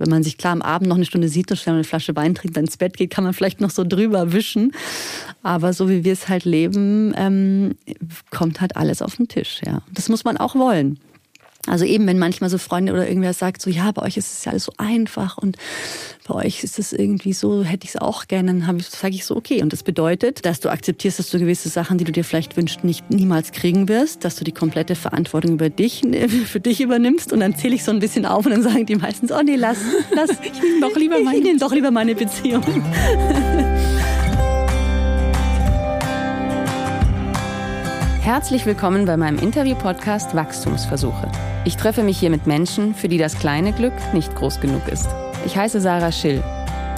Wenn man sich klar am Abend noch eine Stunde sieht und schnell eine Flasche Wein trinkt, dann ins Bett geht, kann man vielleicht noch so drüber wischen. Aber so wie wir es halt leben, ähm, kommt halt alles auf den Tisch. Ja, das muss man auch wollen. Also eben, wenn manchmal so Freunde oder irgendwer sagt, so ja, bei euch ist es ja alles so einfach und bei euch ist es irgendwie so, hätte ich es auch gerne, dann sage ich so, okay. Und das bedeutet, dass du akzeptierst, dass du gewisse Sachen, die du dir vielleicht wünschst, nicht niemals kriegen wirst, dass du die komplette Verantwortung über dich, für dich übernimmst und dann zähle ich so ein bisschen auf und dann sagen die meistens, oh nee, lass, lass, ich nehme doch lieber meine, ich nehme doch lieber meine Beziehung. Herzlich willkommen bei meinem Interview-Podcast Wachstumsversuche. Ich treffe mich hier mit Menschen, für die das kleine Glück nicht groß genug ist. Ich heiße Sarah Schill.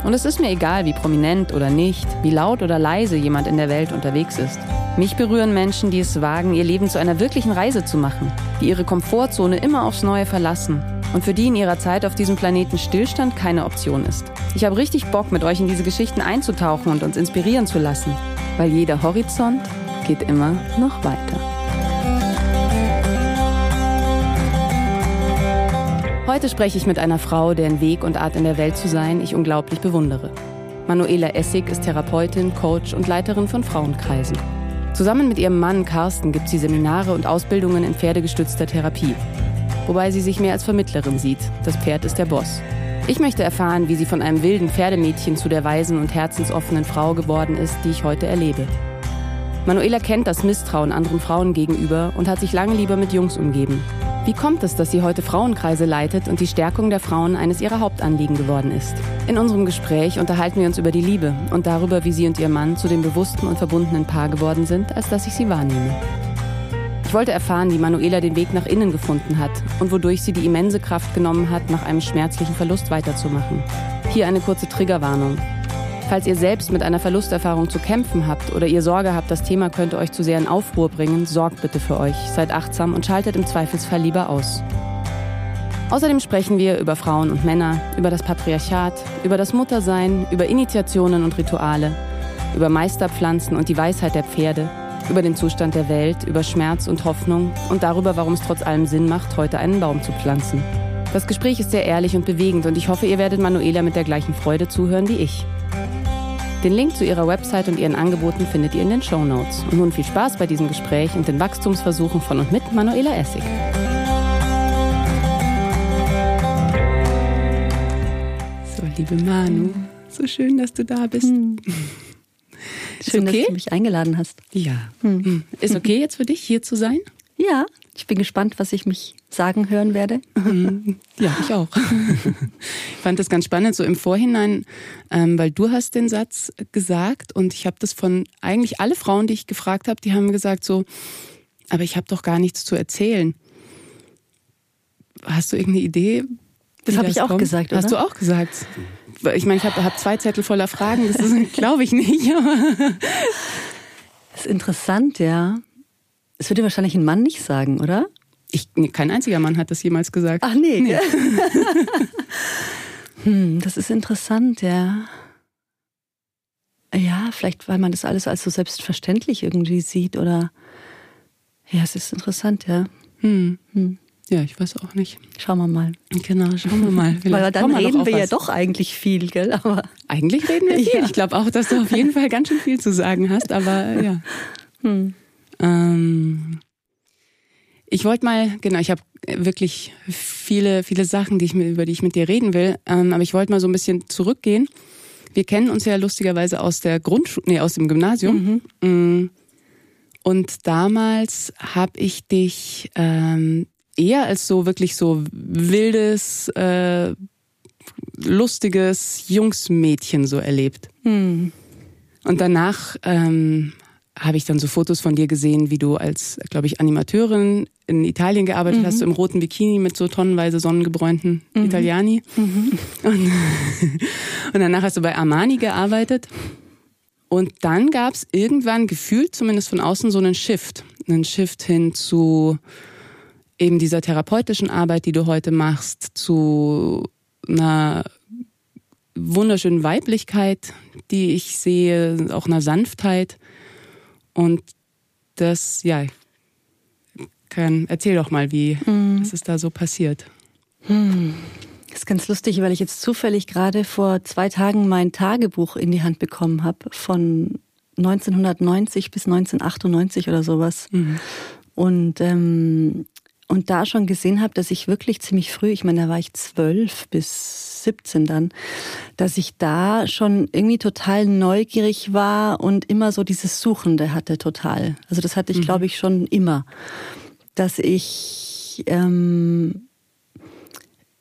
Und es ist mir egal, wie prominent oder nicht, wie laut oder leise jemand in der Welt unterwegs ist. Mich berühren Menschen, die es wagen, ihr Leben zu einer wirklichen Reise zu machen, die ihre Komfortzone immer aufs Neue verlassen und für die in ihrer Zeit auf diesem Planeten Stillstand keine Option ist. Ich habe richtig Bock, mit euch in diese Geschichten einzutauchen und uns inspirieren zu lassen, weil jeder Horizont geht immer noch weiter. Heute spreche ich mit einer Frau, deren Weg und Art in der Welt zu sein ich unglaublich bewundere. Manuela Essig ist Therapeutin, Coach und Leiterin von Frauenkreisen. Zusammen mit ihrem Mann Carsten gibt sie Seminare und Ausbildungen in pferdegestützter Therapie. Wobei sie sich mehr als Vermittlerin sieht. Das Pferd ist der Boss. Ich möchte erfahren, wie sie von einem wilden Pferdemädchen zu der weisen und herzensoffenen Frau geworden ist, die ich heute erlebe. Manuela kennt das Misstrauen anderen Frauen gegenüber und hat sich lange lieber mit Jungs umgeben. Wie kommt es, dass sie heute Frauenkreise leitet und die Stärkung der Frauen eines ihrer Hauptanliegen geworden ist? In unserem Gespräch unterhalten wir uns über die Liebe und darüber, wie sie und ihr Mann zu dem bewussten und verbundenen Paar geworden sind, als dass ich sie wahrnehme. Ich wollte erfahren, wie Manuela den Weg nach innen gefunden hat und wodurch sie die immense Kraft genommen hat, nach einem schmerzlichen Verlust weiterzumachen. Hier eine kurze Triggerwarnung. Falls ihr selbst mit einer Verlusterfahrung zu kämpfen habt oder ihr Sorge habt, das Thema könnte euch zu sehr in Aufruhr bringen, sorgt bitte für euch, seid achtsam und schaltet im Zweifelsfall lieber aus. Außerdem sprechen wir über Frauen und Männer, über das Patriarchat, über das Muttersein, über Initiationen und Rituale, über Meisterpflanzen und die Weisheit der Pferde, über den Zustand der Welt, über Schmerz und Hoffnung und darüber, warum es trotz allem Sinn macht, heute einen Baum zu pflanzen. Das Gespräch ist sehr ehrlich und bewegend und ich hoffe, ihr werdet Manuela mit der gleichen Freude zuhören wie ich. Den Link zu ihrer Website und ihren Angeboten findet ihr in den Show Notes. Und nun viel Spaß bei diesem Gespräch und den Wachstumsversuchen von und mit Manuela Essig. So, liebe Manu, so schön, dass du da bist. Hm. Schön, okay? dass du mich eingeladen hast. Ja. Hm. hm. Ist okay jetzt für dich, hier zu sein? Ja, ich bin gespannt, was ich mich sagen hören werde. Ja, ich auch. Ich fand das ganz spannend, so im Vorhinein, ähm, weil du hast den Satz gesagt und ich habe das von eigentlich alle Frauen, die ich gefragt habe, die haben gesagt so, aber ich habe doch gar nichts zu erzählen. Hast du irgendeine Idee? Das habe ich auch kommt? gesagt, oder? Hast du auch gesagt? Ich meine, ich habe hab zwei Zettel voller Fragen, das glaube ich nicht. das ist interessant, ja. Das würde wahrscheinlich ein Mann nicht sagen, oder? Ich, nee, kein einziger Mann hat das jemals gesagt. Ach nee. nee. hm, das ist interessant, ja. Ja, vielleicht, weil man das alles als so selbstverständlich irgendwie sieht oder. Ja, es ist interessant, ja. Hm. Hm. Ja, ich weiß auch nicht. Schauen wir mal. Genau, schauen wir mal. Vielleicht Weil dann reden wir ja doch eigentlich viel, gell? Aber eigentlich reden wir viel. Ja. Ich glaube auch, dass du auf jeden Fall ganz schön viel zu sagen hast, aber ja. Hm. Ähm, ich wollte mal, genau, ich habe wirklich viele, viele Sachen, die ich, über die ich mit dir reden will, ähm, aber ich wollte mal so ein bisschen zurückgehen. Wir kennen uns ja lustigerweise aus der Grundschule, nee, aus dem Gymnasium. Mhm. Mm. Und damals habe ich dich ähm, eher als so wirklich so wildes, äh, lustiges Jungsmädchen so erlebt. Mhm. Und danach ähm, habe ich dann so Fotos von dir gesehen, wie du als, glaube ich, Animateurin in Italien gearbeitet mhm. hast, so im roten Bikini mit so tonnenweise sonnengebräunten mhm. Italiani. Mhm. Und, und danach hast du bei Armani gearbeitet. Und dann gab es irgendwann gefühlt, zumindest von außen, so einen Shift. Einen Shift hin zu eben dieser therapeutischen Arbeit, die du heute machst, zu einer wunderschönen Weiblichkeit, die ich sehe, auch einer Sanftheit. Und das, ja, kann, erzähl doch mal, wie, hm. was ist da so passiert? Hm. Das ist ganz lustig, weil ich jetzt zufällig gerade vor zwei Tagen mein Tagebuch in die Hand bekommen habe von 1990 bis 1998 oder sowas. Mhm. Und ähm, und da schon gesehen habe, dass ich wirklich ziemlich früh, ich meine, da war ich zwölf bis 17 dann, dass ich da schon irgendwie total neugierig war und immer so dieses Suchende hatte total. Also das hatte ich, mhm. glaube ich, schon immer, dass ich ähm,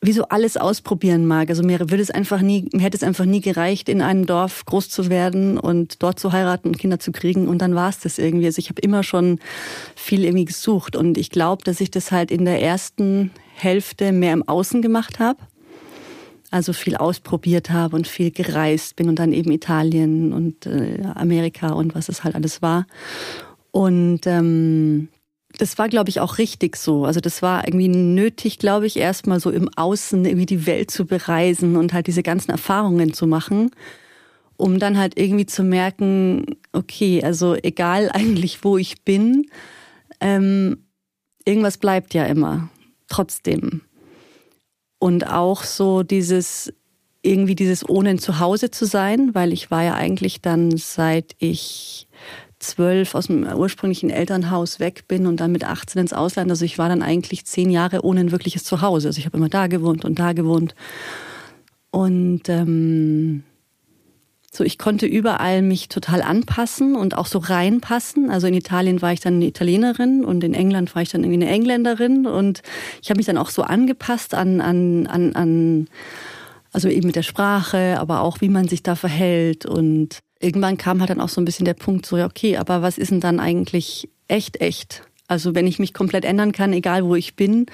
wie so alles ausprobieren mag. Also mir würde es einfach nie, mir hätte es einfach nie gereicht, in einem Dorf groß zu werden und dort zu heiraten und Kinder zu kriegen und dann war es das irgendwie. Also ich habe immer schon viel irgendwie gesucht und ich glaube, dass ich das halt in der ersten Hälfte mehr im Außen gemacht habe. Also viel ausprobiert habe und viel gereist bin und dann eben Italien und äh, Amerika und was es halt alles war. Und ähm, das war, glaube ich, auch richtig so. Also das war irgendwie nötig, glaube ich, erstmal so im Außen irgendwie die Welt zu bereisen und halt diese ganzen Erfahrungen zu machen, um dann halt irgendwie zu merken, okay, also egal eigentlich, wo ich bin, ähm, irgendwas bleibt ja immer, trotzdem. Und auch so dieses, irgendwie dieses ohne ein Zuhause zu sein, weil ich war ja eigentlich dann, seit ich zwölf aus dem ursprünglichen Elternhaus weg bin und dann mit 18 ins Ausland. Also ich war dann eigentlich zehn Jahre ohne ein wirkliches Zuhause. Also ich habe immer da gewohnt und da gewohnt. Und ähm, so, ich konnte überall mich total anpassen und auch so reinpassen. Also in Italien war ich dann eine Italienerin und in England war ich dann irgendwie eine Engländerin und ich habe mich dann auch so angepasst an, an, an, an, also eben mit der Sprache, aber auch wie man sich da verhält und irgendwann kam halt dann auch so ein bisschen der Punkt, so, ja, okay, aber was ist denn dann eigentlich echt, echt? Also wenn ich mich komplett ändern kann, egal wo ich bin,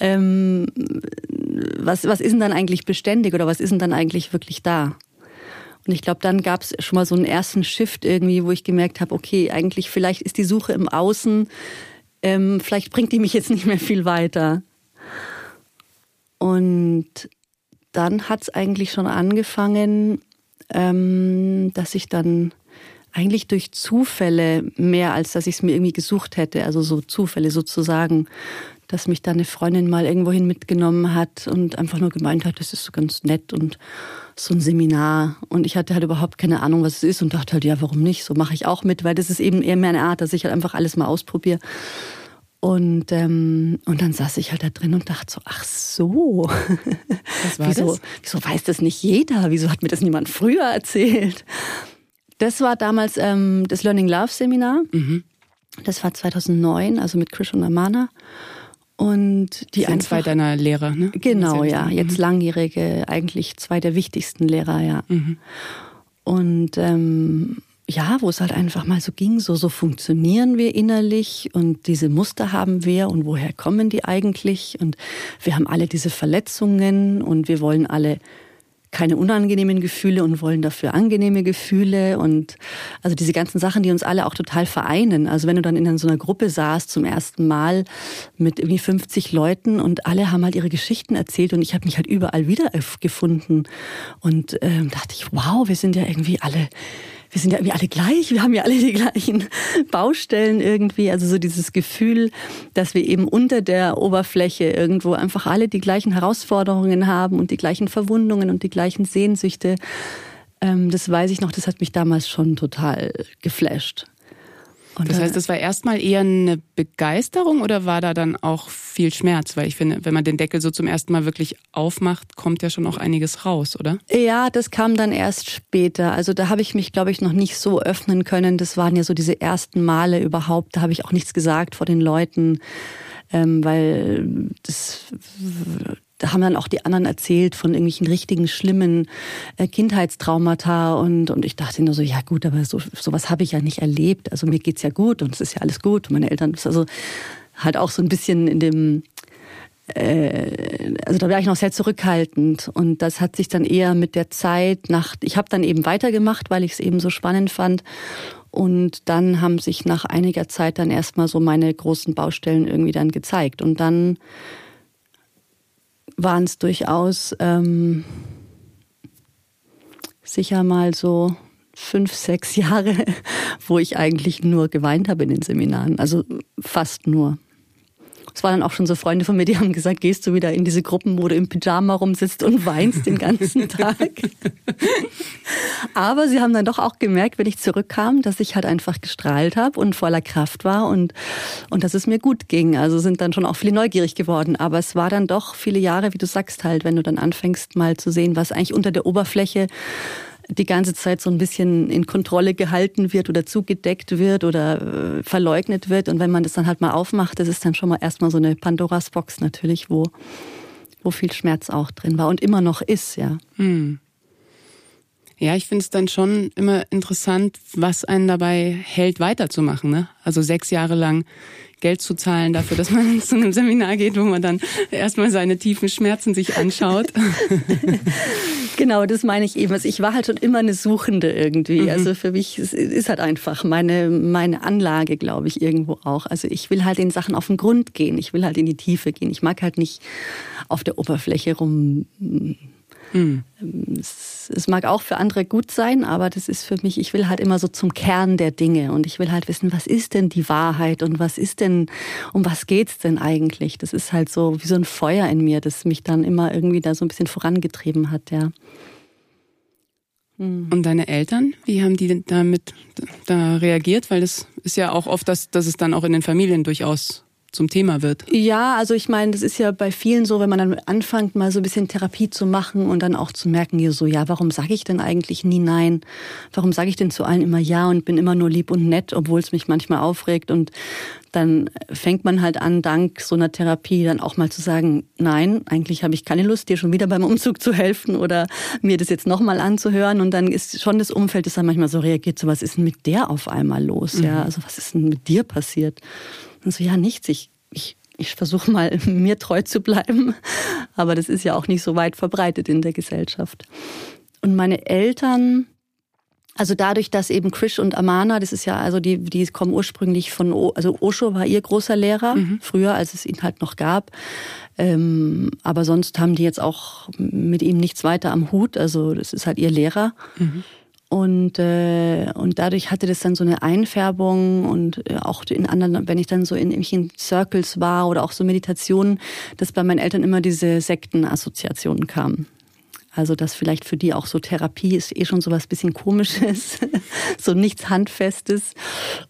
ähm, was, was ist denn dann eigentlich beständig oder was ist denn dann eigentlich wirklich da? Und ich glaube, dann gab es schon mal so einen ersten Shift irgendwie, wo ich gemerkt habe, okay, eigentlich vielleicht ist die Suche im Außen, ähm, vielleicht bringt die mich jetzt nicht mehr viel weiter. Und dann hat es eigentlich schon angefangen, ähm, dass ich dann eigentlich durch Zufälle mehr, als dass ich es mir irgendwie gesucht hätte, also so Zufälle sozusagen, dass mich da eine Freundin mal irgendwohin mitgenommen hat und einfach nur gemeint hat, das ist so ganz nett und so ein Seminar. Und ich hatte halt überhaupt keine Ahnung, was es ist und dachte halt, ja, warum nicht? So mache ich auch mit, weil das ist eben eher mehr eine Art, dass ich halt einfach alles mal ausprobiere. Und, ähm, und dann saß ich halt da drin und dachte so, ach so. Wieso, das? wieso weiß das nicht jeder? Wieso hat mir das niemand früher erzählt? Das war damals ähm, das Learning Love Seminar. Mhm. Das war 2009, also mit Chris und Amana. Und die das sind zwei deiner Lehrer, ne? Genau, ja. Jetzt mhm. langjährige, eigentlich zwei der wichtigsten Lehrer, ja. Mhm. Und ähm, ja, wo es halt einfach mal so ging, so, so funktionieren wir innerlich und diese Muster haben wir und woher kommen die eigentlich und wir haben alle diese Verletzungen und wir wollen alle keine unangenehmen Gefühle und wollen dafür angenehme Gefühle und also diese ganzen Sachen, die uns alle auch total vereinen. Also wenn du dann in so einer Gruppe saßt zum ersten Mal mit irgendwie 50 Leuten und alle haben halt ihre Geschichten erzählt und ich habe mich halt überall wiedergefunden und ähm, dachte ich, wow, wir sind ja irgendwie alle wir sind ja irgendwie alle gleich, wir haben ja alle die gleichen Baustellen irgendwie. Also so dieses Gefühl, dass wir eben unter der Oberfläche irgendwo einfach alle die gleichen Herausforderungen haben und die gleichen Verwundungen und die gleichen Sehnsüchte. Ähm, das weiß ich noch, das hat mich damals schon total geflasht. Und das heißt, das war erstmal eher eine Begeisterung oder war da dann auch viel Schmerz? Weil ich finde, wenn man den Deckel so zum ersten Mal wirklich aufmacht, kommt ja schon auch einiges raus, oder? Ja, das kam dann erst später. Also da habe ich mich, glaube ich, noch nicht so öffnen können. Das waren ja so diese ersten Male überhaupt. Da habe ich auch nichts gesagt vor den Leuten, ähm, weil das da haben dann auch die anderen erzählt von irgendwelchen richtigen schlimmen äh, Kindheitstraumata und, und ich dachte nur so, ja gut, aber so sowas habe ich ja nicht erlebt. Also mir geht's ja gut und es ist ja alles gut. Und meine Eltern, also halt auch so ein bisschen in dem, äh, also da war ich noch sehr zurückhaltend und das hat sich dann eher mit der Zeit nach, ich habe dann eben weitergemacht, weil ich es eben so spannend fand und dann haben sich nach einiger Zeit dann erstmal so meine großen Baustellen irgendwie dann gezeigt und dann waren es durchaus ähm, sicher mal so fünf, sechs Jahre, wo ich eigentlich nur geweint habe in den Seminaren. Also fast nur. Es waren dann auch schon so Freunde von mir, die haben gesagt, gehst du wieder in diese Gruppen, wo du im Pyjama rumsitzt und weinst den ganzen Tag. Aber sie haben dann doch auch gemerkt, wenn ich zurückkam, dass ich halt einfach gestrahlt habe und voller Kraft war und, und dass es mir gut ging. Also sind dann schon auch viele neugierig geworden. Aber es war dann doch viele Jahre, wie du sagst halt, wenn du dann anfängst mal zu sehen, was eigentlich unter der Oberfläche die ganze Zeit so ein bisschen in Kontrolle gehalten wird oder zugedeckt wird oder äh, verleugnet wird. Und wenn man das dann halt mal aufmacht, das ist dann schon mal erstmal so eine Pandoras Box natürlich, wo, wo viel Schmerz auch drin war und immer noch ist, ja. Hm. Ja, ich finde es dann schon immer interessant, was einen dabei hält, weiterzumachen. Ne? Also sechs Jahre lang Geld zu zahlen dafür, dass man zu einem Seminar geht, wo man dann erstmal seine tiefen Schmerzen sich anschaut. genau, das meine ich eben. Also ich war halt schon immer eine Suchende irgendwie. Mhm. Also für mich ist halt einfach meine, meine Anlage, glaube ich, irgendwo auch. Also ich will halt den Sachen auf den Grund gehen. Ich will halt in die Tiefe gehen. Ich mag halt nicht auf der Oberfläche rum Mhm. Es, es, mag auch für andere gut sein, aber das ist für mich, ich will halt immer so zum Kern der Dinge und ich will halt wissen, was ist denn die Wahrheit und was ist denn, um was geht's denn eigentlich? Das ist halt so wie so ein Feuer in mir, das mich dann immer irgendwie da so ein bisschen vorangetrieben hat, ja. Hm. Und deine Eltern, wie haben die damit da reagiert? Weil das ist ja auch oft, dass, dass es dann auch in den Familien durchaus zum Thema wird. Ja, also ich meine, das ist ja bei vielen so, wenn man dann anfängt, mal so ein bisschen Therapie zu machen und dann auch zu merken, so, ja, warum sage ich denn eigentlich nie Nein? Warum sage ich denn zu allen immer Ja und bin immer nur lieb und nett, obwohl es mich manchmal aufregt? Und dann fängt man halt an, dank so einer Therapie dann auch mal zu sagen, nein, eigentlich habe ich keine Lust, dir schon wieder beim Umzug zu helfen oder mir das jetzt nochmal anzuhören. Und dann ist schon das Umfeld, das dann manchmal so reagiert, so was ist denn mit der auf einmal los? Mhm. Ja, also was ist denn mit dir passiert? Und so, ja, nichts. Ich, ich, ich versuche mal, mir treu zu bleiben. Aber das ist ja auch nicht so weit verbreitet in der Gesellschaft. Und meine Eltern, also dadurch, dass eben Krish und Amana, das ist ja, also die, die kommen ursprünglich von, o, also Osho war ihr großer Lehrer, mhm. früher, als es ihn halt noch gab. Ähm, aber sonst haben die jetzt auch mit ihm nichts weiter am Hut. Also das ist halt ihr Lehrer. Mhm. Und, äh, und dadurch hatte das dann so eine Einfärbung und äh, auch in anderen, wenn ich dann so in irgendwelchen Circles war oder auch so Meditationen, dass bei meinen Eltern immer diese Sektenassoziationen kamen. Also dass vielleicht für die auch so Therapie ist eh schon so was bisschen komisches, so nichts Handfestes.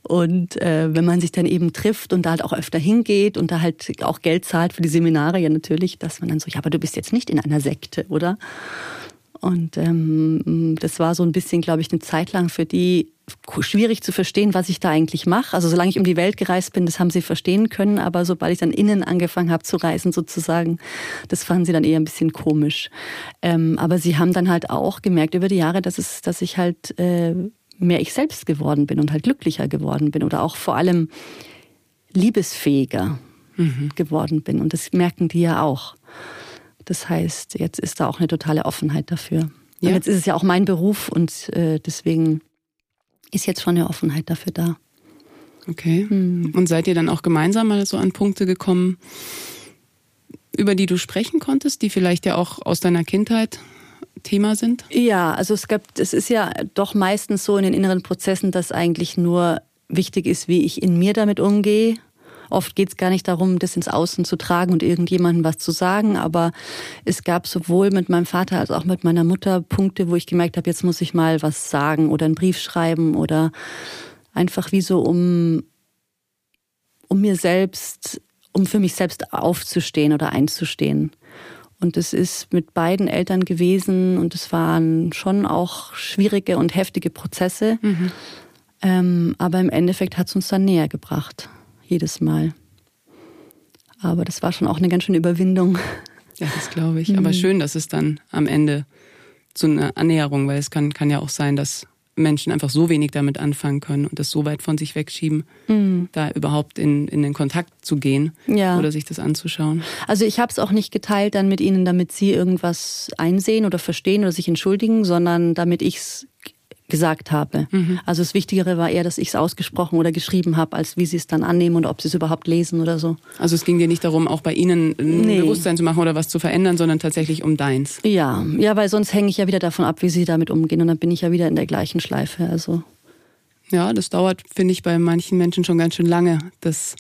Und äh, wenn man sich dann eben trifft und da halt auch öfter hingeht und da halt auch Geld zahlt für die Seminare ja natürlich, dass man dann so, ja, aber du bist jetzt nicht in einer Sekte, oder? Und ähm, das war so ein bisschen, glaube ich, eine Zeit lang für die schwierig zu verstehen, was ich da eigentlich mache. Also solange ich um die Welt gereist bin, das haben sie verstehen können, aber sobald ich dann innen angefangen habe zu reisen sozusagen, das fanden sie dann eher ein bisschen komisch. Ähm, aber sie haben dann halt auch gemerkt über die Jahre, dass es, dass ich halt äh, mehr ich selbst geworden bin und halt glücklicher geworden bin oder auch vor allem liebesfähiger mhm. geworden bin. Und das merken die ja auch. Das heißt, jetzt ist da auch eine totale Offenheit dafür. Ja. Und jetzt ist es ja auch mein Beruf und äh, deswegen ist jetzt schon eine Offenheit dafür da. Okay. Hm. Und seid ihr dann auch gemeinsam mal so an Punkte gekommen, über die du sprechen konntest, die vielleicht ja auch aus deiner Kindheit Thema sind? Ja, also es gibt, es ist ja doch meistens so in den inneren Prozessen, dass eigentlich nur wichtig ist, wie ich in mir damit umgehe Oft geht es gar nicht darum, das ins Außen zu tragen und irgendjemandem was zu sagen, aber es gab sowohl mit meinem Vater als auch mit meiner Mutter Punkte, wo ich gemerkt habe, jetzt muss ich mal was sagen oder einen Brief schreiben oder einfach wie so um, um mir selbst, um für mich selbst aufzustehen oder einzustehen. Und es ist mit beiden Eltern gewesen und es waren schon auch schwierige und heftige Prozesse. Mhm. Ähm, aber im Endeffekt hat es uns dann näher gebracht jedes Mal. Aber das war schon auch eine ganz schöne Überwindung. Ja, das glaube ich. Aber mhm. schön, dass es dann am Ende zu einer Annäherung, weil es kann, kann ja auch sein, dass Menschen einfach so wenig damit anfangen können und das so weit von sich wegschieben, mhm. da überhaupt in, in den Kontakt zu gehen ja. oder sich das anzuschauen. Also ich habe es auch nicht geteilt dann mit ihnen, damit sie irgendwas einsehen oder verstehen oder sich entschuldigen, sondern damit ich es gesagt habe. Mhm. Also das Wichtigere war eher, dass ich es ausgesprochen oder geschrieben habe, als wie sie es dann annehmen oder ob sie es überhaupt lesen oder so. Also es ging dir nicht darum, auch bei ihnen ein nee. Bewusstsein zu machen oder was zu verändern, sondern tatsächlich um deins. Ja, ja, weil sonst hänge ich ja wieder davon ab, wie sie damit umgehen und dann bin ich ja wieder in der gleichen Schleife. Also ja, das dauert, finde ich, bei manchen Menschen schon ganz schön lange, das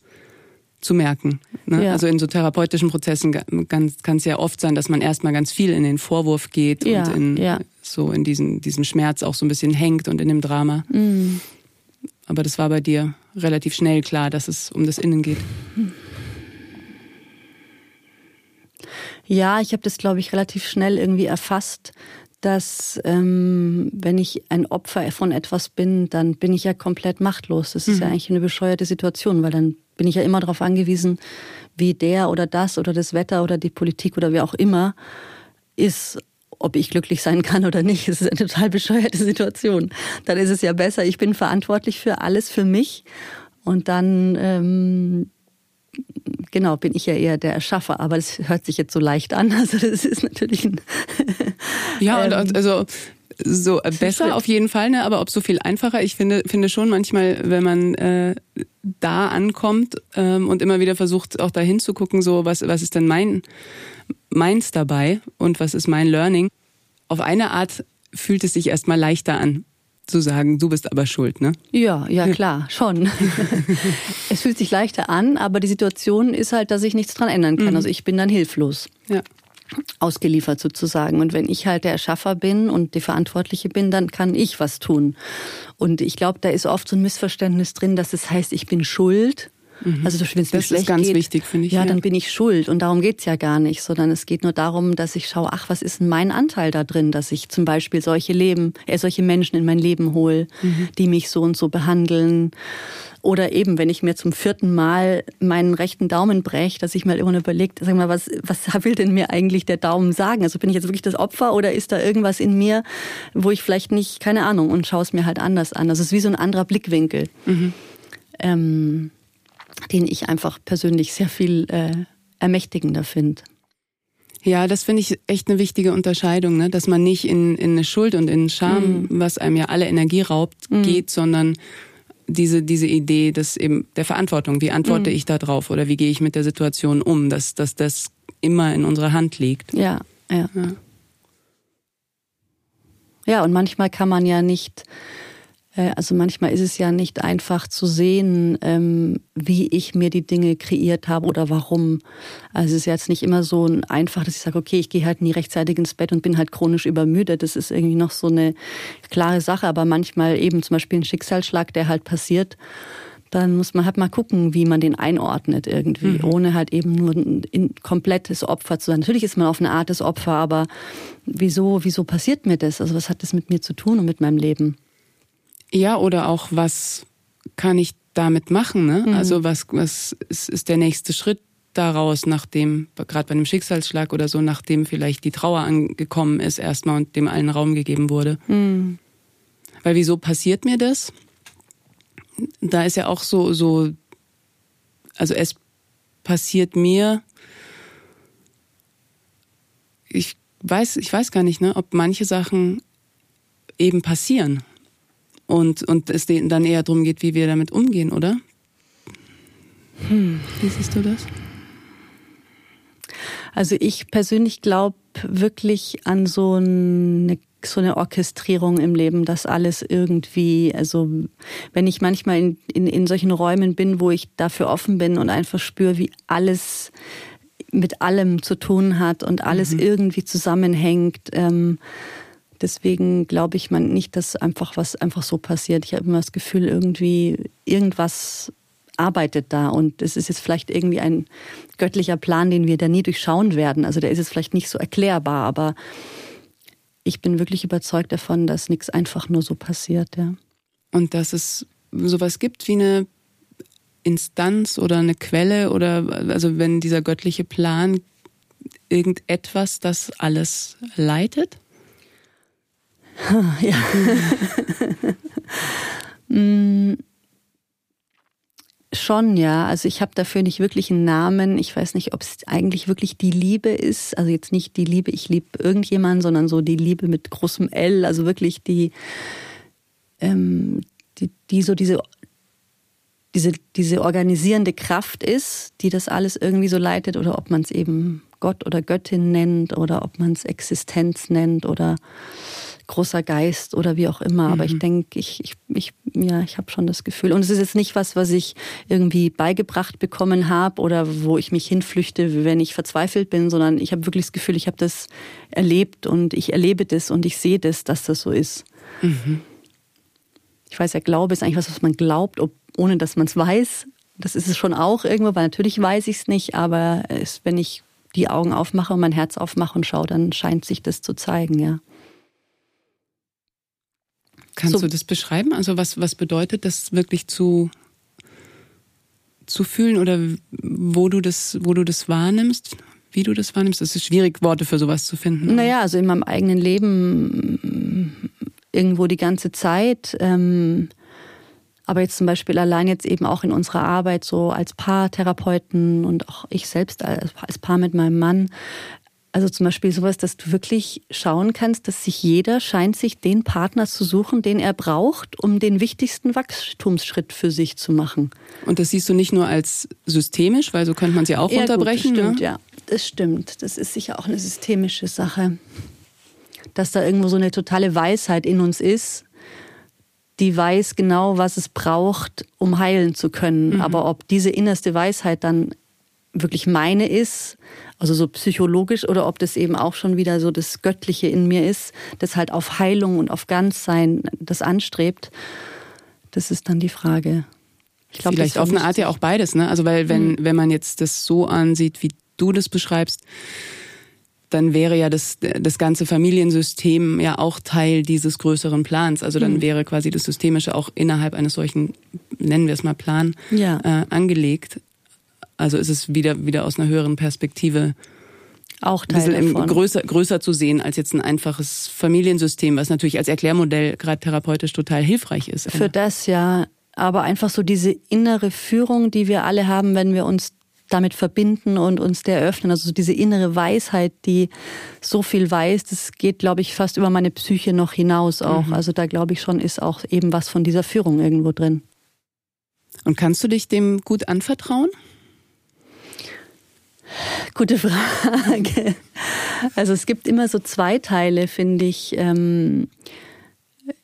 zu merken. Ne? Ja. Also in so therapeutischen Prozessen kann es ja oft sein, dass man erstmal ganz viel in den Vorwurf geht ja, und in, ja. So in diesen, diesem Schmerz auch so ein bisschen hängt und in dem Drama. Mhm. Aber das war bei dir relativ schnell klar, dass es um das Innen geht. Ja, ich habe das, glaube ich, relativ schnell irgendwie erfasst, dass ähm, wenn ich ein Opfer von etwas bin, dann bin ich ja komplett machtlos. Das ist mhm. ja eigentlich eine bescheuerte Situation, weil dann bin ich ja immer darauf angewiesen, wie der oder das oder das Wetter oder die Politik oder wer auch immer ist, ob ich glücklich sein kann oder nicht. Das ist eine total bescheuerte Situation. Dann ist es ja besser, ich bin verantwortlich für alles, für mich. Und dann, ähm, genau, bin ich ja eher der Erschaffer. Aber es hört sich jetzt so leicht an. Also das ist natürlich ein... ja, ähm, also so besser auf jeden Fall, ne? aber ob so viel einfacher. Ich finde, finde schon manchmal, wenn man äh, da ankommt ähm, und immer wieder versucht, auch dahin zu gucken, so was, was ist denn mein meins dabei und was ist mein Learning. Auf eine Art fühlt es sich erstmal leichter an zu sagen, du bist aber schuld, ne? Ja, ja klar, schon. es fühlt sich leichter an, aber die Situation ist halt, dass ich nichts dran ändern kann. Mhm. Also ich bin dann hilflos. Ja ausgeliefert sozusagen. Und wenn ich halt der Erschaffer bin und die Verantwortliche bin, dann kann ich was tun. Und ich glaube, da ist oft so ein Missverständnis drin, dass es heißt, ich bin schuld. Mhm. Also wenn es mir schlecht ist ganz geht, wichtig, finde ich. Ja, ja, dann bin ich schuld. Und darum geht's ja gar nicht, sondern es geht nur darum, dass ich schaue, ach, was ist denn mein Anteil da drin, dass ich zum Beispiel solche Leben, äh, solche Menschen in mein Leben hole, mhm. die mich so und so behandeln oder eben, wenn ich mir zum vierten Mal meinen rechten Daumen breche, dass ich mal immer überlegt, sag mal, was, was will denn mir eigentlich der Daumen sagen? Also bin ich jetzt wirklich das Opfer oder ist da irgendwas in mir, wo ich vielleicht nicht, keine Ahnung, und schaue es mir halt anders an. Also es ist wie so ein anderer Blickwinkel, mhm. ähm, den ich einfach persönlich sehr viel äh, ermächtigender finde. Ja, das finde ich echt eine wichtige Unterscheidung, ne? dass man nicht in, in eine Schuld und in Scham, mhm. was einem ja alle Energie raubt, mhm. geht, sondern diese, diese Idee des eben der Verantwortung. Wie antworte mhm. ich da drauf oder wie gehe ich mit der Situation um, dass, dass das immer in unserer Hand liegt. Ja, ja. Ja, ja und manchmal kann man ja nicht also manchmal ist es ja nicht einfach zu sehen, ähm, wie ich mir die Dinge kreiert habe oder warum. Also es ist jetzt nicht immer so einfach, dass ich sage, okay, ich gehe halt nie rechtzeitig ins Bett und bin halt chronisch übermüdet. Das ist irgendwie noch so eine klare Sache. Aber manchmal eben zum Beispiel ein Schicksalsschlag, der halt passiert dann muss man halt mal gucken, wie man den einordnet irgendwie, mhm. ohne halt eben nur ein komplettes Opfer zu sein. Natürlich ist man auf eine Art des Opfer, aber wieso, wieso passiert mir das? Also was hat das mit mir zu tun und mit meinem Leben? Ja, oder auch, was kann ich damit machen? Ne? Mhm. Also was, was ist, ist der nächste Schritt daraus, nachdem, gerade bei einem Schicksalsschlag oder so, nachdem vielleicht die Trauer angekommen ist erstmal und dem allen Raum gegeben wurde. Mhm. Weil wieso passiert mir das? Da ist ja auch so, so, also es passiert mir, ich weiß, ich weiß gar nicht, ne, ob manche Sachen eben passieren und, und es dann eher darum geht, wie wir damit umgehen, oder? Hm. Wie siehst du das? Also ich persönlich glaube wirklich an so eine so eine Orchestrierung im Leben, dass alles irgendwie, also wenn ich manchmal in, in, in solchen Räumen bin, wo ich dafür offen bin und einfach spüre, wie alles mit allem zu tun hat und alles mhm. irgendwie zusammenhängt, ähm, Deswegen glaube ich man nicht, dass einfach was einfach so passiert. Ich habe immer das Gefühl, irgendwie irgendwas arbeitet da und es ist jetzt vielleicht irgendwie ein göttlicher Plan, den wir da nie durchschauen werden. Also der ist jetzt vielleicht nicht so erklärbar, aber ich bin wirklich überzeugt davon, dass nichts einfach nur so passiert, ja. Und dass es sowas gibt wie eine Instanz oder eine Quelle oder also wenn dieser göttliche Plan irgendetwas das alles leitet? Ja. mm, schon, ja. Also ich habe dafür nicht wirklich einen Namen. Ich weiß nicht, ob es eigentlich wirklich die Liebe ist. Also jetzt nicht die Liebe, ich liebe irgendjemanden, sondern so die Liebe mit großem L. Also wirklich die, ähm, die, die so diese diese, diese organisierende Kraft ist, die das alles irgendwie so leitet, oder ob man es eben Gott oder Göttin nennt, oder ob man es Existenz nennt, oder großer Geist oder wie auch immer. Mhm. Aber ich mhm. denke, ich, ich, ich, ja, ich habe schon das Gefühl. Und es ist jetzt nicht was, was ich irgendwie beigebracht bekommen habe oder wo ich mich hinflüchte, wenn ich verzweifelt bin, sondern ich habe wirklich das Gefühl, ich habe das erlebt und ich erlebe das und ich sehe das, dass das so ist. Mhm. Ich weiß, ja, Glaube ist eigentlich was, was man glaubt, ob, ohne dass man es weiß. Das ist es schon auch irgendwo, weil natürlich weiß ich es nicht, aber es, wenn ich die Augen aufmache und mein Herz aufmache und schaue, dann scheint sich das zu zeigen, ja. Kannst so. du das beschreiben? Also was, was bedeutet das wirklich zu, zu fühlen oder wo du das, wo du das wahrnimmst? Wie du das wahrnimmst? Es ist schwierig, Worte für sowas zu finden. Naja, also in meinem eigenen Leben irgendwo die ganze Zeit. Ähm, aber jetzt zum Beispiel allein jetzt eben auch in unserer Arbeit so als Paartherapeuten und auch ich selbst als, als Paar mit meinem Mann. Also zum Beispiel sowas, dass du wirklich schauen kannst, dass sich jeder scheint, sich den Partner zu suchen, den er braucht, um den wichtigsten Wachstumsschritt für sich zu machen. Und das siehst du nicht nur als systemisch, weil so könnte man sie auch ja, unterbrechen. Gut, das stimmt, ne? ja. Das stimmt. Das ist sicher auch eine systemische Sache. Dass da irgendwo so eine totale Weisheit in uns ist, die weiß genau, was es braucht, um heilen zu können. Mhm. Aber ob diese innerste Weisheit dann wirklich meine ist, also so psychologisch, oder ob das eben auch schon wieder so das Göttliche in mir ist, das halt auf Heilung und auf Ganzsein das anstrebt, das ist dann die Frage. Ich glaub, Vielleicht auf eine Art ja auch beides, ne? Also weil wenn, mhm. wenn man jetzt das so ansieht, wie du das beschreibst, dann wäre ja das, das ganze Familiensystem ja auch Teil dieses größeren Plans. Also dann mhm. wäre quasi das Systemische auch innerhalb eines solchen, nennen wir es mal Plan, ja. äh, angelegt. Also ist es wieder, wieder aus einer höheren Perspektive auch Teil ein davon. größer, größer zu sehen als jetzt ein einfaches Familiensystem, was natürlich als Erklärmodell gerade therapeutisch total hilfreich ist. Für das ja, aber einfach so diese innere Führung, die wir alle haben, wenn wir uns damit verbinden und uns der öffnen. Also diese innere Weisheit, die so viel weiß, das geht, glaube ich, fast über meine Psyche noch hinaus auch. Mhm. Also da glaube ich schon, ist auch eben was von dieser Führung irgendwo drin. Und kannst du dich dem gut anvertrauen? Gute Frage. Also es gibt immer so zwei Teile, finde ich. Ähm,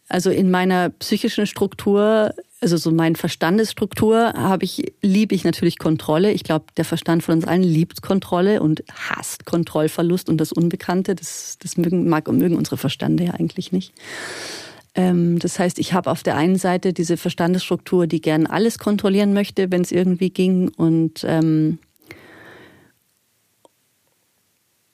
also in meiner psychischen Struktur also so meine Verstandesstruktur habe ich, liebe ich natürlich Kontrolle. Ich glaube, der Verstand von uns allen liebt Kontrolle und hasst Kontrollverlust und das Unbekannte. Das, das mögen, mag und mögen unsere Verstande ja eigentlich nicht. Ähm, das heißt, ich habe auf der einen Seite diese Verstandesstruktur, die gern alles kontrollieren möchte, wenn es irgendwie ging und ähm,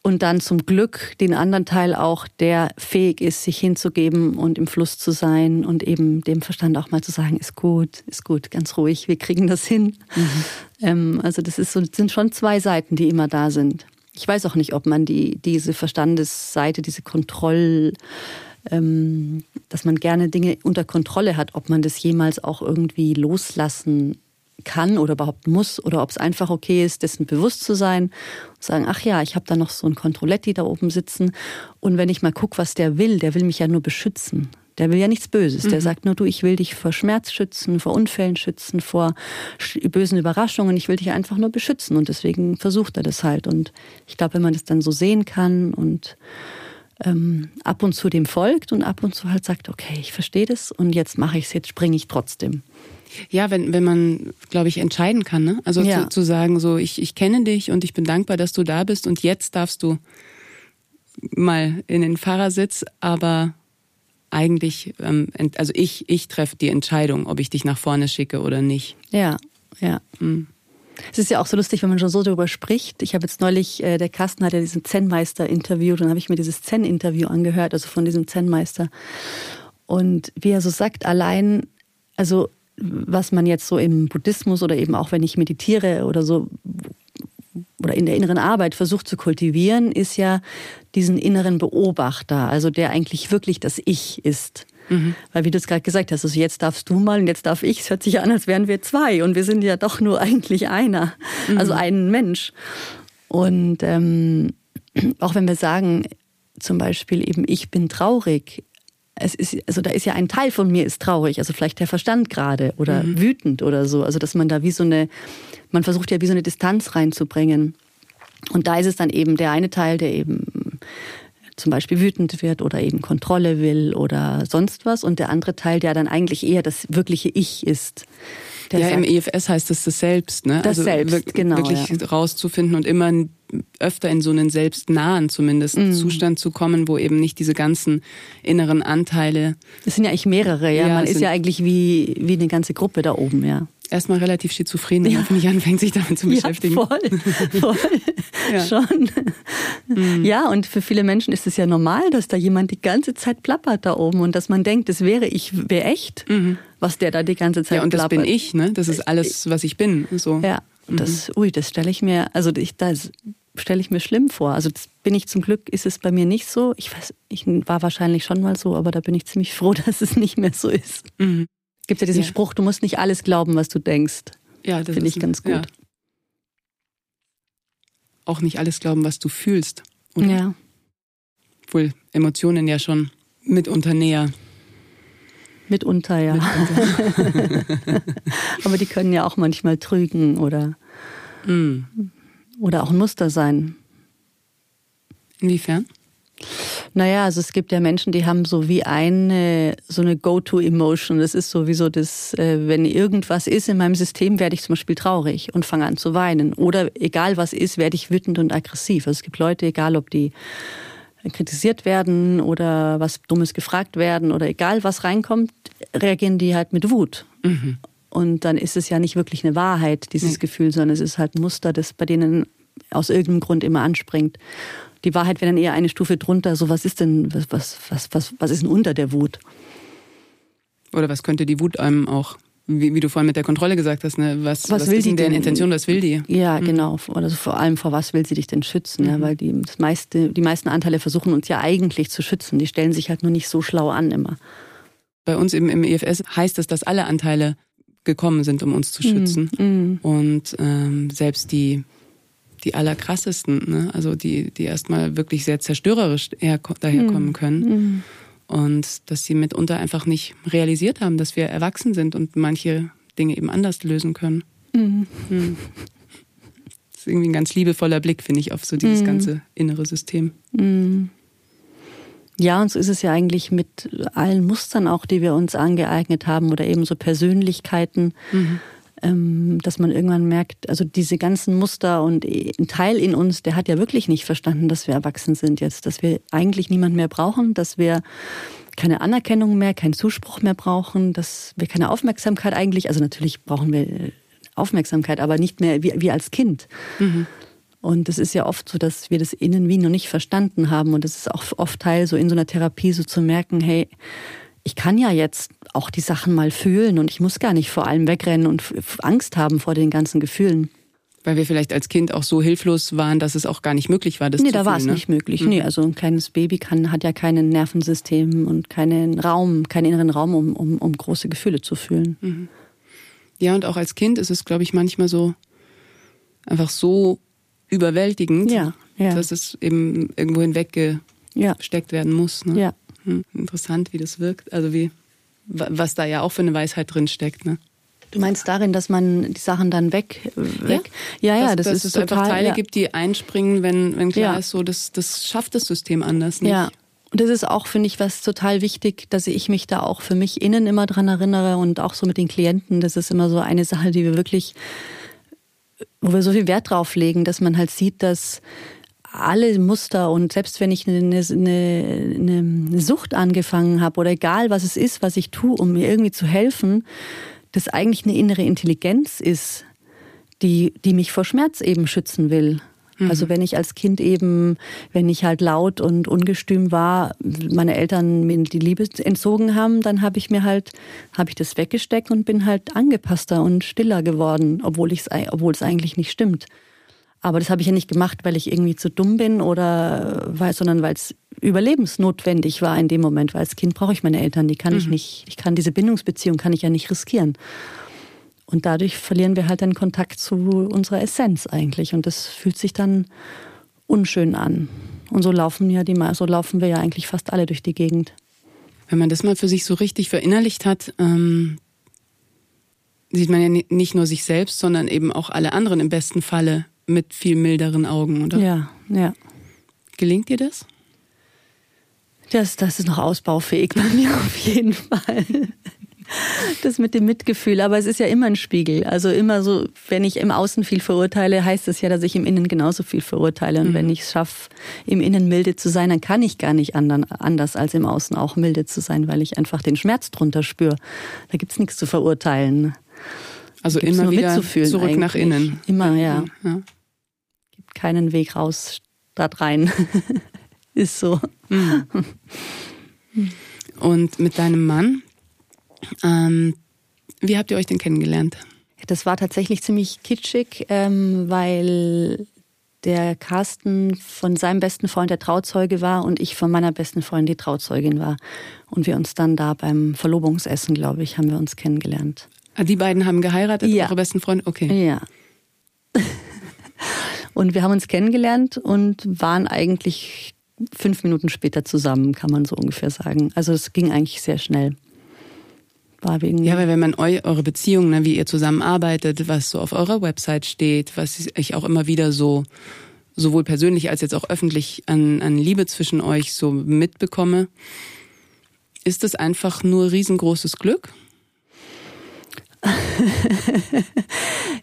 und dann zum Glück den anderen Teil auch, der fähig ist, sich hinzugeben und im Fluss zu sein und eben dem Verstand auch mal zu sagen, ist gut, ist gut, ganz ruhig, wir kriegen das hin. Mhm. Ähm, also das ist so, sind schon zwei Seiten, die immer da sind. Ich weiß auch nicht, ob man die, diese Verstandesseite, diese Kontroll, ähm, dass man gerne Dinge unter Kontrolle hat, ob man das jemals auch irgendwie loslassen kann oder überhaupt muss oder ob es einfach okay ist, dessen bewusst zu sein und sagen, ach ja, ich habe da noch so ein Kontrolletti da oben sitzen und wenn ich mal gucke, was der will, der will mich ja nur beschützen. Der will ja nichts Böses. Mhm. Der sagt nur, du, ich will dich vor Schmerz schützen, vor Unfällen schützen, vor bösen Überraschungen. Ich will dich einfach nur beschützen. Und deswegen versucht er das halt. Und ich glaube, wenn man das dann so sehen kann und ähm, ab und zu dem folgt und ab und zu halt sagt, okay, ich verstehe das und jetzt mache ich es, jetzt springe ich trotzdem. Ja, wenn, wenn man, glaube ich, entscheiden kann. Ne? Also ja. zu, zu sagen, so, ich, ich kenne dich und ich bin dankbar, dass du da bist und jetzt darfst du mal in den Fahrersitz, aber eigentlich, ähm, also ich, ich treffe die Entscheidung, ob ich dich nach vorne schicke oder nicht. Ja, ja. Mhm. Es ist ja auch so lustig, wenn man schon so darüber spricht. Ich habe jetzt neulich, äh, der Carsten hat ja diesen Zen-Meister interviewt und dann habe ich mir dieses Zen-Interview angehört, also von diesem Zen-Meister. Und wie er so sagt, allein, also was man jetzt so im Buddhismus oder eben auch wenn ich meditiere oder so oder in der inneren Arbeit versucht zu kultivieren, ist ja diesen inneren Beobachter, also der eigentlich wirklich das Ich ist. Mhm. Weil wie du es gerade gesagt hast, also jetzt darfst du mal und jetzt darf ich, es hört sich ja an, als wären wir zwei und wir sind ja doch nur eigentlich einer, mhm. also ein Mensch. Und ähm, auch wenn wir sagen, zum Beispiel eben, ich bin traurig, es ist, also da ist ja ein Teil von mir ist traurig, also vielleicht der Verstand gerade oder mhm. wütend oder so. Also dass man da wie so eine, man versucht ja wie so eine Distanz reinzubringen. Und da ist es dann eben der eine Teil, der eben zum Beispiel wütend wird oder eben Kontrolle will oder sonst was. Und der andere Teil, der dann eigentlich eher das wirkliche Ich ist. ja, sagt, im EFS heißt es das Selbst, ne? Das also Selbst, genau. Wirklich ja. rauszufinden und immer öfter in so einen selbstnahen zumindest mhm. Zustand zu kommen, wo eben nicht diese ganzen inneren Anteile. Es sind ja eigentlich mehrere, ja. ja Man ist ja eigentlich wie, wie eine ganze Gruppe da oben, ja erstmal relativ schizophren, wenn ja. man nicht anfängt, sich damit zu beschäftigen. Ja, voll, voll. ja. schon. Mhm. Ja, und für viele Menschen ist es ja normal, dass da jemand die ganze Zeit plappert da oben und dass man denkt, das wäre ich, wäre echt, mhm. was der da die ganze Zeit Ja, und plappert. das bin ich, ne? Das ist alles, was ich bin. So. Ja, mhm. das, ui, das stelle ich mir, also ich, das stelle ich mir schlimm vor. Also bin ich zum Glück, ist es bei mir nicht so. Ich weiß, ich war wahrscheinlich schon mal so, aber da bin ich ziemlich froh, dass es nicht mehr so ist. Mhm gibt ja diesen ja. Spruch, du musst nicht alles glauben, was du denkst. Ja, das finde ich ganz gut. Ja. Auch nicht alles glauben, was du fühlst. Oder? Ja. Obwohl Emotionen ja schon mitunter näher. Mitunter, ja. Mitunter. Aber die können ja auch manchmal trügen oder, mm. Oder auch ein Muster sein. Inwiefern? Naja, also es gibt ja Menschen, die haben so wie eine, so eine Go-To-Emotion. Das ist sowieso das, äh, wenn irgendwas ist in meinem System, werde ich zum Beispiel traurig und fange an zu weinen. Oder egal was ist, werde ich wütend und aggressiv. Also es gibt Leute, egal ob die kritisiert werden oder was Dummes gefragt werden oder egal was reinkommt, reagieren die halt mit Wut. Mhm. Und dann ist es ja nicht wirklich eine Wahrheit, dieses mhm. Gefühl, sondern es ist halt ein Muster, das bei denen aus irgendeinem Grund immer anspringt die Wahrheit wäre dann eher eine Stufe drunter. So, was ist denn, was, was, was, was, was ist denn unter der Wut? Oder was könnte die Wut einem auch, wie, wie du vorhin mit der Kontrolle gesagt hast, ne? was, was, was will ist die deren Intention, was will die? Ja, mhm. genau. Also vor allem vor was will sie dich denn schützen? Mhm. Ja, weil die, das meiste, die meisten Anteile versuchen uns ja eigentlich zu schützen. Die stellen sich halt nur nicht so schlau an immer. Bei uns im, im EFS heißt es, dass alle Anteile gekommen sind, um uns zu schützen. Mhm. Und ähm, selbst die die allerkrassesten, ne? also die, die erstmal wirklich sehr zerstörerisch daherkommen mhm. können. Mhm. Und dass sie mitunter einfach nicht realisiert haben, dass wir erwachsen sind und manche Dinge eben anders lösen können. Mhm. Mhm. Das ist irgendwie ein ganz liebevoller Blick, finde ich, auf so dieses mhm. ganze innere System. Ja, und so ist es ja eigentlich mit allen Mustern auch, die wir uns angeeignet haben oder eben so Persönlichkeiten. Mhm ähm, dass man irgendwann merkt, also diese ganzen Muster und ein Teil in uns, der hat ja wirklich nicht verstanden, dass wir erwachsen sind jetzt, dass wir eigentlich niemand mehr brauchen, dass wir keine Anerkennung mehr, keinen Zuspruch mehr brauchen, dass wir keine Aufmerksamkeit eigentlich, also natürlich brauchen wir äh, Aufmerksamkeit, aber nicht mehr wie, wie als Kind. Mhm. Und es ist ja oft so, dass wir das innen wie noch nicht verstanden haben. Und es ist auch oft Teil, so in so einer Therapie so zu merken, hey, ich kann ja jetzt auch die Sachen mal fühlen und ich muss gar nicht vor allem wegrennen und Angst haben vor den ganzen Gefühlen. Weil wir vielleicht als Kind auch so hilflos waren, dass es auch gar nicht möglich war, das nee, zu da war es ne? nicht möglich. Mhm. Nee, also ein kleines Baby kann, hat ja kein Nervensystem und keinen Raum, keinen inneren Raum, um, um, um große Gefühle zu fühlen. Mhm. Ja, und auch als Kind ist es, glaube ich, manchmal so einfach so überwältigend, ja, ja. dass es eben irgendwo hinweggesteckt werden muss. Ne? Ja. Hm, interessant, wie das wirkt. Also wie, was da ja auch für eine Weisheit drin steckt. Ne? Du meinst darin, dass man die Sachen dann weg, weg? Ja, ja, ja das dass ist es total, einfach Teile ja. gibt, die einspringen, wenn, wenn klar ja. ist, so das, das schafft das System anders nicht. Ja. Und das ist auch, finde ich, was total wichtig, dass ich mich da auch für mich innen immer dran erinnere und auch so mit den Klienten. Das ist immer so eine Sache, die wir wirklich, wo wir so viel Wert drauf legen, dass man halt sieht, dass alle Muster und selbst wenn ich eine, eine, eine Sucht angefangen habe oder egal was es ist, was ich tue, um mir irgendwie zu helfen, das eigentlich eine innere Intelligenz ist, die, die mich vor Schmerz eben schützen will. Mhm. Also wenn ich als Kind eben, wenn ich halt laut und ungestüm war, meine Eltern mir die Liebe entzogen haben, dann habe ich mir halt, habe ich das weggesteckt und bin halt angepasster und stiller geworden, obwohl ich obwohl es eigentlich nicht stimmt. Aber das habe ich ja nicht gemacht, weil ich irgendwie zu dumm bin oder weil, sondern weil es überlebensnotwendig war in dem Moment. Weil als Kind brauche ich meine Eltern, die kann mhm. ich nicht, ich kann diese Bindungsbeziehung kann ich ja nicht riskieren. Und dadurch verlieren wir halt den Kontakt zu unserer Essenz eigentlich. Und das fühlt sich dann unschön an. Und so laufen ja die, so laufen wir ja eigentlich fast alle durch die Gegend. Wenn man das mal für sich so richtig verinnerlicht hat, ähm, sieht man ja nicht nur sich selbst, sondern eben auch alle anderen im besten Falle mit viel milderen Augen, oder? Ja, ja. Gelingt dir das? Das, das ist noch ausbaufähig bei mir auf jeden Fall. Das mit dem Mitgefühl, aber es ist ja immer ein Spiegel. Also immer so, wenn ich im Außen viel verurteile, heißt das ja, dass ich im Innen genauso viel verurteile. Und mhm. wenn ich es schaffe, im Innen milde zu sein, dann kann ich gar nicht anders als im Außen auch milde zu sein, weil ich einfach den Schmerz drunter spüre. Da gibt es nichts zu verurteilen. Also immer wieder zurück eigentlich. nach innen. Immer, ja. ja. Gibt keinen Weg raus, statt rein. Ist so. Mhm. Und mit deinem Mann, ähm, wie habt ihr euch denn kennengelernt? Das war tatsächlich ziemlich kitschig, ähm, weil der Carsten von seinem besten Freund der Trauzeuge war und ich von meiner besten Freundin die Trauzeugin war. Und wir uns dann da beim Verlobungsessen, glaube ich, haben wir uns kennengelernt. Ah, die beiden haben geheiratet, ja. eure besten Freunde? Okay. Ja. und wir haben uns kennengelernt und waren eigentlich fünf Minuten später zusammen, kann man so ungefähr sagen. Also es ging eigentlich sehr schnell. War wegen ja, weil wenn man eu eure Beziehung, ne, wie ihr zusammenarbeitet, was so auf eurer Website steht, was ich auch immer wieder so sowohl persönlich als jetzt auch öffentlich an, an Liebe zwischen euch so mitbekomme, ist das einfach nur riesengroßes Glück?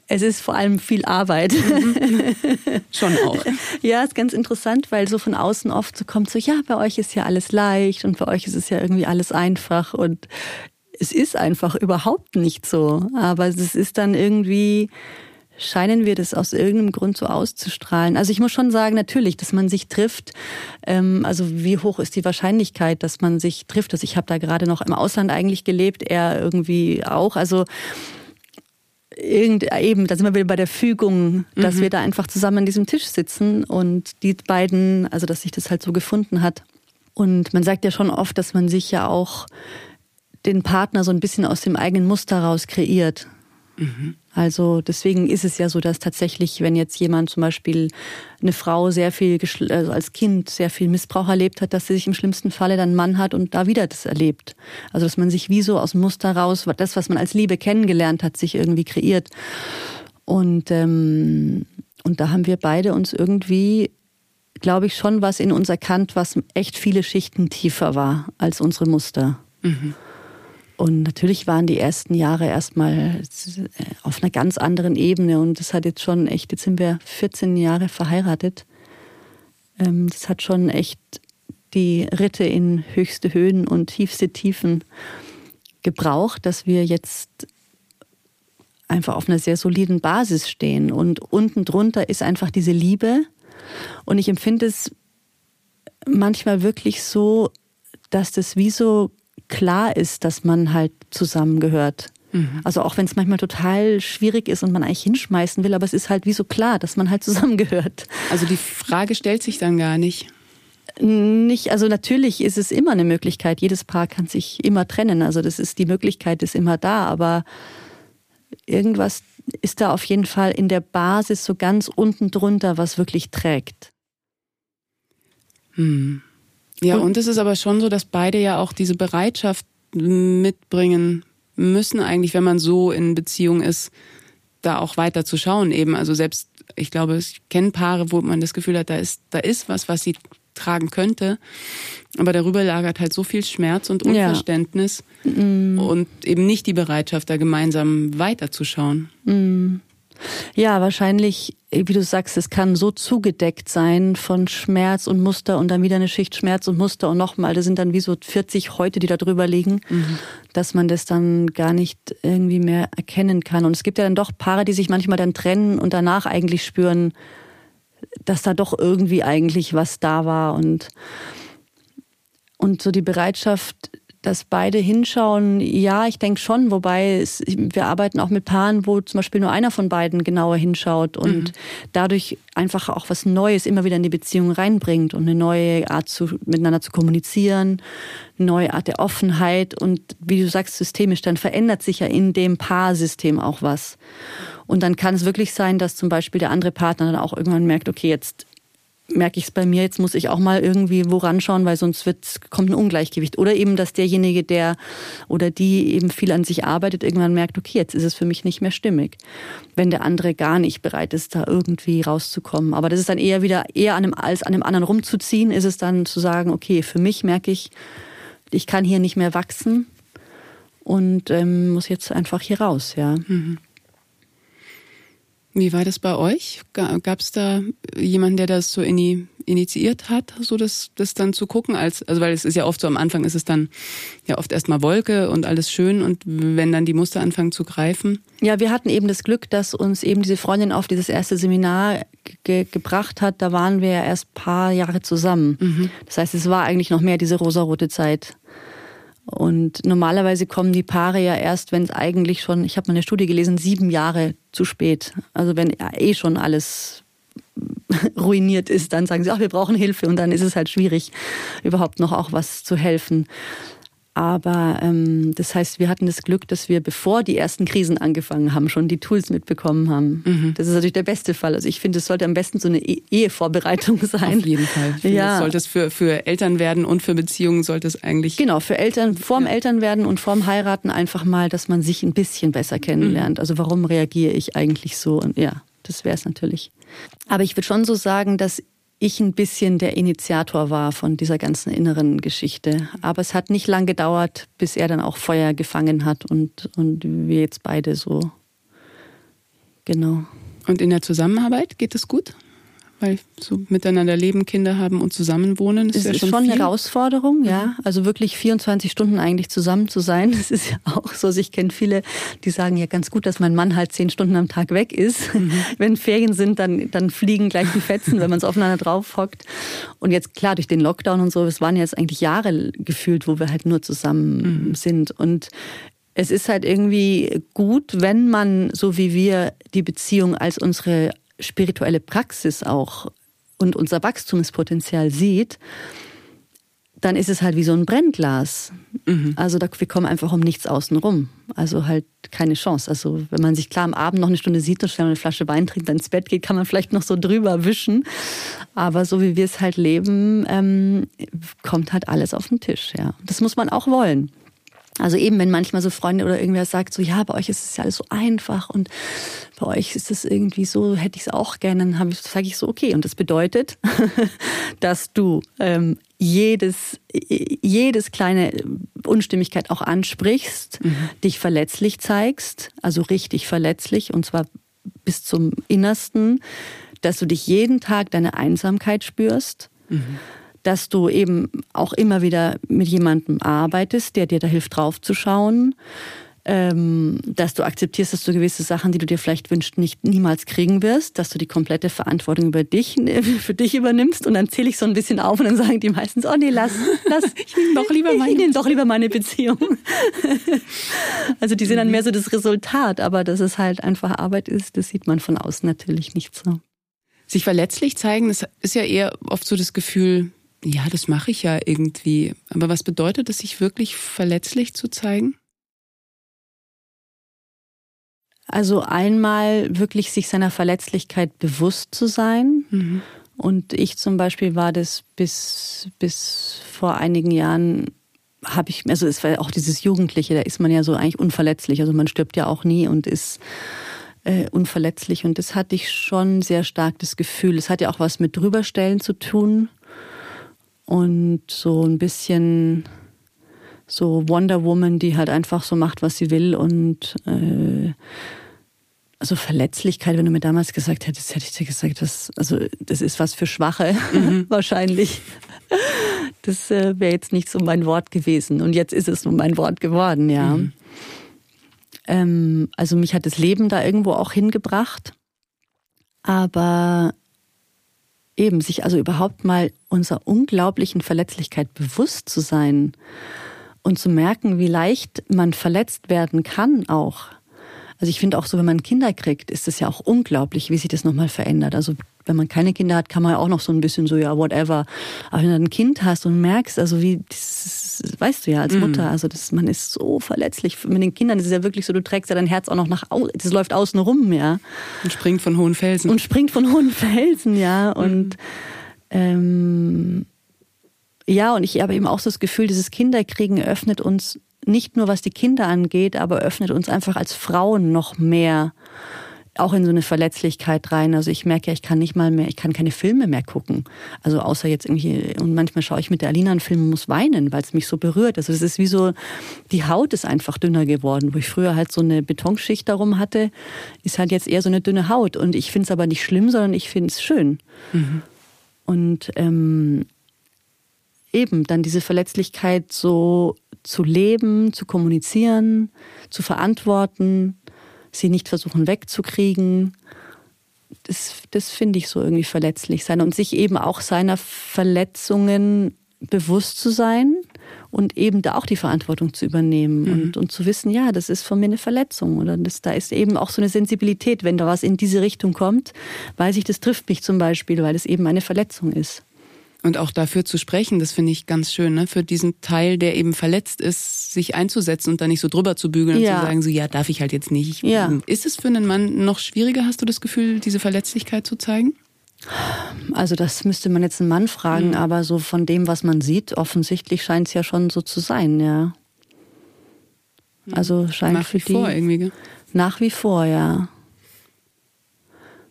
es ist vor allem viel Arbeit. Schon auch. Ja, ist ganz interessant, weil so von außen oft so kommt so, ja, bei euch ist ja alles leicht und bei euch ist es ja irgendwie alles einfach und es ist einfach überhaupt nicht so. Aber es ist dann irgendwie, scheinen wir das aus irgendeinem Grund so auszustrahlen. Also ich muss schon sagen, natürlich, dass man sich trifft. Ähm, also wie hoch ist die Wahrscheinlichkeit, dass man sich trifft? Also ich habe da gerade noch im Ausland eigentlich gelebt, er irgendwie auch. Also irgend, eben, da sind wir wieder bei der Fügung, dass mhm. wir da einfach zusammen an diesem Tisch sitzen und die beiden, also dass sich das halt so gefunden hat. Und man sagt ja schon oft, dass man sich ja auch den Partner so ein bisschen aus dem eigenen Muster raus kreiert. Mhm. Also deswegen ist es ja so, dass tatsächlich, wenn jetzt jemand zum Beispiel eine Frau sehr viel also als Kind sehr viel Missbrauch erlebt hat, dass sie sich im schlimmsten Falle dann einen Mann hat und da wieder das erlebt. Also dass man sich wie so aus dem Muster raus, das, was man als Liebe kennengelernt hat, sich irgendwie kreiert. Und, ähm, und da haben wir beide uns irgendwie, glaube ich, schon was in uns erkannt, was echt viele Schichten tiefer war als unsere Muster. Mhm. Und natürlich waren die ersten Jahre erstmal auf einer ganz anderen Ebene. Und das hat jetzt schon echt, jetzt sind wir 14 Jahre verheiratet. Ähm, das hat schon echt die Ritte in höchste Höhen und tiefste Tiefen gebraucht, dass wir jetzt einfach auf einer sehr soliden Basis stehen. Und unten drunter ist einfach diese Liebe. Und ich empfinde es manchmal wirklich so, dass das wie so klar ist, dass man halt zusammengehört. Mhm. Also auch wenn es manchmal total schwierig ist und man eigentlich hinschmeißen will, aber es ist halt wie so klar, dass man halt zusammengehört. Also die Frage stellt sich dann gar nicht. Nicht, also natürlich ist es immer eine Möglichkeit. Jedes Paar kann sich immer trennen. Also das ist die Möglichkeit ist immer da, aber irgendwas ist da auf jeden Fall in der Basis so ganz unten drunter, was wirklich trägt. Hm. Ja, und, und es ist aber schon so, dass beide ja auch diese Bereitschaft mitbringen müssen, eigentlich, wenn man so in Beziehung ist, da auch weiter zu schauen eben. Also selbst, ich glaube, ich kenne Paare, wo man das Gefühl hat, da ist, da ist was, was sie tragen könnte. Aber darüber lagert halt so viel Schmerz und Unverständnis ja. mm. und eben nicht die Bereitschaft, da gemeinsam weiterzuschauen. Mm. Ja, wahrscheinlich, wie du sagst, es kann so zugedeckt sein von Schmerz und Muster und dann wieder eine Schicht Schmerz und Muster und nochmal. Das sind dann wie so 40 heute, die da drüber liegen, mhm. dass man das dann gar nicht irgendwie mehr erkennen kann. Und es gibt ja dann doch Paare, die sich manchmal dann trennen und danach eigentlich spüren, dass da doch irgendwie eigentlich was da war und und so die Bereitschaft, dass beide hinschauen, ja, ich denke schon, wobei es, wir arbeiten auch mit Paaren, wo zum Beispiel nur einer von beiden genauer hinschaut und mhm. dadurch einfach auch was Neues immer wieder in die Beziehung reinbringt und eine neue Art zu, miteinander zu kommunizieren, eine neue Art der Offenheit und wie du sagst, systemisch, dann verändert sich ja in dem Paarsystem auch was. Und dann kann es wirklich sein, dass zum Beispiel der andere Partner dann auch irgendwann merkt, okay, jetzt merke ich es bei mir, jetzt muss ich auch mal irgendwie wo ranschauen, weil sonst wird, kommt ein Ungleichgewicht. Oder eben, dass derjenige, der oder die eben viel an sich arbeitet, irgendwann merkt, okay, jetzt ist es für mich nicht mehr stimmig. Wenn der andere gar nicht bereit ist, da irgendwie rauszukommen. Aber das ist dann eher wieder, eher an einem, als an dem anderen rumzuziehen, ist es dann zu sagen, okay, für mich merke ich, ich kann hier nicht mehr wachsen und ähm, muss jetzt einfach hier raus, ja. Mhm. Wie war das bei euch? Gab es da jemanden, der das so initiiert hat, so das, das dann zu gucken? Als, also weil es ist ja oft so, am Anfang ist es dann ja oft erstmal Wolke und alles schön und wenn dann die Muster anfangen zu greifen. Ja, wir hatten eben das Glück, dass uns eben diese Freundin auf dieses erste Seminar ge gebracht hat. Da waren wir ja erst paar Jahre zusammen. Mhm. Das heißt, es war eigentlich noch mehr diese rosarote Zeit. Und normalerweise kommen die Paare ja erst, wenn es eigentlich schon, ich habe mal eine Studie gelesen, sieben Jahre zu spät. Also wenn eh schon alles ruiniert ist, dann sagen sie, ach, wir brauchen Hilfe und dann ist es halt schwierig, überhaupt noch auch was zu helfen. Aber ähm, das heißt, wir hatten das Glück, dass wir, bevor die ersten Krisen angefangen haben, schon die Tools mitbekommen haben. Mhm. Das ist natürlich der beste Fall. Also ich finde, es sollte am besten so eine e Ehevorbereitung sein. Auf jeden Fall. Ich finde, ja. sollte es für, für Eltern werden und für Beziehungen sollte es eigentlich. Genau, für Eltern, vorm ja. Elternwerden und vorm Heiraten einfach mal, dass man sich ein bisschen besser kennenlernt. Mhm. Also warum reagiere ich eigentlich so? Und ja, das wäre es natürlich. Aber ich würde schon so sagen, dass ich ein bisschen der Initiator war von dieser ganzen inneren Geschichte. Aber es hat nicht lang gedauert, bis er dann auch Feuer gefangen hat und, und wir jetzt beide so. Genau. Und in der Zusammenarbeit geht es gut? Weil so miteinander leben, Kinder haben und zusammenwohnen, ist, ist ja schon, schon eine Herausforderung, ja. Mhm. Also wirklich 24 Stunden eigentlich zusammen zu sein, das ist ja auch so. Also ich kenne viele, die sagen ja ganz gut, dass mein Mann halt zehn Stunden am Tag weg ist. Mhm. Wenn Ferien sind, dann, dann fliegen gleich die Fetzen, wenn man so aufeinander drauf hockt. Und jetzt klar, durch den Lockdown und so, es waren jetzt eigentlich Jahre gefühlt, wo wir halt nur zusammen mhm. sind. Und es ist halt irgendwie gut, wenn man, so wie wir, die Beziehung als unsere spirituelle Praxis auch und unser Wachstumspotenzial sieht, dann ist es halt wie so ein Brennglas. Mhm. Also da, wir kommen einfach um nichts außen rum. Also halt keine Chance. Also wenn man sich klar am Abend noch eine Stunde sieht und schnell eine Flasche Wein trinkt, dann ins Bett geht, kann man vielleicht noch so drüber wischen. Aber so wie wir es halt leben, ähm, kommt halt alles auf den Tisch. Ja, das muss man auch wollen. Also eben, wenn manchmal so Freunde oder irgendwer sagt, so ja, bei euch ist es ja alles so einfach und bei euch ist es irgendwie so, hätte ich es auch gerne, dann sage ich so, okay. Und das bedeutet, dass du ähm, jedes, jedes kleine Unstimmigkeit auch ansprichst, mhm. dich verletzlich zeigst, also richtig verletzlich und zwar bis zum Innersten, dass du dich jeden Tag deine Einsamkeit spürst. Mhm dass du eben auch immer wieder mit jemandem arbeitest, der dir da hilft, draufzuschauen. Ähm, dass du akzeptierst, dass du gewisse Sachen, die du dir vielleicht wünschst, nicht niemals kriegen wirst, dass du die komplette Verantwortung über dich, für dich übernimmst und dann zähle ich so ein bisschen auf und dann sagen die meistens, oh nee, lass, lass, ich nehme doch lieber meine, ich, ich doch lieber meine Beziehung. also die sind dann mhm. mehr so das Resultat, aber dass es halt einfach Arbeit ist, das sieht man von außen natürlich nicht so. Sich verletzlich zeigen, das ist ja eher oft so das Gefühl, ja, das mache ich ja irgendwie. Aber was bedeutet es, sich wirklich verletzlich zu zeigen? Also einmal wirklich sich seiner Verletzlichkeit bewusst zu sein. Mhm. Und ich zum Beispiel war das bis, bis vor einigen Jahren, habe ich, also es war auch dieses Jugendliche, da ist man ja so eigentlich unverletzlich. Also man stirbt ja auch nie und ist äh, unverletzlich. Und das hatte ich schon sehr stark das Gefühl. Es hat ja auch was mit drüberstellen zu tun und so ein bisschen so Wonder Woman, die halt einfach so macht, was sie will und äh, also Verletzlichkeit, wenn du mir damals gesagt hättest, hätte ich dir gesagt, das, also das ist was für Schwache mhm. wahrscheinlich. Das äh, wäre jetzt nicht so mein Wort gewesen. Und jetzt ist es so mein Wort geworden, ja. Mhm. Ähm, also mich hat das Leben da irgendwo auch hingebracht. Aber eben sich also überhaupt mal unserer unglaublichen Verletzlichkeit bewusst zu sein und zu merken, wie leicht man verletzt werden kann auch. Also ich finde auch so, wenn man Kinder kriegt, ist es ja auch unglaublich, wie sich das nochmal verändert. Also wenn man keine Kinder hat, kann man ja auch noch so ein bisschen so, ja, whatever. Aber wenn du ein Kind hast und merkst, also wie, das weißt du ja als mhm. Mutter, also das, man ist so verletzlich. Mit den Kindern ist es ja wirklich so, du trägst ja dein Herz auch noch nach außen, das läuft außen rum, ja. Und springt von hohen Felsen. Und springt von hohen Felsen, ja. Und mhm Ähm, ja, und ich habe eben auch so das Gefühl, dieses Kinderkriegen öffnet uns nicht nur was die Kinder angeht, aber öffnet uns einfach als Frauen noch mehr auch in so eine Verletzlichkeit rein. Also ich merke ja, ich kann nicht mal mehr, ich kann keine Filme mehr gucken. Also außer jetzt irgendwie, und manchmal schaue ich mit der Alina einen Film und muss weinen, weil es mich so berührt. Also es ist wie so, die Haut ist einfach dünner geworden. Wo ich früher halt so eine Betonschicht darum hatte, ist halt jetzt eher so eine dünne Haut. Und ich finde es aber nicht schlimm, sondern ich finde es schön. Mhm. Und ähm, eben dann diese Verletzlichkeit so zu leben, zu kommunizieren, zu verantworten, sie nicht versuchen wegzukriegen. Das, das finde ich so irgendwie verletzlich sein und sich eben auch seiner Verletzungen bewusst zu sein und eben da auch die Verantwortung zu übernehmen mhm. und, und zu wissen, ja, das ist von mir eine Verletzung oder das, da ist eben auch so eine Sensibilität, wenn da was in diese Richtung kommt, weiß ich, das trifft mich zum Beispiel, weil es eben eine Verletzung ist. Und auch dafür zu sprechen, das finde ich ganz schön, ne? für diesen Teil, der eben verletzt ist, sich einzusetzen und da nicht so drüber zu bügeln ja. und zu sagen, so ja, darf ich halt jetzt nicht. Ja. Ist es für einen Mann noch schwieriger, hast du das Gefühl, diese Verletzlichkeit zu zeigen? Also das müsste man jetzt einen Mann fragen, mhm. aber so von dem, was man sieht, offensichtlich scheint es ja schon so zu sein, ja. Mhm. Also scheint nach wie vor irgendwie. Nach wie vor, ja.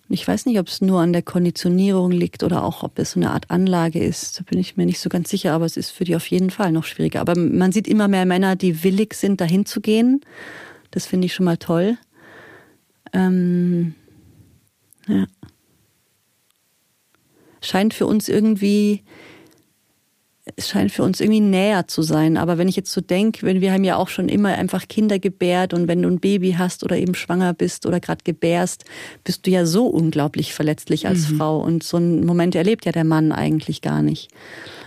Ich weiß nicht, ob es nur an der Konditionierung liegt oder auch, ob es so eine Art Anlage ist. Da bin ich mir nicht so ganz sicher, aber es ist für die auf jeden Fall noch schwieriger. Aber man sieht immer mehr Männer, die willig sind, dahin zu gehen. Das finde ich schon mal toll. Ähm, ja. Scheint für uns irgendwie es scheint für uns irgendwie näher zu sein. Aber wenn ich jetzt so denke, wenn wir haben ja auch schon immer einfach Kinder gebärt und wenn du ein Baby hast oder eben schwanger bist oder gerade gebärst, bist du ja so unglaublich verletzlich als mhm. Frau. Und so einen Moment erlebt ja der Mann eigentlich gar nicht.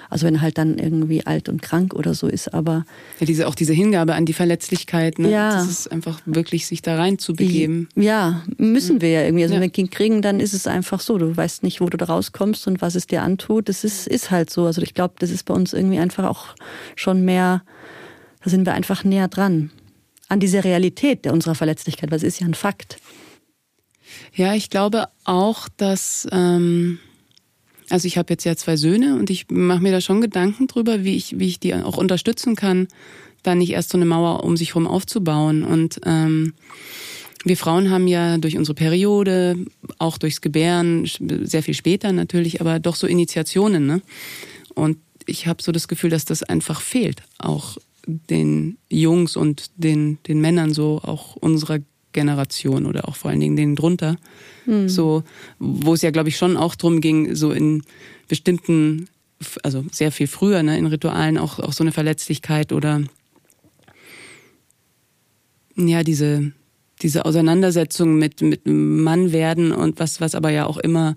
Also wenn er halt dann irgendwie alt und krank oder so ist, aber. Ja, diese, auch diese Hingabe an die Verletzlichkeit, ne? Ja. Das ist einfach wirklich sich da rein zu begeben. Ja, müssen wir ja irgendwie. Also ja. wenn wir ein Kind kriegen, dann ist es einfach so. Du weißt nicht, wo du da rauskommst und was es dir antut. Das ist, ist halt so. Also ich glaube, das ist bei uns irgendwie einfach auch schon mehr, da sind wir einfach näher dran. An diese Realität der unserer Verletzlichkeit, weil es ist ja ein Fakt. Ja, ich glaube auch, dass ähm, also ich habe jetzt ja zwei Söhne und ich mache mir da schon Gedanken drüber, wie ich, wie ich die auch unterstützen kann, da nicht erst so eine Mauer um sich herum aufzubauen. Und ähm, wir Frauen haben ja durch unsere Periode, auch durchs Gebären, sehr viel später natürlich, aber doch so Initiationen. Ne? Und ich habe so das Gefühl, dass das einfach fehlt, auch den Jungs und den, den Männern so, auch unserer Generation oder auch vor allen Dingen denen drunter. Mhm. So, wo es ja, glaube ich, schon auch drum ging, so in bestimmten, also sehr viel früher, ne, in Ritualen auch, auch so eine Verletzlichkeit oder ja, diese, diese Auseinandersetzung mit, mit Mann werden und was, was aber ja auch immer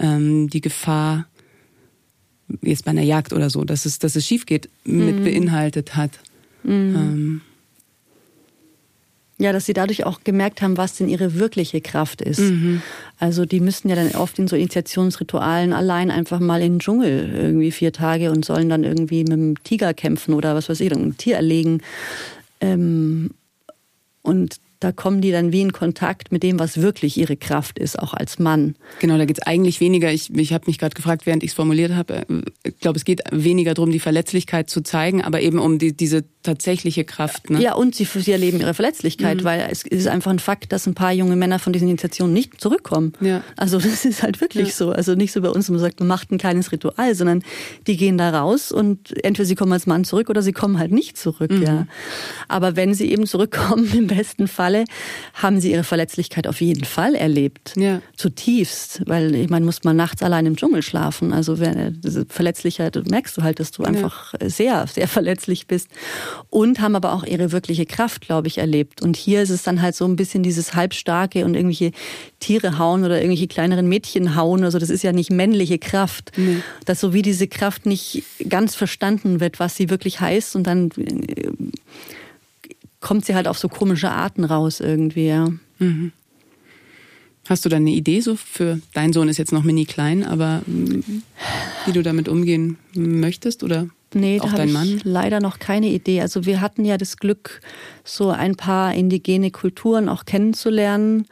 ähm, die Gefahr jetzt bei einer Jagd oder so, dass es, dass es schief geht, mit mhm. beinhaltet hat. Mhm. Ähm, ja, dass sie dadurch auch gemerkt haben, was denn ihre wirkliche Kraft ist. Mhm. Also die müssen ja dann oft in so Initiationsritualen allein einfach mal in den Dschungel irgendwie vier Tage und sollen dann irgendwie mit einem Tiger kämpfen oder was weiß ich, ein Tier erlegen. Ähm, und da kommen die dann wie in Kontakt mit dem, was wirklich ihre Kraft ist, auch als Mann. Genau, da geht es eigentlich weniger, ich, ich habe mich gerade gefragt, während ich es formuliert habe, äh, ich glaube, es geht weniger darum, die Verletzlichkeit zu zeigen, aber eben um die, diese tatsächliche Kraft. Ne? Ja, und sie, sie erleben ihre Verletzlichkeit, mhm. weil es ist einfach ein Fakt, dass ein paar junge Männer von diesen Initiationen nicht zurückkommen. Ja. Also das ist halt wirklich ja. so. Also nicht so bei uns, man sagt, man macht ein kleines Ritual, sondern die gehen da raus und entweder sie kommen als Mann zurück oder sie kommen halt nicht zurück. Mhm. Ja. Aber wenn sie eben zurückkommen, im besten Falle, haben sie ihre Verletzlichkeit auf jeden Fall erlebt. Ja. Zutiefst. Weil ich meine, muss man nachts allein im Dschungel schlafen. Also wenn, diese Verletzlichkeit merkst du halt, dass du einfach sehr, sehr verletzlich bist und haben aber auch ihre wirkliche Kraft, glaube ich, erlebt. Und hier ist es dann halt so ein bisschen dieses halbstarke und irgendwelche Tiere hauen oder irgendwelche kleineren Mädchen hauen. Also das ist ja nicht männliche Kraft. Nee. Dass so wie diese Kraft nicht ganz verstanden wird, was sie wirklich heißt und dann äh, kommt sie halt auf so komische Arten raus irgendwie, ja. Mhm. Hast du da eine Idee so für, dein Sohn ist jetzt noch mini klein, aber wie du damit umgehen möchtest oder Nee, da habe ich leider noch keine Idee. Also wir hatten ja das Glück, so ein paar indigene Kulturen auch kennenzulernen.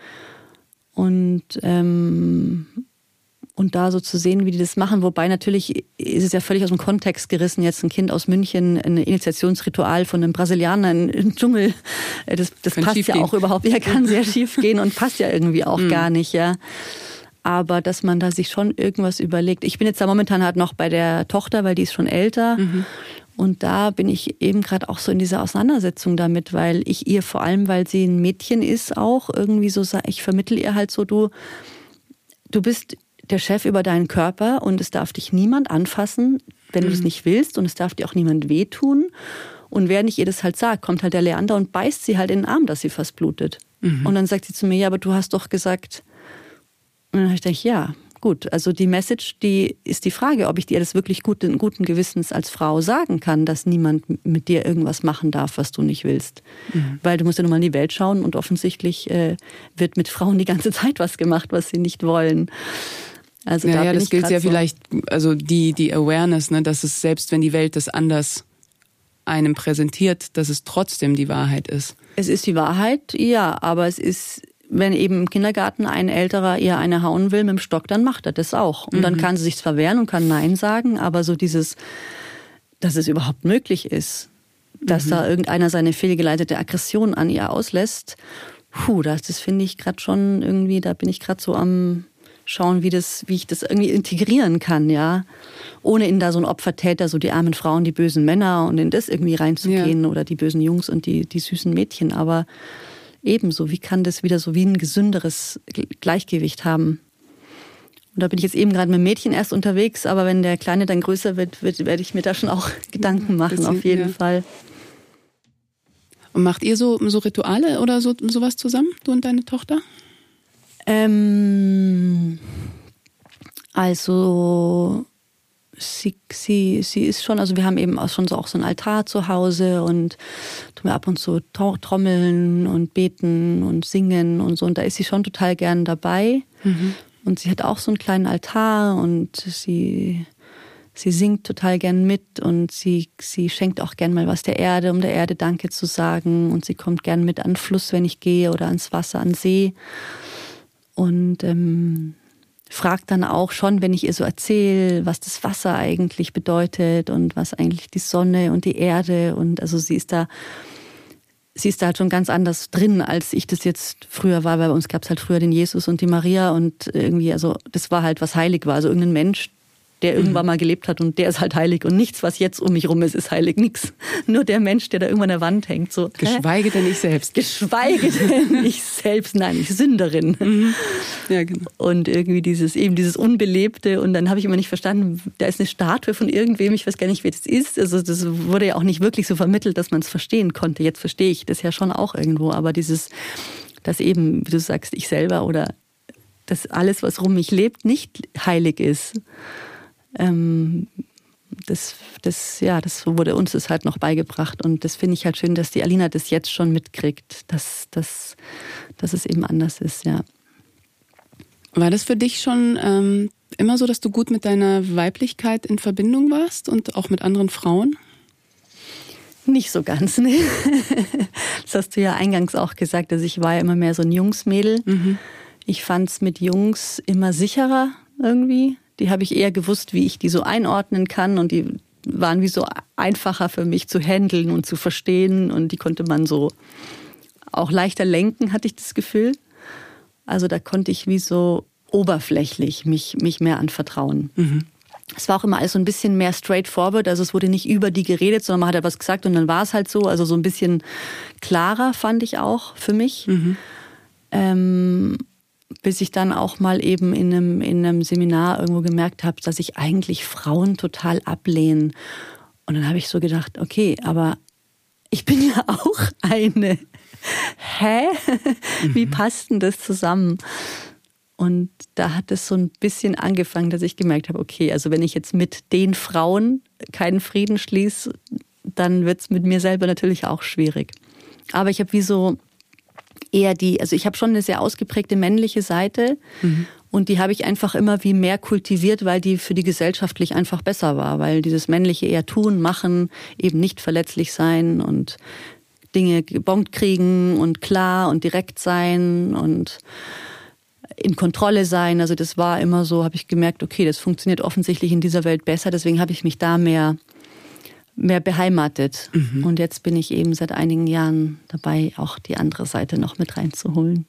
Und ähm, und da so zu sehen, wie die das machen. Wobei natürlich ist es ja völlig aus dem Kontext gerissen, jetzt ein Kind aus München, ein Initiationsritual von einem Brasilianer im Dschungel. Das, das passt ja auch überhaupt, ja, kann sehr schief gehen und passt ja irgendwie auch mhm. gar nicht, ja. Aber dass man da sich schon irgendwas überlegt. Ich bin jetzt da momentan halt noch bei der Tochter, weil die ist schon älter. Mhm. Und da bin ich eben gerade auch so in dieser Auseinandersetzung damit, weil ich ihr vor allem, weil sie ein Mädchen ist, auch irgendwie so, ich vermittel ihr halt so, du, du bist der Chef über deinen Körper und es darf dich niemand anfassen, wenn mhm. du es nicht willst und es darf dir auch niemand wehtun. Und während ich ihr das halt sagt, kommt halt der Leander und beißt sie halt in den Arm, dass sie fast blutet. Mhm. Und dann sagt sie zu mir, ja, aber du hast doch gesagt, und dann habe ich gedacht, ja, gut. Also die Message, die ist die Frage, ob ich dir das wirklich guten, guten Gewissens als Frau sagen kann, dass niemand mit dir irgendwas machen darf, was du nicht willst. Mhm. Weil du musst ja nun mal in die Welt schauen und offensichtlich äh, wird mit Frauen die ganze Zeit was gemacht, was sie nicht wollen. Also ja, da das gilt ja so vielleicht, also die, die Awareness, ne, dass es selbst wenn die Welt das anders einem präsentiert, dass es trotzdem die Wahrheit ist. Es ist die Wahrheit, ja, aber es ist, wenn eben im Kindergarten ein Älterer ihr eine hauen will mit dem Stock, dann macht er das auch. Und mhm. dann kann sie sich zwar wehren und kann Nein sagen, aber so dieses, dass es überhaupt möglich ist, dass mhm. da irgendeiner seine fehlgeleitete Aggression an ihr auslässt, puh, das, das finde ich gerade schon irgendwie, da bin ich gerade so am schauen, wie das, wie ich das irgendwie integrieren kann, ja. Ohne in da so ein Opfertäter, so die armen Frauen, die bösen Männer und in das irgendwie reinzugehen ja. oder die bösen Jungs und die, die süßen Mädchen. Aber ebenso, wie kann das wieder so wie ein gesünderes Gleichgewicht haben? Und da bin ich jetzt eben gerade mit Mädchen erst unterwegs, aber wenn der Kleine dann größer wird, wird werde ich mir da schon auch Gedanken machen, das auf jeden ja. Fall. Und macht ihr so, so Rituale oder so sowas zusammen, du und deine Tochter? Ähm, also sie, sie, sie ist schon, also wir haben eben auch schon so, auch so ein Altar zu Hause und tun wir ab und zu trommeln und beten und singen und so. Und da ist sie schon total gern dabei. Mhm. Und sie hat auch so einen kleinen Altar und sie, sie singt total gern mit und sie, sie schenkt auch gern mal was der Erde, um der Erde Danke zu sagen. Und sie kommt gern mit an den Fluss, wenn ich gehe oder ans Wasser, an See und ähm, fragt dann auch schon, wenn ich ihr so erzähle, was das Wasser eigentlich bedeutet und was eigentlich die Sonne und die Erde und also sie ist da sie ist da halt schon ganz anders drin, als ich das jetzt früher war, weil bei uns gab es halt früher den Jesus und die Maria und irgendwie, also das war halt was heilig war. Also irgendein Mensch, der irgendwann mhm. mal gelebt hat und der ist halt heilig und nichts, was jetzt um mich rum ist, ist heilig, nix. Nur der Mensch, der da irgendwann an der Wand hängt, so. Geschweige denn ich selbst. Geschweige denn ich selbst, nein, ich Sünderin. Mhm. Ja, genau. Und irgendwie dieses, eben dieses Unbelebte und dann habe ich immer nicht verstanden, da ist eine Statue von irgendwem, ich weiß gar nicht, wer das ist. Also das wurde ja auch nicht wirklich so vermittelt, dass man es verstehen konnte. Jetzt verstehe ich das ja schon auch irgendwo, aber dieses, dass eben, wie du sagst, ich selber oder dass alles, was rum mich lebt, nicht heilig ist ähm, das, das, ja, das wurde uns das halt noch beigebracht. Und das finde ich halt schön, dass die Alina das jetzt schon mitkriegt, dass, dass, dass es eben anders ist, ja. War das für dich schon ähm, immer so, dass du gut mit deiner Weiblichkeit in Verbindung warst und auch mit anderen Frauen? Nicht so ganz, ne? Das hast du ja eingangs auch gesagt, dass ich war ja immer mehr so ein Jungsmädel. Mhm. Ich fand es mit Jungs immer sicherer irgendwie. Die habe ich eher gewusst, wie ich die so einordnen kann und die waren wie so einfacher für mich zu handeln und zu verstehen und die konnte man so auch leichter lenken, hatte ich das Gefühl. Also da konnte ich wie so oberflächlich mich, mich mehr anvertrauen. Mhm. Es war auch immer alles so ein bisschen mehr straightforward, also es wurde nicht über die geredet, sondern man hat etwas gesagt und dann war es halt so. Also so ein bisschen klarer fand ich auch für mich. Mhm. Ähm, bis ich dann auch mal eben in einem, in einem Seminar irgendwo gemerkt habe, dass ich eigentlich Frauen total ablehne. Und dann habe ich so gedacht, okay, aber ich bin ja auch eine. Hä? Wie mhm. passt denn das zusammen? Und da hat es so ein bisschen angefangen, dass ich gemerkt habe, okay, also wenn ich jetzt mit den Frauen keinen Frieden schließe, dann wird es mit mir selber natürlich auch schwierig. Aber ich habe wie so eher die, also ich habe schon eine sehr ausgeprägte männliche Seite mhm. und die habe ich einfach immer wie mehr kultiviert, weil die für die gesellschaftlich einfach besser war, weil dieses männliche eher tun, machen, eben nicht verletzlich sein und Dinge gebongt kriegen und klar und direkt sein und in Kontrolle sein. Also das war immer so, habe ich gemerkt, okay, das funktioniert offensichtlich in dieser Welt besser. Deswegen habe ich mich da mehr, mehr beheimatet. Mhm. Und jetzt bin ich eben seit einigen Jahren dabei, auch die andere Seite noch mit reinzuholen.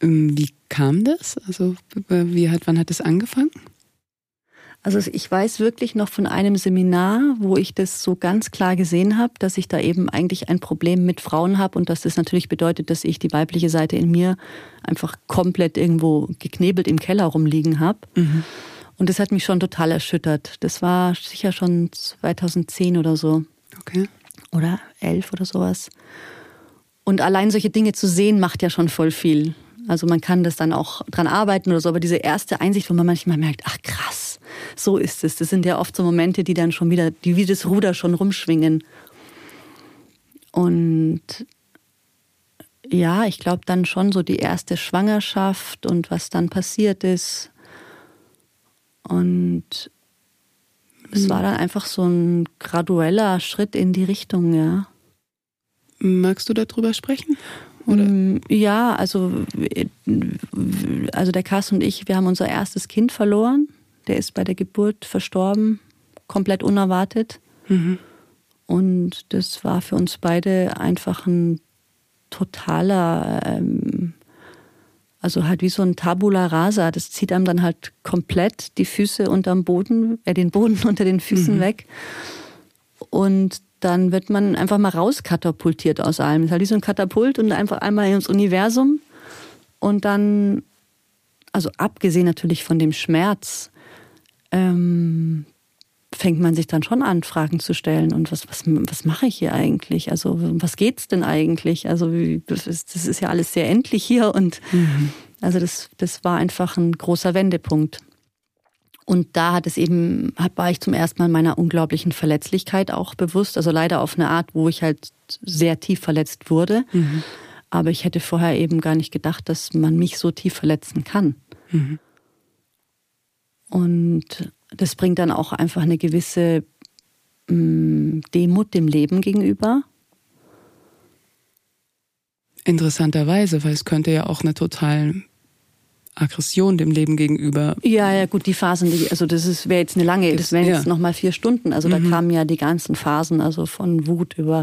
Ähm, wie kam das? Also wie hat, wann hat das angefangen? Also ich weiß wirklich noch von einem Seminar, wo ich das so ganz klar gesehen habe, dass ich da eben eigentlich ein Problem mit Frauen habe und dass das natürlich bedeutet, dass ich die weibliche Seite in mir einfach komplett irgendwo geknebelt im Keller rumliegen habe. Mhm. Und das hat mich schon total erschüttert. Das war sicher schon 2010 oder so. Okay. Oder 11 oder sowas. Und allein solche Dinge zu sehen, macht ja schon voll viel. Also man kann das dann auch dran arbeiten oder so, aber diese erste Einsicht, wo man manchmal merkt, ach krass, so ist es. Das sind ja oft so Momente, die dann schon wieder, die wie das Ruder schon rumschwingen. Und ja, ich glaube dann schon so die erste Schwangerschaft und was dann passiert ist. Und es war dann einfach so ein gradueller Schritt in die Richtung, ja. Magst du darüber sprechen? Oder? Mm, ja, also, also der Kass und ich, wir haben unser erstes Kind verloren. Der ist bei der Geburt verstorben, komplett unerwartet. Mhm. Und das war für uns beide einfach ein totaler, ähm, also halt wie so ein Tabula rasa. Das zieht einem dann halt komplett die Füße unterm Boden, äh, den Boden unter den Füßen mhm. weg. Und dann wird man einfach mal rauskatapultiert aus allem. Es ist halt wie so ein Katapult und einfach einmal ins Universum. Und dann, also abgesehen natürlich von dem Schmerz, ähm, fängt man sich dann schon an, Fragen zu stellen. Und was, was, was mache ich hier eigentlich? Also, was geht's denn eigentlich? Also, das ist, das ist ja alles sehr endlich hier. Und mhm. also, das, das war einfach ein großer Wendepunkt. Und da hat es eben, war ich zum ersten Mal meiner unglaublichen Verletzlichkeit auch bewusst. Also leider auf eine Art, wo ich halt sehr tief verletzt wurde. Mhm. Aber ich hätte vorher eben gar nicht gedacht, dass man mich so tief verletzen kann. Mhm. Und das bringt dann auch einfach eine gewisse mh, mm, Demut dem Leben gegenüber. Interessanterweise, weil es könnte ja auch eine total Aggression dem Leben gegenüber. Ja, ja, gut, die Phasen, die, also das wäre jetzt eine lange, das wären jetzt ja. nochmal vier Stunden. Also mhm. da kamen ja die ganzen Phasen, also von Wut über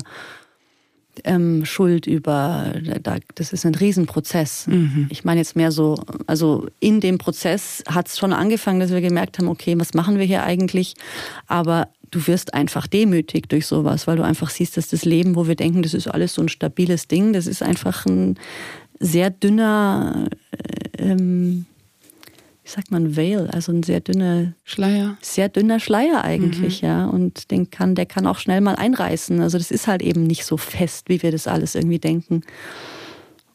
ähm, Schuld über, da, das ist ein Riesenprozess. Mhm. Ich meine jetzt mehr so, also in dem Prozess hat es schon angefangen, dass wir gemerkt haben, okay, was machen wir hier eigentlich? Aber du wirst einfach demütig durch sowas, weil du einfach siehst, dass das Leben, wo wir denken, das ist alles so ein stabiles Ding, das ist einfach ein sehr dünner, äh, ähm, wie sagt man, Veil, also ein sehr dünner Schleier. Sehr dünner Schleier eigentlich, mhm. ja. Und den kann, der kann auch schnell mal einreißen. Also das ist halt eben nicht so fest, wie wir das alles irgendwie denken.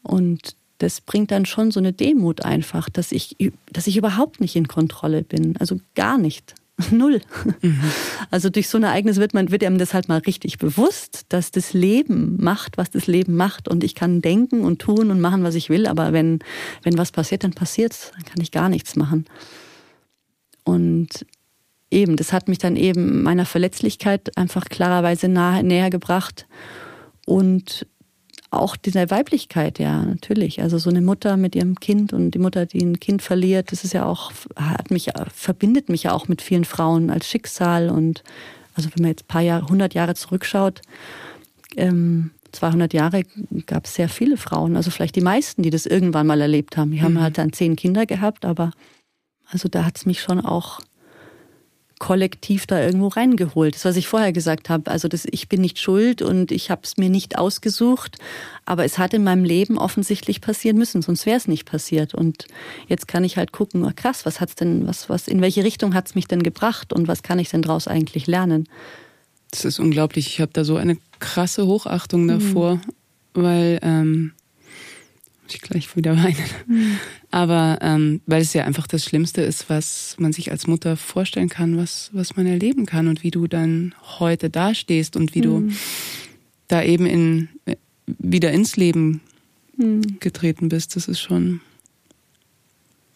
Und das bringt dann schon so eine Demut einfach, dass ich, dass ich überhaupt nicht in Kontrolle bin. Also gar nicht. Null. Mhm. Also durch so ein Ereignis wird man, wird einem das halt mal richtig bewusst, dass das Leben macht, was das Leben macht. Und ich kann denken und tun und machen, was ich will. Aber wenn, wenn was passiert, dann passiert's. Dann kann ich gar nichts machen. Und eben, das hat mich dann eben meiner Verletzlichkeit einfach klarerweise nahe, näher gebracht. Und auch dieser Weiblichkeit, ja, natürlich. Also so eine Mutter mit ihrem Kind und die Mutter, die ein Kind verliert, das ist ja auch, hat mich, verbindet mich ja auch mit vielen Frauen als Schicksal und also wenn man jetzt ein paar Jahre, 100 Jahre zurückschaut, ähm, 200 Jahre gab es sehr viele Frauen, also vielleicht die meisten, die das irgendwann mal erlebt haben. Die mhm. haben halt dann zehn Kinder gehabt, aber also da hat es mich schon auch kollektiv da irgendwo reingeholt. Das, was ich vorher gesagt habe. Also das, ich bin nicht schuld und ich habe es mir nicht ausgesucht, aber es hat in meinem Leben offensichtlich passieren müssen, sonst wäre es nicht passiert. Und jetzt kann ich halt gucken, oh krass, was hat's denn, was, was, in welche Richtung hat's mich denn gebracht und was kann ich denn daraus eigentlich lernen? Das ist unglaublich. Ich habe da so eine krasse Hochachtung davor, mhm. weil ähm, ich gleich wieder weinen. Mhm. Aber ähm, weil es ja einfach das Schlimmste ist, was man sich als Mutter vorstellen kann, was, was man erleben kann und wie du dann heute dastehst und wie mhm. du da eben in, wieder ins Leben mhm. getreten bist. Das ist schon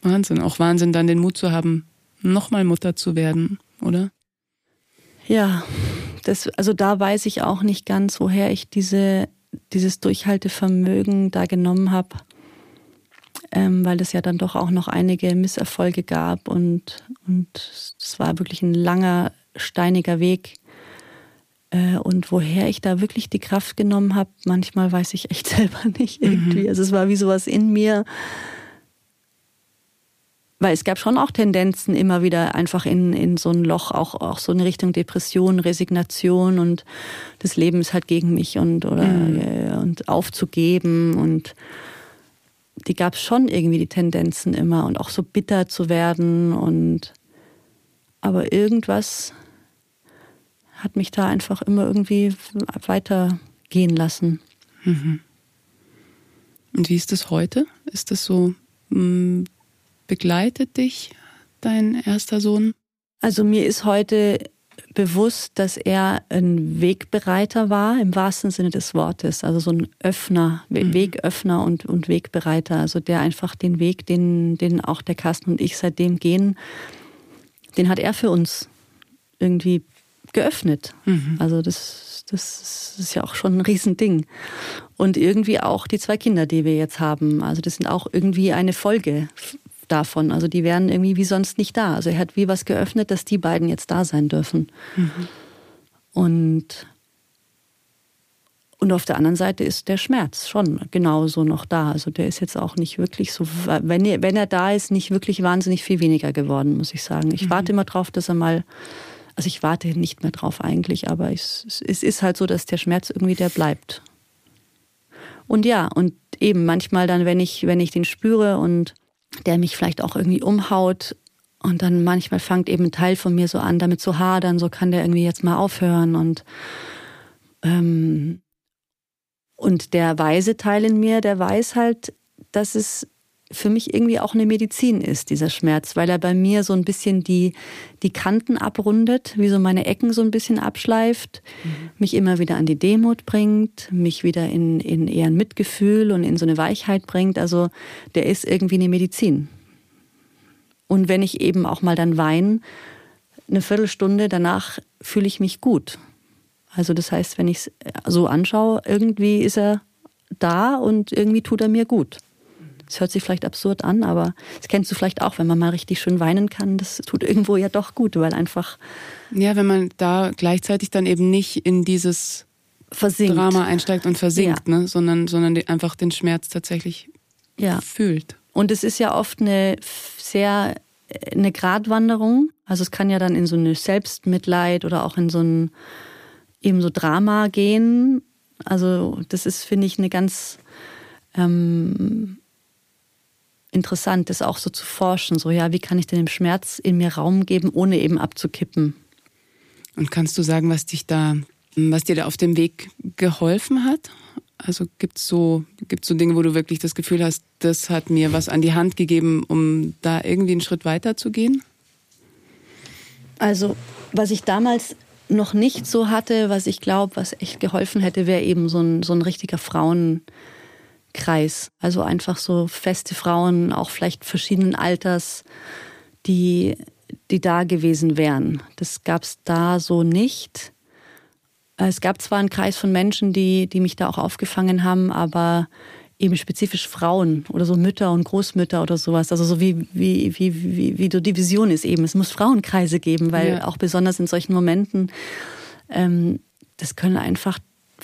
Wahnsinn. Auch Wahnsinn, dann den Mut zu haben, nochmal Mutter zu werden, oder? Ja, das, also da weiß ich auch nicht ganz, woher ich diese dieses Durchhaltevermögen da genommen habe. ähm, weil es ja dann doch auch noch einige Misserfolge gab und und es war wirklich ein langer steiniger Weg. Äh, und woher ich da wirklich die Kraft genommen habe, manchmal weiß ich echt selber nicht irgendwie. Mhm. Also es war wie sowas in mir, weil es gab schon auch Tendenzen immer wieder einfach in, in so ein Loch, auch, auch so eine Richtung Depression, Resignation und das Leben ist halt gegen mich und, oder, mhm. und aufzugeben und die gab es schon irgendwie die Tendenzen immer und auch so bitter zu werden und aber irgendwas hat mich da einfach immer irgendwie weitergehen lassen. Mhm. Und wie ist das heute? Ist das so, mm, begleitet dich dein erster Sohn? Also mir ist heute bewusst, dass er ein Wegbereiter war, im wahrsten Sinne des Wortes. Also so ein Öffner, mhm. Wegöffner und, und Wegbereiter. Also der einfach den Weg, den, den auch der Carsten und ich seitdem gehen, den hat er für uns irgendwie geöffnet. Mhm. Also das, das ist ja auch schon ein Riesending. Und irgendwie auch die zwei Kinder, die wir jetzt haben. Also das sind auch irgendwie eine Folge davon. Also die wären irgendwie wie sonst nicht da. Also er hat wie was geöffnet, dass die beiden jetzt da sein dürfen. Mhm. Und und auf der anderen Seite ist der Schmerz schon genauso noch da. Also der ist jetzt auch nicht wirklich so, wenn er, wenn er da ist, nicht wirklich wahnsinnig viel weniger geworden, muss ich sagen. Ich mhm. warte immer drauf, dass er mal, also ich warte nicht mehr drauf eigentlich, aber es, es ist halt so, dass der Schmerz irgendwie der bleibt. Und ja, und eben manchmal dann, wenn ich, wenn ich den spüre und der mich vielleicht auch irgendwie umhaut. Und dann manchmal fängt eben ein Teil von mir so an, damit zu hadern, so kann der irgendwie jetzt mal aufhören. Und, ähm, und der weise Teil in mir, der weiß halt, dass es für mich irgendwie auch eine Medizin ist, dieser Schmerz, weil er bei mir so ein bisschen die, die Kanten abrundet, wie so meine Ecken so ein bisschen abschleift, mhm. mich immer wieder an die Demut bringt, mich wieder in, in eher ein Mitgefühl und in so eine Weichheit bringt. Also der ist irgendwie eine Medizin. Und wenn ich eben auch mal dann weine, eine Viertelstunde danach fühle ich mich gut. Also das heißt, wenn ich es so anschaue, irgendwie ist er da und irgendwie tut er mir gut. Das hört sich vielleicht absurd an, aber das kennst du vielleicht auch, wenn man mal richtig schön weinen kann. Das tut irgendwo ja doch gut, weil einfach. Ja, wenn man da gleichzeitig dann eben nicht in dieses versinkt. Drama einsteigt und versinkt, ja. ne? sondern, sondern einfach den Schmerz tatsächlich ja. fühlt. Und es ist ja oft eine sehr eine Gratwanderung. Also es kann ja dann in so eine Selbstmitleid oder auch in so ein eben so Drama gehen. Also das ist, finde ich, eine ganz ähm, interessant, das auch so zu forschen. So, ja, wie kann ich denn dem Schmerz in mir Raum geben, ohne eben abzukippen? Und kannst du sagen, was dich da, was dir da auf dem Weg geholfen hat? Also gibt es so, gibt's so Dinge, wo du wirklich das Gefühl hast, das hat mir was an die Hand gegeben, um da irgendwie einen Schritt weiter zu gehen? Also, was ich damals noch nicht so hatte, was ich glaube, was echt geholfen hätte, wäre eben so ein, so ein richtiger Frauen, Kreis. Also einfach so feste Frauen, auch vielleicht verschiedenen Alters, die, die da gewesen wären. Das gab es da so nicht. Es gab zwar einen Kreis von Menschen, die, die mich da auch aufgefangen haben, aber eben spezifisch Frauen oder so Mütter und Großmütter oder sowas. Also so wie, wie, wie, wie, wie die Vision ist eben. Es muss Frauenkreise geben, weil ja. auch besonders in solchen Momenten, ähm, das können einfach,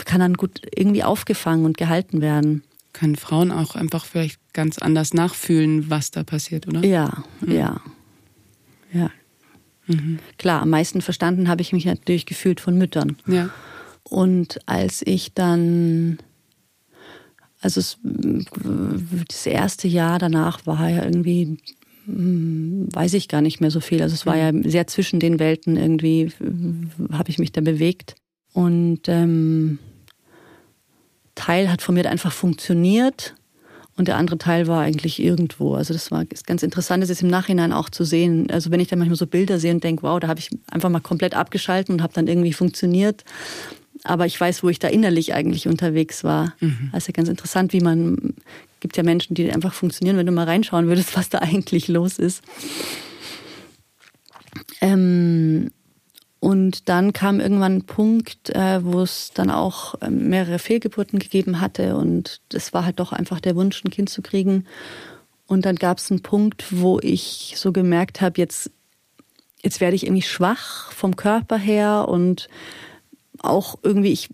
kann dann gut irgendwie aufgefangen und gehalten werden können Frauen auch einfach vielleicht ganz anders nachfühlen, was da passiert, oder? Ja, mhm. ja. Ja. Mhm. Klar, am meisten verstanden habe ich mich natürlich gefühlt von Müttern. Ja. Und als ich dann, also es, das erste Jahr danach war ja irgendwie, hm, weiß ich gar nicht mehr so viel. Also es war ja sehr zwischen den Welten irgendwie, habe ich mich da bewegt. Und ähm, Teil hat von mir einfach funktioniert und der andere Teil war eigentlich irgendwo. Also das war ist ganz interessant, das ist im Nachhinein auch zu sehen. Also wenn ich dann manchmal so Bilder sehe und denke, wow, da habe ich einfach mal komplett abgeschalten und habe dann irgendwie funktioniert. Aber ich weiß, wo ich da innerlich eigentlich unterwegs war. Mhm. Also ganz interessant, wie man gibt ja Menschen, die einfach funktionieren, wenn du mal reinschauen würdest, was da eigentlich los ist. Ähm, und dann kam irgendwann ein Punkt, äh, wo es dann auch ähm, mehrere Fehlgeburten gegeben hatte. Und es war halt doch einfach der Wunsch, ein Kind zu kriegen. Und dann gab es einen Punkt, wo ich so gemerkt habe, jetzt, jetzt werde ich irgendwie schwach vom Körper her und auch irgendwie ich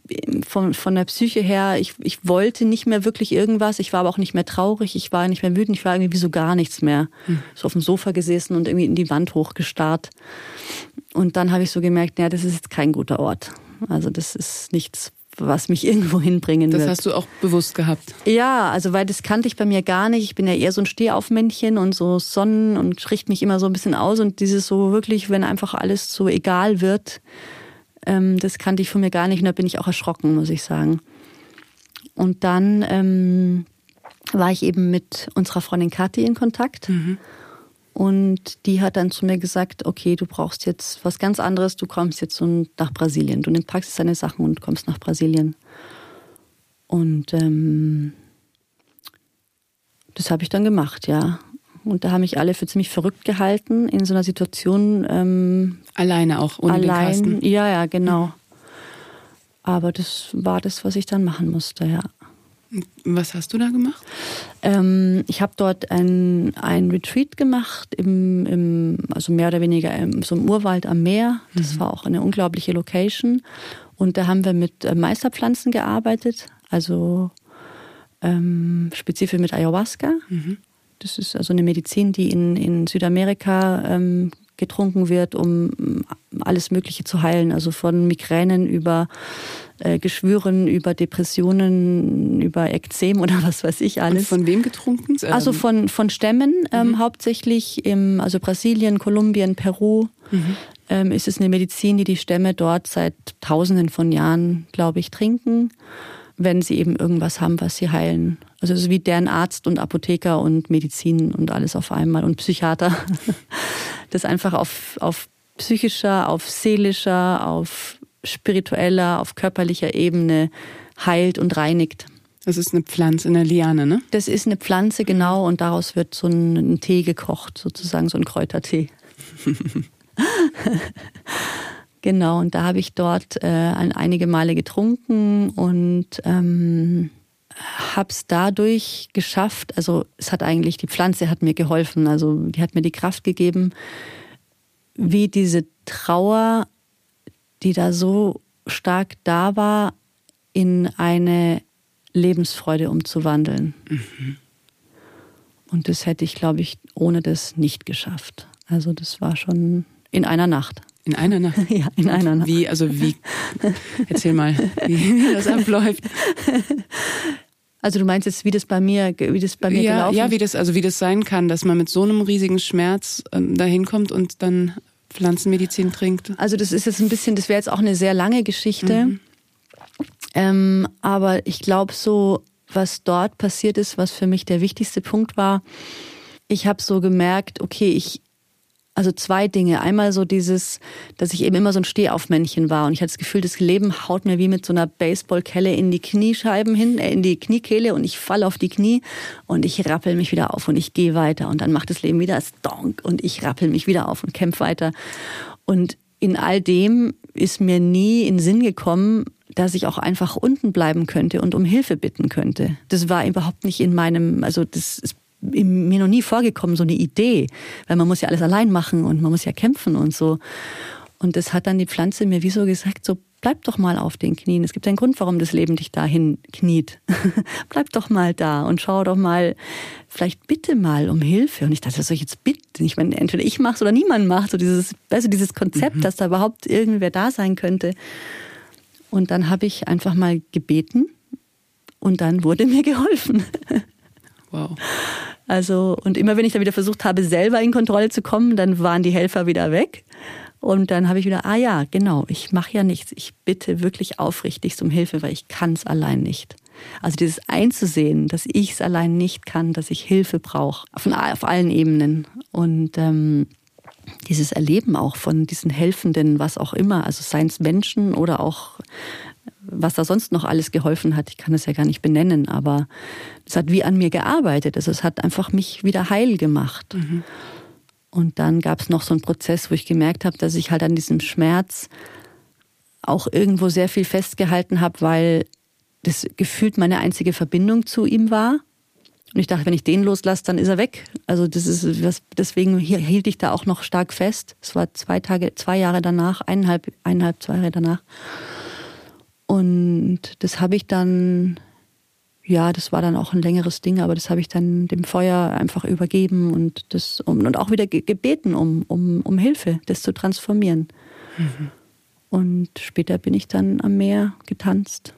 von, von der Psyche her, ich, ich wollte nicht mehr wirklich irgendwas, ich war aber auch nicht mehr traurig, ich war nicht mehr wütend, ich war irgendwie so gar nichts mehr. Hm. So auf dem Sofa gesessen und irgendwie in die Wand hochgestarrt. Und dann habe ich so gemerkt, naja, das ist jetzt kein guter Ort. Also das ist nichts, was mich irgendwo hinbringen das wird. Das hast du auch bewusst gehabt? Ja, also weil das kannte ich bei mir gar nicht. Ich bin ja eher so ein Stehaufmännchen und so Sonnen und richte mich immer so ein bisschen aus und dieses so wirklich, wenn einfach alles so egal wird, ähm, das kannte ich von mir gar nicht und da bin ich auch erschrocken, muss ich sagen. Und dann ähm, war ich eben mit unserer Freundin Kathi in Kontakt. Mhm. Und die hat dann zu mir gesagt, okay, du brauchst jetzt was ganz anderes, du kommst jetzt nach Brasilien. Du packst deine Sachen und kommst nach Brasilien. Und ähm, das habe ich dann gemacht, ja. Und da haben mich alle für ziemlich verrückt gehalten in so einer Situation. Ähm, Alleine auch, ohne allein, den Kasten. Ja, ja, genau. Aber das war das, was ich dann machen musste, ja. Was hast du da gemacht? Ähm, ich habe dort ein, ein Retreat gemacht, im, im, also mehr oder weniger im, so im Urwald am Meer. Das mhm. war auch eine unglaubliche Location. Und da haben wir mit äh, Meisterpflanzen gearbeitet, also ähm, spezifisch mit Ayahuasca. Mhm. Das ist also eine Medizin, die in, in Südamerika ähm, getrunken wird, um alles Mögliche zu heilen. Also von Migränen über äh, Geschwüren, über Depressionen, über Ekzem oder was weiß ich alles. Und von wem getrunken? Also von, von Stämmen ähm, mhm. hauptsächlich, im, also Brasilien, Kolumbien, Peru. Mhm. Ähm, ist es eine Medizin, die die Stämme dort seit Tausenden von Jahren, glaube ich, trinken, wenn sie eben irgendwas haben, was sie heilen. Also es ist wie deren Arzt und Apotheker und Medizin und alles auf einmal und Psychiater. Das einfach auf, auf psychischer, auf seelischer, auf spiritueller, auf körperlicher Ebene heilt und reinigt. Das ist eine Pflanze, eine Liane, ne? Das ist eine Pflanze, genau, und daraus wird so ein, ein Tee gekocht, sozusagen so ein Kräutertee. genau, und da habe ich dort äh, einige Male getrunken und ähm, habe es dadurch geschafft, also es hat eigentlich, die Pflanze hat mir geholfen, also die hat mir die Kraft gegeben, wie diese Trauer, die da so stark da war, in eine Lebensfreude umzuwandeln. Mhm. Und das hätte ich, glaube ich, ohne das nicht geschafft. Also das war schon in einer Nacht. In einer Nacht? Ja, in einer Nacht. Wie, also wie, erzähl mal, wie, das abläuft. Also du meinst jetzt, wie das bei mir, wie das bei mir ja, gelaufen ist? Ja, wie das, also wie das sein kann, dass man mit so einem riesigen Schmerz ähm, dahin kommt und dann Pflanzenmedizin trinkt. Also das ist jetzt ein bisschen, das wäre jetzt auch eine sehr lange Geschichte. Mhm. Ähm, aber ich glaube so, was dort passiert ist, was für mich der wichtigste Punkt war, ich habe so gemerkt, okay, ich, also zwei Dinge. Einmal so dieses, dass ich eben immer so ein Stehaufmännchen war und ich hatte das Gefühl, das Leben haut mir wie mit so einer Baseballkelle in die Kniescheiben hin, äh, in die Kniekehle und ich falle auf die Knie und ich rappel mich wieder auf und ich gehe weiter und dann macht das Leben wieder Stonk und ich rappel mich wieder auf und kämpfe weiter. Und in all dem ist mir nie in Sinn gekommen, dass ich auch einfach unten bleiben könnte und um Hilfe bitten könnte. Das war überhaupt nicht in meinem, also das ist mir noch nie vorgekommen, so eine Idee, weil man muss ja alles allein machen und man muss ja kämpfen und so. Und das hat dann die Pflanze mir wie so gesagt, so bleib doch mal auf den Knien. Es gibt einen Grund, warum das Leben dich dahin kniet. bleib doch mal da und schau doch mal, vielleicht bitte mal um Hilfe. Und ich dachte, was soll ich jetzt bitten? Ich meine, entweder ich mach's oder niemand macht. So dieses, also dieses Konzept, mhm. dass da überhaupt irgendwer da sein könnte. Und dann habe ich einfach mal gebeten und dann wurde mir geholfen. Wow. Also, und immer wenn ich dann wieder versucht habe, selber in Kontrolle zu kommen, dann waren die Helfer wieder weg. Und dann habe ich wieder, ah ja, genau, ich mache ja nichts. Ich bitte wirklich aufrichtig um Hilfe, weil ich kann es allein nicht. Also dieses einzusehen, dass ich es allein nicht kann, dass ich Hilfe brauche, auf, auf allen Ebenen. Und ähm, dieses Erleben auch von diesen Helfenden, was auch immer, also seien es Menschen oder auch was da sonst noch alles geholfen hat, ich kann es ja gar nicht benennen, aber es hat wie an mir gearbeitet. Also es hat einfach mich wieder heil gemacht. Mhm. Und dann gab es noch so einen Prozess, wo ich gemerkt habe, dass ich halt an diesem Schmerz auch irgendwo sehr viel festgehalten habe, weil das gefühlt meine einzige Verbindung zu ihm war. Und ich dachte, wenn ich den loslasse, dann ist er weg. Also das ist was, deswegen hielt ich da auch noch stark fest. Es war zwei Tage, zwei Jahre danach, eineinhalb, eineinhalb, zwei Jahre danach. Und das habe ich dann, ja, das war dann auch ein längeres Ding, aber das habe ich dann dem Feuer einfach übergeben und das und auch wieder gebeten um, um, um Hilfe, das zu transformieren. Mhm. Und später bin ich dann am Meer getanzt.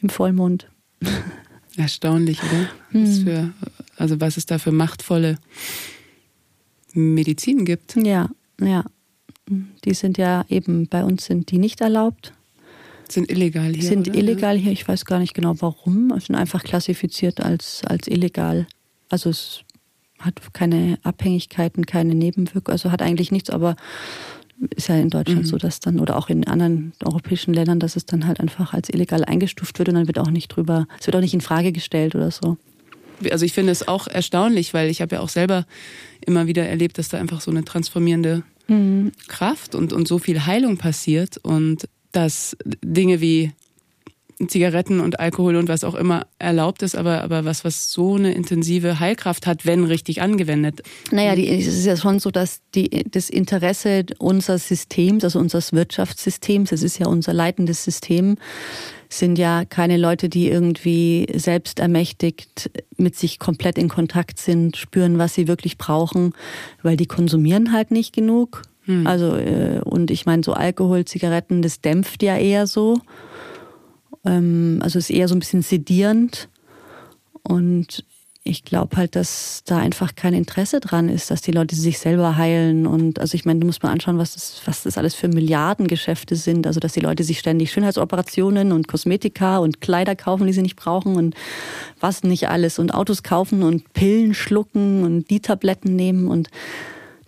Im Vollmond. Erstaunlich, oder? Mhm. Was für, also was es da für machtvolle Medizin gibt. Ja, ja. Die sind ja eben, bei uns sind die nicht erlaubt. Sind illegal hier. Sind oder? illegal hier, ich weiß gar nicht genau warum. Sind einfach klassifiziert als, als illegal. Also es hat keine Abhängigkeiten, keine Nebenwirkungen, also hat eigentlich nichts, aber ist ja in Deutschland mhm. so, dass dann, oder auch in anderen europäischen Ländern, dass es dann halt einfach als illegal eingestuft wird und dann wird auch nicht drüber, es wird auch nicht in Frage gestellt oder so. Also ich finde es auch erstaunlich, weil ich habe ja auch selber immer wieder erlebt, dass da einfach so eine transformierende mhm. Kraft und, und so viel Heilung passiert und dass Dinge wie Zigaretten und Alkohol und was auch immer erlaubt ist, aber, aber was, was so eine intensive Heilkraft hat, wenn richtig angewendet. Naja, die, es ist ja schon so, dass die, das Interesse unseres Systems, also unseres Wirtschaftssystems, das ist ja unser leitendes System, sind ja keine Leute, die irgendwie selbst ermächtigt mit sich komplett in Kontakt sind, spüren, was sie wirklich brauchen, weil die konsumieren halt nicht genug. Hm. Also, äh, und ich meine, so Alkohol, Zigaretten, das dämpft ja eher so. Ähm, also ist eher so ein bisschen sedierend. Und ich glaube halt, dass da einfach kein Interesse dran ist, dass die Leute sich selber heilen. Und also ich meine, du musst mal anschauen, was das, was das alles für Milliardengeschäfte sind. Also dass die Leute sich ständig Schönheitsoperationen und Kosmetika und Kleider kaufen, die sie nicht brauchen und was nicht alles und Autos kaufen und Pillen schlucken und die Tabletten nehmen. Und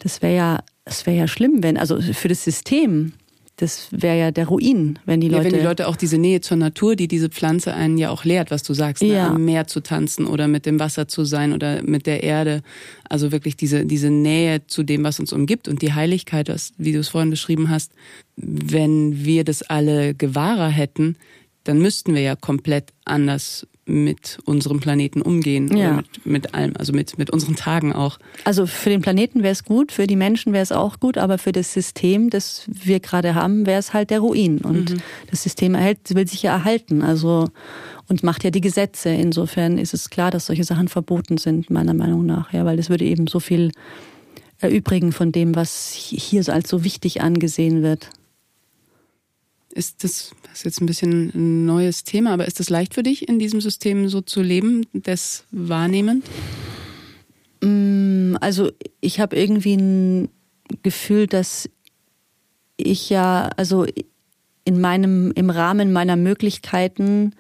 das wäre ja, das wäre ja schlimm, wenn, also für das System, das wäre ja der Ruin, wenn die Leute. Ja, wenn die Leute auch diese Nähe zur Natur, die diese Pflanze einen ja auch lehrt, was du sagst, ne? ja. am Meer zu tanzen oder mit dem Wasser zu sein oder mit der Erde. Also wirklich diese, diese Nähe zu dem, was uns umgibt und die Heiligkeit, was, wie du es vorhin beschrieben hast. Wenn wir das alle gewahrer hätten, dann müssten wir ja komplett anders mit unserem Planeten umgehen ja. mit, mit allem, also mit, mit unseren Tagen auch. Also für den Planeten wäre es gut, für die Menschen wäre es auch gut, aber für das System, das wir gerade haben, wäre es halt der Ruin. Und mhm. das System erhält, will sich ja erhalten, also und macht ja die Gesetze. Insofern ist es klar, dass solche Sachen verboten sind, meiner Meinung nach, ja, weil das würde eben so viel erübrigen von dem, was hier als so wichtig angesehen wird. Ist das, das ist jetzt ein bisschen ein neues Thema, aber ist das leicht für dich, in diesem System so zu leben, das wahrnehmen? Mm, also ich habe irgendwie ein Gefühl, dass ich ja, also in meinem, im Rahmen meiner Möglichkeiten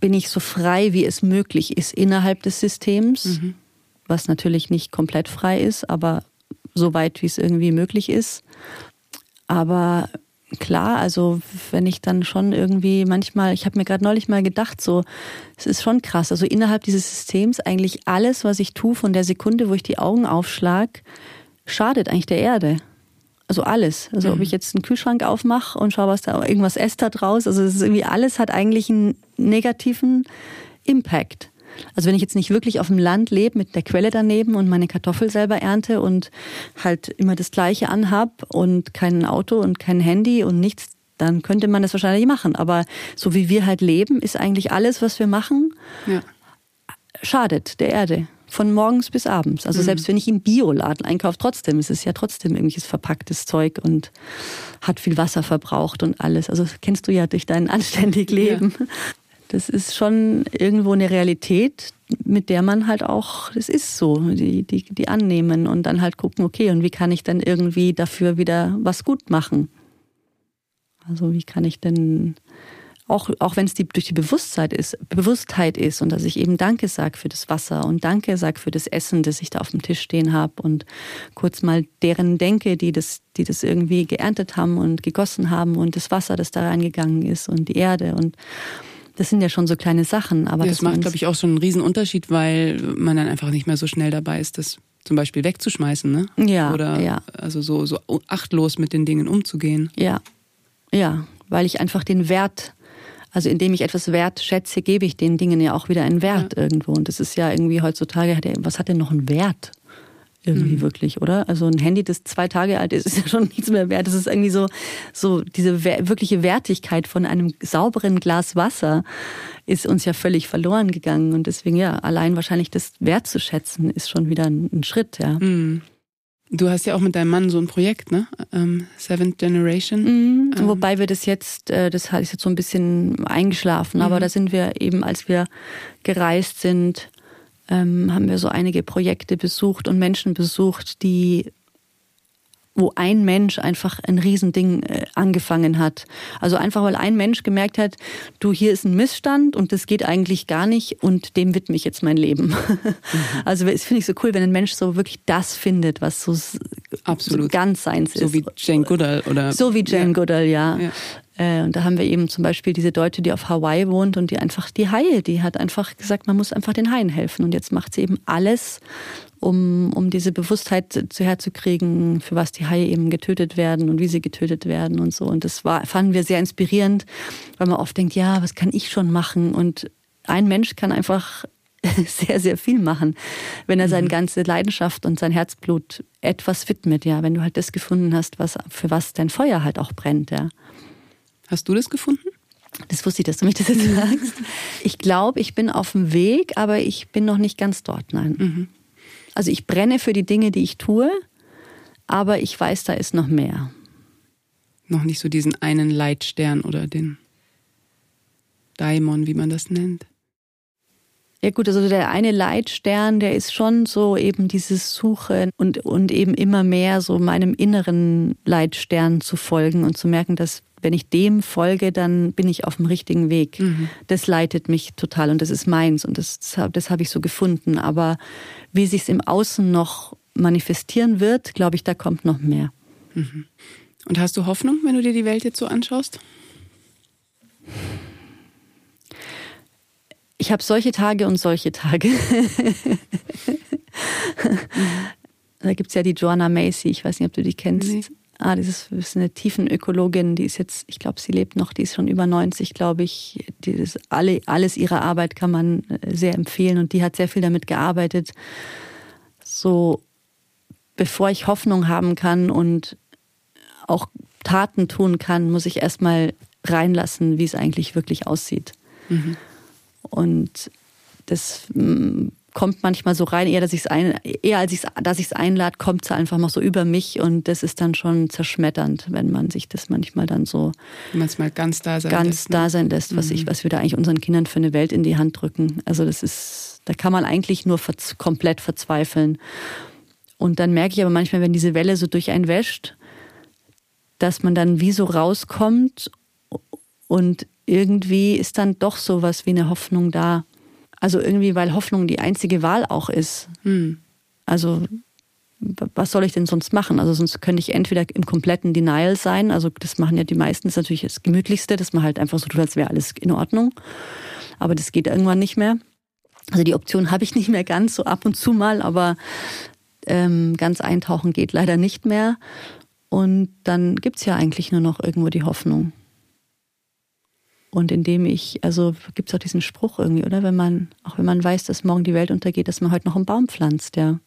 bin ich so frei, wie es möglich ist innerhalb des Systems, mhm. was natürlich nicht komplett frei ist, aber so weit, wie es irgendwie möglich ist. Aber klar, also wenn ich dann schon irgendwie manchmal, ich habe mir gerade neulich mal gedacht, so, es ist schon krass, also innerhalb dieses Systems eigentlich alles, was ich tue, von der Sekunde, wo ich die Augen aufschlag, schadet eigentlich der Erde. Also alles. Also mhm. ob ich jetzt einen Kühlschrank aufmache und schaue, was da irgendwas esst da draus. Also es ist irgendwie alles hat eigentlich einen negativen Impact. Also wenn ich jetzt nicht wirklich auf dem Land lebe mit der Quelle daneben und meine Kartoffel selber ernte und halt immer das Gleiche anhab und kein Auto und kein Handy und nichts, dann könnte man das wahrscheinlich machen. Aber so wie wir halt leben, ist eigentlich alles, was wir machen, ja. schadet der Erde. Von morgens bis abends. Also mhm. selbst wenn ich im Bioladen einkaufe, trotzdem ist es ja trotzdem irgendwelches verpacktes Zeug und hat viel Wasser verbraucht und alles. Also kennst du ja durch dein anständig Leben. Ja das ist schon irgendwo eine Realität, mit der man halt auch, das ist so, die, die, die annehmen und dann halt gucken, okay, und wie kann ich dann irgendwie dafür wieder was gut machen? Also wie kann ich denn, auch, auch wenn es die, durch die Bewusstheit ist, Bewusstheit ist und dass ich eben Danke sage für das Wasser und Danke sage für das Essen, das ich da auf dem Tisch stehen habe und kurz mal deren denke, die das, die das irgendwie geerntet haben und gegossen haben und das Wasser, das da reingegangen ist und die Erde und das sind ja schon so kleine Sachen. Aber ja, das macht, glaube ich, auch schon einen Riesenunterschied, weil man dann einfach nicht mehr so schnell dabei ist, das zum Beispiel wegzuschmeißen, ne? Ja. Oder ja. also so, so achtlos mit den Dingen umzugehen. Ja. Ja, weil ich einfach den Wert Also indem ich etwas wertschätze, gebe ich den Dingen ja auch wieder einen Wert ja. irgendwo. Und das ist ja irgendwie heutzutage, was hat denn noch einen Wert? Irgendwie mhm. wirklich, oder? Also ein Handy, das zwei Tage alt ist, ist ja schon nichts mehr wert. Das ist irgendwie so, so diese wirkliche Wertigkeit von einem sauberen Glas Wasser ist uns ja völlig verloren gegangen. Und deswegen, ja, allein wahrscheinlich das wertzuschätzen, ist schon wieder ein, ein Schritt, ja. Mhm. Du hast ja auch mit deinem Mann so ein Projekt, ne? Ähm, Seventh Generation. Mhm, ähm. Wobei wir das jetzt, äh, das ist jetzt so ein bisschen eingeschlafen, mhm. aber da sind wir eben, als wir gereist sind, ähm, haben wir so einige Projekte besucht und Menschen besucht, die wo ein Mensch einfach ein Riesending äh, angefangen hat. Also einfach, weil ein Mensch gemerkt hat, du, hier ist ein Missstand und das geht eigentlich gar nicht und dem widme ich jetzt mein Leben. Mhm. Also das finde ich so cool, wenn ein Mensch so wirklich das findet, was so, Absolut. so ganz seins ist. So wie Jane Goodall oder? So wie Jane ja. Goodall, ja. ja. Äh, und da haben wir eben zum Beispiel diese Deutsche, die auf Hawaii wohnt und die einfach die Haie, die hat einfach gesagt, man muss einfach den Haien helfen. Und jetzt macht sie eben alles, um, um diese Bewusstheit zu herzukriegen, für was die Haie eben getötet werden und wie sie getötet werden und so. Und das war, fanden wir sehr inspirierend, weil man oft denkt, ja, was kann ich schon machen? Und ein Mensch kann einfach sehr, sehr viel machen, wenn er seine mhm. ganze Leidenschaft und sein Herzblut etwas widmet, ja, wenn du halt das gefunden hast, was, für was dein Feuer halt auch brennt, ja. Hast du das gefunden? Das wusste ich, dass du mich das jetzt sagst. Ich glaube, ich bin auf dem Weg, aber ich bin noch nicht ganz dort, nein. Mhm. Also ich brenne für die Dinge, die ich tue, aber ich weiß, da ist noch mehr. Noch nicht so diesen einen Leitstern oder den Daimon, wie man das nennt. Ja gut, also der eine Leitstern, der ist schon so eben dieses Suchen und, und eben immer mehr so meinem inneren Leitstern zu folgen und zu merken, dass wenn ich dem folge, dann bin ich auf dem richtigen Weg. Mhm. Das leitet mich total und das ist meins und das, das, habe ich so gefunden. Aber wie sich es im Außen noch manifestieren wird, glaube ich, da kommt noch mehr. Mhm. Und hast du Hoffnung, wenn du dir die Welt jetzt so anschaust? ich habe solche Tage und solche Tage. da gibt es ja die Joanna Macy, ich weiß nicht, ob du die kennst. Nee. Ah, das ist, eine Tiefenökologin, die ist jetzt, ich glaube, sie lebt noch, die ist schon über 90, glaube ich. Dieses, alle, alles ihrer Arbeit kann man äh, sehr empfehlen und die hat sehr viel damit gearbeitet. So, bevor ich Hoffnung haben kann und auch Taten tun kann, muss ich erstmal reinlassen, wie es eigentlich wirklich aussieht. Mhm. Und das mm, kommt manchmal so rein, eher, dass ich's ein, eher als ich's, dass ich es einlade, kommt es einfach mal so über mich und das ist dann schon zerschmetternd, wenn man sich das manchmal dann so manchmal ganz da sein ganz lässt, ne? da sein lässt, was mhm. ich, was wir da eigentlich unseren Kindern für eine Welt in die Hand drücken. Also das ist, da kann man eigentlich nur verz komplett verzweifeln. Und dann merke ich aber manchmal, wenn diese Welle so durch einen wäscht, dass man dann wie so rauskommt und irgendwie ist dann doch sowas wie eine Hoffnung da. Also irgendwie, weil Hoffnung die einzige Wahl auch ist. Hm. Also was soll ich denn sonst machen? Also sonst könnte ich entweder im kompletten Denial sein, also das machen ja die meisten, das ist natürlich das Gemütlichste, dass man halt einfach so tut, als wäre alles in Ordnung. Aber das geht irgendwann nicht mehr. Also die Option habe ich nicht mehr ganz, so ab und zu mal, aber ähm, ganz eintauchen geht leider nicht mehr. Und dann gibt es ja eigentlich nur noch irgendwo die Hoffnung. Und indem ich, also gibt es auch diesen Spruch irgendwie, oder? Wenn man, auch wenn man weiß, dass morgen die Welt untergeht, dass man heute noch einen Baum pflanzt, ja.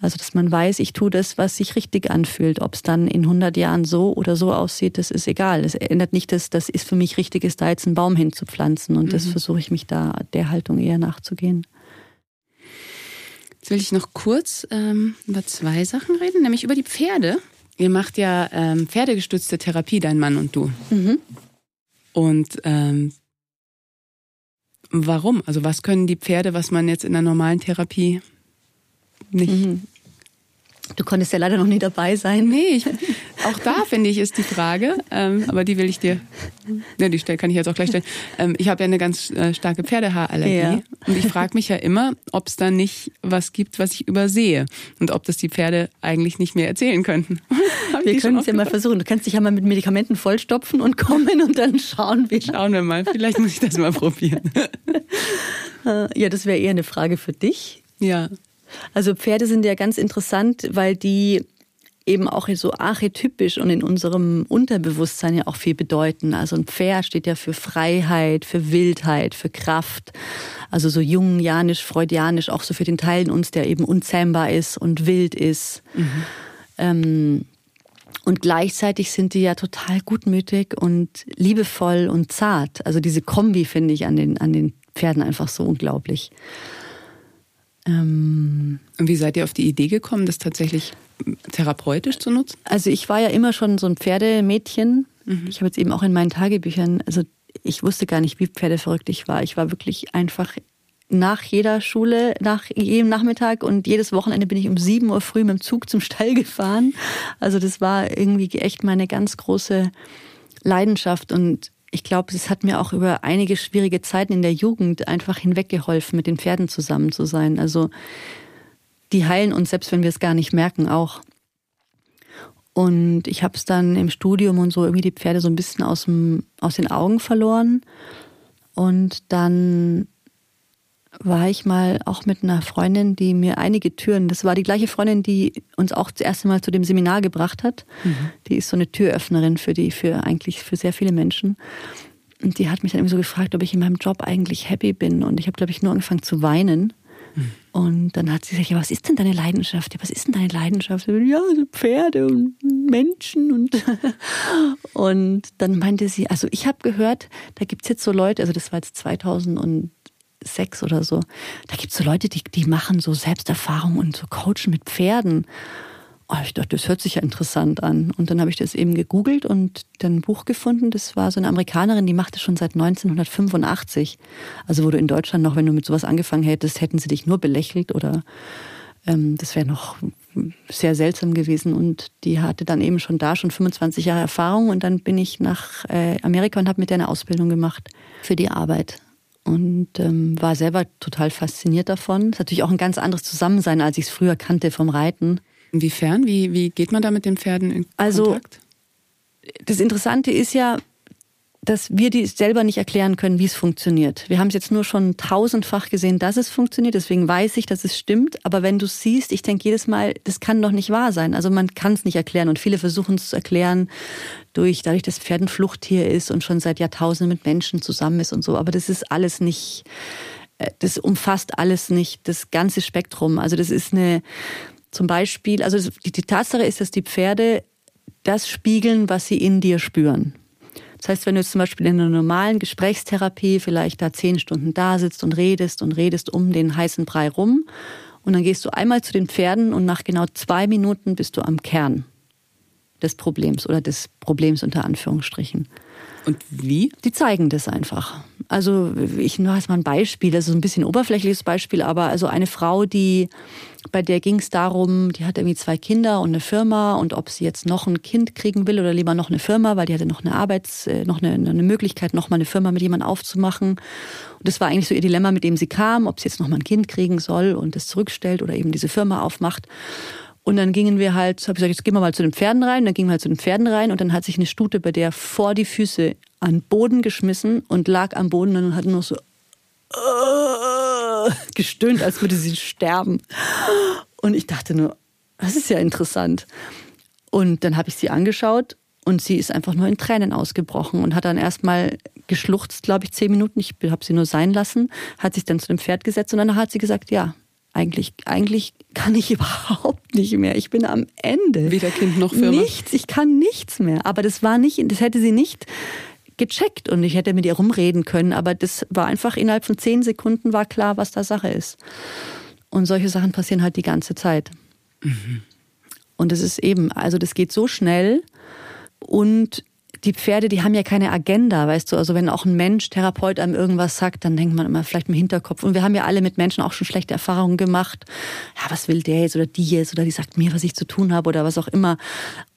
Also, dass man weiß, ich tue das, was sich richtig anfühlt. Ob es dann in 100 Jahren so oder so aussieht, das ist egal. Es ändert nicht, dass das ist für mich richtig ist, da jetzt einen Baum hinzupflanzen. Und mhm. das versuche ich mich da der Haltung eher nachzugehen. Jetzt will ich noch kurz ähm, über zwei Sachen reden, nämlich über die Pferde. Ihr macht ja ähm, pferdegestützte Therapie, dein Mann und du. Mhm. Und ähm, warum? Also was können die Pferde, was man jetzt in der normalen Therapie nicht? Mhm. Du konntest ja leider noch nie dabei sein. Nee, ich, auch da finde ich ist die Frage, ähm, aber die will ich dir, ne, die kann ich jetzt auch gleich stellen. Ähm, ich habe ja eine ganz äh, starke Pferdehaarallergie ja. und ich frage mich ja immer, ob es da nicht was gibt, was ich übersehe und ob das die Pferde eigentlich nicht mehr erzählen könnten. wir können es ja mal versuchen. Du kannst dich ja mal mit Medikamenten vollstopfen und kommen und dann schauen wir. Schauen wir mal. Vielleicht muss ich das mal probieren. ja, das wäre eher eine Frage für dich. Ja. Also Pferde sind ja ganz interessant, weil die eben auch so archetypisch und in unserem Unterbewusstsein ja auch viel bedeuten. Also ein Pferd steht ja für Freiheit, für Wildheit, für Kraft. Also so jungianisch, freudianisch, auch so für den Teil in uns, der eben unzähmbar ist und wild ist. Mhm. Ähm, und gleichzeitig sind die ja total gutmütig und liebevoll und zart. Also diese Kombi finde ich an den, an den Pferden einfach so unglaublich. Ähm, und wie seid ihr auf die Idee gekommen, das tatsächlich therapeutisch zu nutzen? Also ich war ja immer schon so ein Pferdemädchen. Mhm. Ich habe jetzt eben auch in meinen Tagebüchern, also ich wusste gar nicht, wie pferdeverrückt ich war. Ich war wirklich einfach nach jeder Schule, nach jedem Nachmittag und jedes Wochenende bin ich um 7 Uhr früh mit dem Zug zum Stall gefahren. Also das war irgendwie echt meine ganz große Leidenschaft und ich glaube, es hat mir auch über einige schwierige Zeiten in der Jugend einfach hinweggeholfen, mit den Pferden zusammen zu sein. Also die heilen uns, selbst wenn wir es gar nicht merken, auch. Und ich habe es dann im Studium und so irgendwie die Pferde so ein bisschen aus, dem, aus den Augen verloren. Und dann war ich mal auch mit einer Freundin, die mir einige Türen, das war die gleiche Freundin, die uns auch das erste Mal zu dem Seminar gebracht hat. Mhm. Die ist so eine Türöffnerin für die, für eigentlich für sehr viele Menschen. Und die hat mich dann irgendwie so gefragt, ob ich in meinem Job eigentlich happy bin. Und ich habe, glaube ich, nur angefangen zu weinen. Und dann hat sie gesagt, ja, was ist denn deine Leidenschaft? Ja, was ist denn deine Leidenschaft? Ja, so Pferde und Menschen und und dann meinte sie, also ich habe gehört, da gibt's jetzt so Leute, also das war jetzt 2006 oder so, da gibt's so Leute, die, die machen so Selbsterfahrung und so Coachen mit Pferden. Oh, ich dachte, das hört sich ja interessant an. Und dann habe ich das eben gegoogelt und dann ein Buch gefunden. Das war so eine Amerikanerin, die macht das schon seit 1985. Also wo du in Deutschland noch, wenn du mit sowas angefangen hättest, hätten sie dich nur belächelt oder ähm, das wäre noch sehr seltsam gewesen. Und die hatte dann eben schon da schon 25 Jahre Erfahrung. Und dann bin ich nach äh, Amerika und habe mit der eine Ausbildung gemacht für die Arbeit und ähm, war selber total fasziniert davon. Ist natürlich auch ein ganz anderes Zusammensein, als ich es früher kannte vom Reiten. Inwiefern? Wie, wie geht man da mit den Pferden in also, Kontakt? Also, das Interessante ist ja, dass wir die selber nicht erklären können, wie es funktioniert. Wir haben es jetzt nur schon tausendfach gesehen, dass es funktioniert, deswegen weiß ich, dass es stimmt. Aber wenn du es siehst, ich denke jedes Mal, das kann doch nicht wahr sein. Also man kann es nicht erklären und viele versuchen es zu erklären durch, dadurch, dass Pferd ein Fluchttier ist und schon seit Jahrtausenden mit Menschen zusammen ist und so. Aber das ist alles nicht, äh, das umfasst alles nicht, das ganze Spektrum. Also das ist eine, zum Beispiel, also die, die Tatsache ist, dass die Pferde das spiegeln, was sie in dir spüren. Das heißt, wenn du jetzt zum Beispiel in einer normalen Gesprächstherapie vielleicht da zehn Stunden da sitzt und redest und redest um den heißen Brei rum und dann gehst du einmal zu den Pferden und nach genau zwei Minuten bist du am Kern des Problems oder des Problems unter Anführungsstrichen. Und wie? Die zeigen das einfach. Also ich nur als mal ein Beispiel, das ist ein bisschen oberflächliches Beispiel, aber also eine Frau, die bei der ging es darum, die hat irgendwie zwei Kinder und eine Firma und ob sie jetzt noch ein Kind kriegen will oder lieber noch eine Firma, weil die hatte noch eine Arbeits, äh, noch eine, eine Möglichkeit, noch mal eine Firma mit jemandem aufzumachen. Und das war eigentlich so ihr Dilemma, mit dem sie kam, ob sie jetzt noch mal ein Kind kriegen soll und das zurückstellt oder eben diese Firma aufmacht. Und dann gingen wir halt, habe ich gesagt, jetzt gehen wir mal zu den Pferden rein. Dann gingen wir halt zu den Pferden rein und dann hat sich eine Stute bei der vor die Füße an Boden geschmissen und lag am Boden und hat nur so uh, gestöhnt, als würde sie sterben. Und ich dachte nur, das ist ja interessant. Und dann habe ich sie angeschaut und sie ist einfach nur in Tränen ausgebrochen und hat dann erstmal geschluchzt, glaube ich, zehn Minuten. Ich habe sie nur sein lassen, hat sich dann zu dem Pferd gesetzt und dann hat sie gesagt, ja, eigentlich, eigentlich kann ich überhaupt nicht mehr. Ich bin am Ende. Weder Kind noch Firma. Nichts, ich kann nichts mehr. Aber das war nicht, das hätte sie nicht gecheckt und ich hätte mit ihr rumreden können, aber das war einfach innerhalb von zehn Sekunden war klar, was da Sache ist. Und solche Sachen passieren halt die ganze Zeit. Mhm. Und es ist eben, also das geht so schnell und die Pferde, die haben ja keine Agenda, weißt du. Also wenn auch ein Mensch, Therapeut einem irgendwas sagt, dann denkt man immer vielleicht im Hinterkopf. Und wir haben ja alle mit Menschen auch schon schlechte Erfahrungen gemacht. Ja, was will der jetzt oder die jetzt oder die sagt mir, was ich zu tun habe oder was auch immer.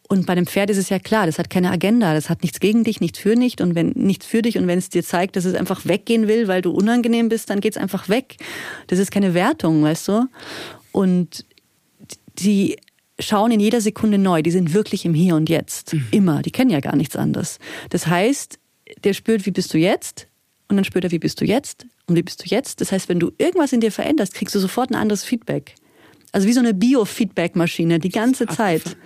Und bei dem Pferd ist es ja klar, das hat keine Agenda, das hat nichts gegen dich, nichts für nicht und wenn nichts für dich und wenn es dir zeigt, dass es einfach weggehen will, weil du unangenehm bist, dann geht's einfach weg. Das ist keine Wertung, weißt du? Und die schauen in jeder Sekunde neu. Die sind wirklich im Hier und Jetzt. Mhm. Immer. Die kennen ja gar nichts anderes. Das heißt, der spürt, wie bist du jetzt? Und dann spürt er, wie bist du jetzt? Und wie bist du jetzt? Das heißt, wenn du irgendwas in dir veränderst, kriegst du sofort ein anderes Feedback. Also wie so eine Biofeedback-Maschine die ganze Zeit.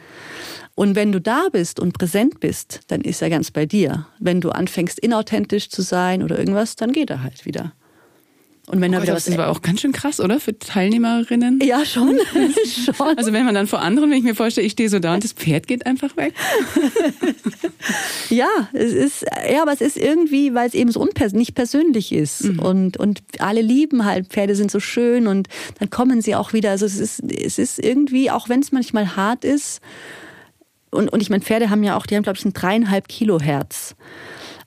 Und wenn du da bist und präsent bist, dann ist er ganz bei dir. Wenn du anfängst, inauthentisch zu sein oder irgendwas, dann geht er halt wieder. Und wenn oh, da wieder was. Das war auch ganz schön krass, oder? Für Teilnehmerinnen. Ja, schon. schon. Also wenn man dann vor anderen, wenn ich mir vorstelle, ich stehe so da und das Pferd geht einfach weg. ja, es ist, ja, aber es ist irgendwie, weil es eben so unpers nicht persönlich ist. Mhm. Und, und alle lieben halt, Pferde sind so schön und dann kommen sie auch wieder. Also es ist, es ist irgendwie, auch wenn es manchmal hart ist, und, und ich meine, Pferde haben ja auch, die haben, glaube ich, ein dreieinhalb Kilo Herz.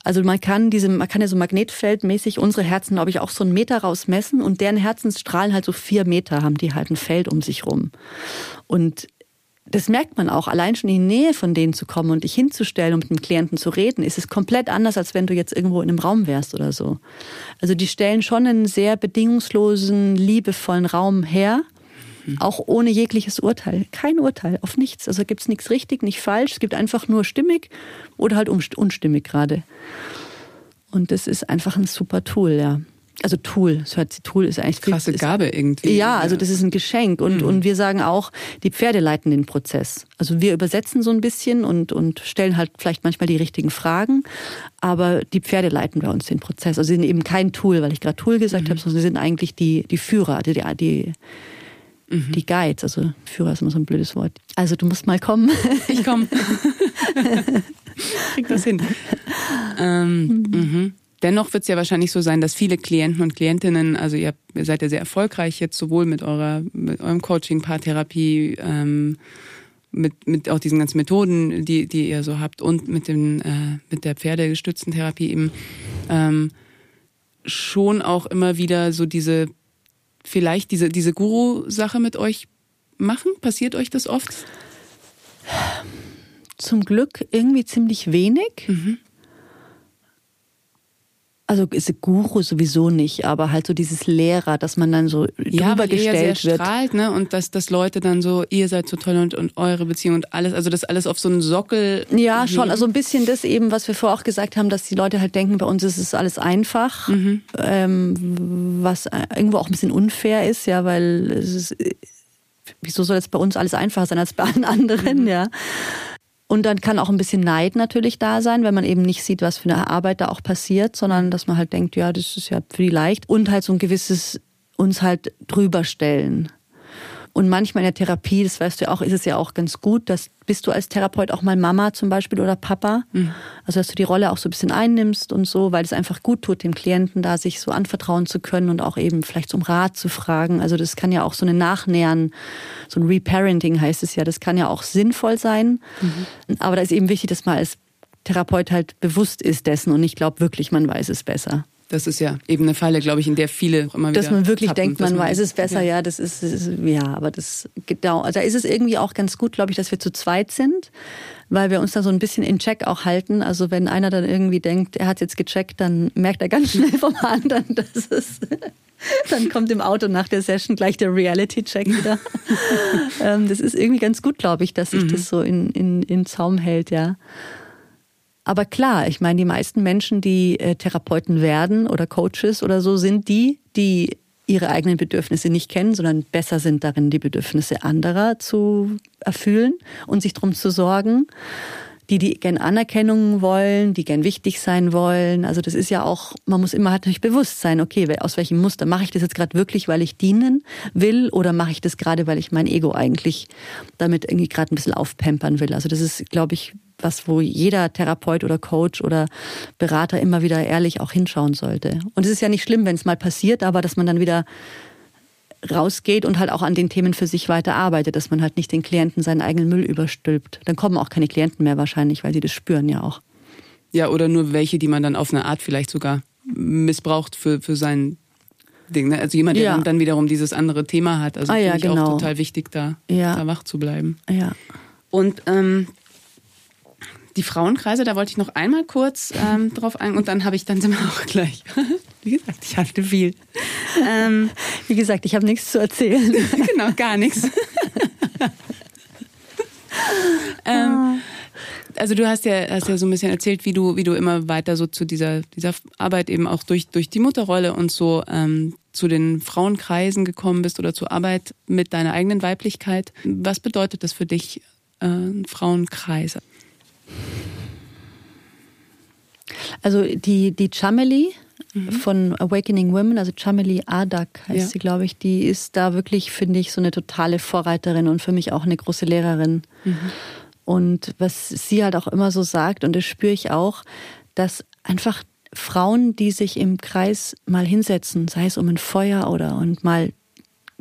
Also man kann diese, man kann ja so magnetfeldmäßig unsere Herzen, glaube ich, auch so einen Meter rausmessen und deren Herzensstrahlen halt so vier Meter haben die halt ein Feld um sich rum. Und das merkt man auch, allein schon in die Nähe von denen zu kommen und dich hinzustellen und mit dem Klienten zu reden, ist es komplett anders, als wenn du jetzt irgendwo in einem Raum wärst oder so. Also die stellen schon einen sehr bedingungslosen, liebevollen Raum her Mhm. Auch ohne jegliches Urteil. Kein Urteil, auf nichts. Also gibt es nichts richtig, nicht falsch. Es gibt einfach nur stimmig oder halt unstimmig gerade. Und das ist einfach ein super Tool, ja. Also Tool, das hört sich Tool ist eigentlich krasse ist, Gabe irgendwie. Ja, also das ist ein Geschenk und mhm. und wir sagen auch, die Pferde leiten den Prozess. Also wir übersetzen so ein bisschen und und stellen halt vielleicht manchmal die richtigen Fragen, aber die Pferde leiten bei uns den Prozess. Also sie sind eben kein Tool, weil ich gerade Tool gesagt mhm. habe, sondern sie sind eigentlich die die Führer, die die Mhm. Die Guides, also Führer ist immer so ein blödes Wort. Also du musst mal kommen. Ich komme. Krieg das hin. Ähm, mhm. Dennoch wird es ja wahrscheinlich so sein, dass viele Klienten und Klientinnen, also ihr, ihr seid ja sehr erfolgreich jetzt sowohl mit eurer, mit eurem Coaching, Paartherapie, ähm, mit, mit auch diesen ganzen Methoden, die, die ihr so habt und mit dem, äh, mit der pferdegestützten Therapie eben, ähm, schon auch immer wieder so diese vielleicht diese, diese Guru-Sache mit euch machen? Passiert euch das oft? Zum Glück irgendwie ziemlich wenig. Mhm also ist Guru sowieso nicht, aber halt so dieses Lehrer, dass man dann so ja, drüber gestellt sehr wird. strahlt, ne? Und dass, dass Leute dann so, ihr seid so toll und, und eure Beziehung und alles, also das alles auf so einen Sockel. Ja, heben. schon. Also ein bisschen das eben, was wir vorher auch gesagt haben, dass die Leute halt denken, bei uns ist es alles einfach, mhm. ähm, was irgendwo auch ein bisschen unfair ist, ja, weil es ist, wieso soll jetzt bei uns alles einfacher sein als bei allen anderen, mhm. ja. Und dann kann auch ein bisschen Neid natürlich da sein, wenn man eben nicht sieht, was für eine Arbeit da auch passiert, sondern dass man halt denkt, ja, das ist ja für die leicht. Und halt so ein gewisses uns halt drüber stellen. Und manchmal in der Therapie, das weißt du ja auch, ist es ja auch ganz gut, dass bist du als Therapeut auch mal Mama zum Beispiel oder Papa. Mhm. Also dass du die Rolle auch so ein bisschen einnimmst und so, weil es einfach gut tut, dem Klienten da sich so anvertrauen zu können und auch eben vielleicht um Rat zu fragen. Also das kann ja auch so eine Nachnähern, so ein Reparenting heißt es ja, das kann ja auch sinnvoll sein. Mhm. Aber da ist eben wichtig, dass man als Therapeut halt bewusst ist dessen und ich glaube wirklich, man weiß es besser. Das ist ja eben eine Falle, glaube ich, in der viele immer wieder. Dass man wirklich tappen, denkt, man, man weiß es besser, ja, ja das ist, ist, ja, aber das genau. Also da ist es irgendwie auch ganz gut, glaube ich, dass wir zu zweit sind, weil wir uns da so ein bisschen in Check auch halten. Also wenn einer dann irgendwie denkt, er hat jetzt gecheckt, dann merkt er ganz schnell vom anderen, dass es dann kommt im Auto nach der Session gleich der Reality-Check wieder. Ähm, das ist irgendwie ganz gut, glaube ich, dass sich mhm. das so in, in, in Zaum hält, ja. Aber klar, ich meine, die meisten Menschen, die äh, Therapeuten werden oder Coaches oder so, sind die, die ihre eigenen Bedürfnisse nicht kennen, sondern besser sind darin, die Bedürfnisse anderer zu erfüllen und sich darum zu sorgen. Die, die gern Anerkennung wollen, die gern wichtig sein wollen. Also das ist ja auch, man muss immer halt natürlich bewusst sein, okay, aus welchem Muster mache ich das jetzt gerade wirklich, weil ich dienen will oder mache ich das gerade, weil ich mein Ego eigentlich damit irgendwie gerade ein bisschen aufpampern will. Also das ist, glaube ich, was, wo jeder Therapeut oder Coach oder Berater immer wieder ehrlich auch hinschauen sollte. Und es ist ja nicht schlimm, wenn es mal passiert, aber dass man dann wieder rausgeht und halt auch an den Themen für sich weiter arbeitet, dass man halt nicht den Klienten seinen eigenen Müll überstülpt. Dann kommen auch keine Klienten mehr wahrscheinlich, weil sie das spüren ja auch. Ja, oder nur welche, die man dann auf eine Art vielleicht sogar missbraucht für, für sein Ding. Ne? Also jemand, der ja. dann wiederum dieses andere Thema hat. Also ah, ja, finde ich genau. auch total wichtig, da, ja. da wach zu bleiben. Ja. Und ähm, die Frauenkreise, da wollte ich noch einmal kurz ähm, drauf ein und dann habe ich dann sind wir auch gleich. Wie gesagt, ich hatte viel. Ähm, Wie gesagt, ich habe nichts zu erzählen. genau, gar nichts. ähm, also du hast ja, hast ja so ein bisschen erzählt, wie du, wie du immer weiter so zu dieser, dieser Arbeit eben auch durch, durch die Mutterrolle und so ähm, zu den Frauenkreisen gekommen bist oder zur Arbeit mit deiner eigenen Weiblichkeit. Was bedeutet das für dich, äh, Frauenkreise? Also die, die Chameli mhm. von Awakening Women, also Chameli Adak heißt ja. sie, glaube ich, die ist da wirklich, finde ich, so eine totale Vorreiterin und für mich auch eine große Lehrerin. Mhm. Und was sie halt auch immer so sagt, und das spüre ich auch, dass einfach Frauen, die sich im Kreis mal hinsetzen, sei es um ein Feuer oder und mal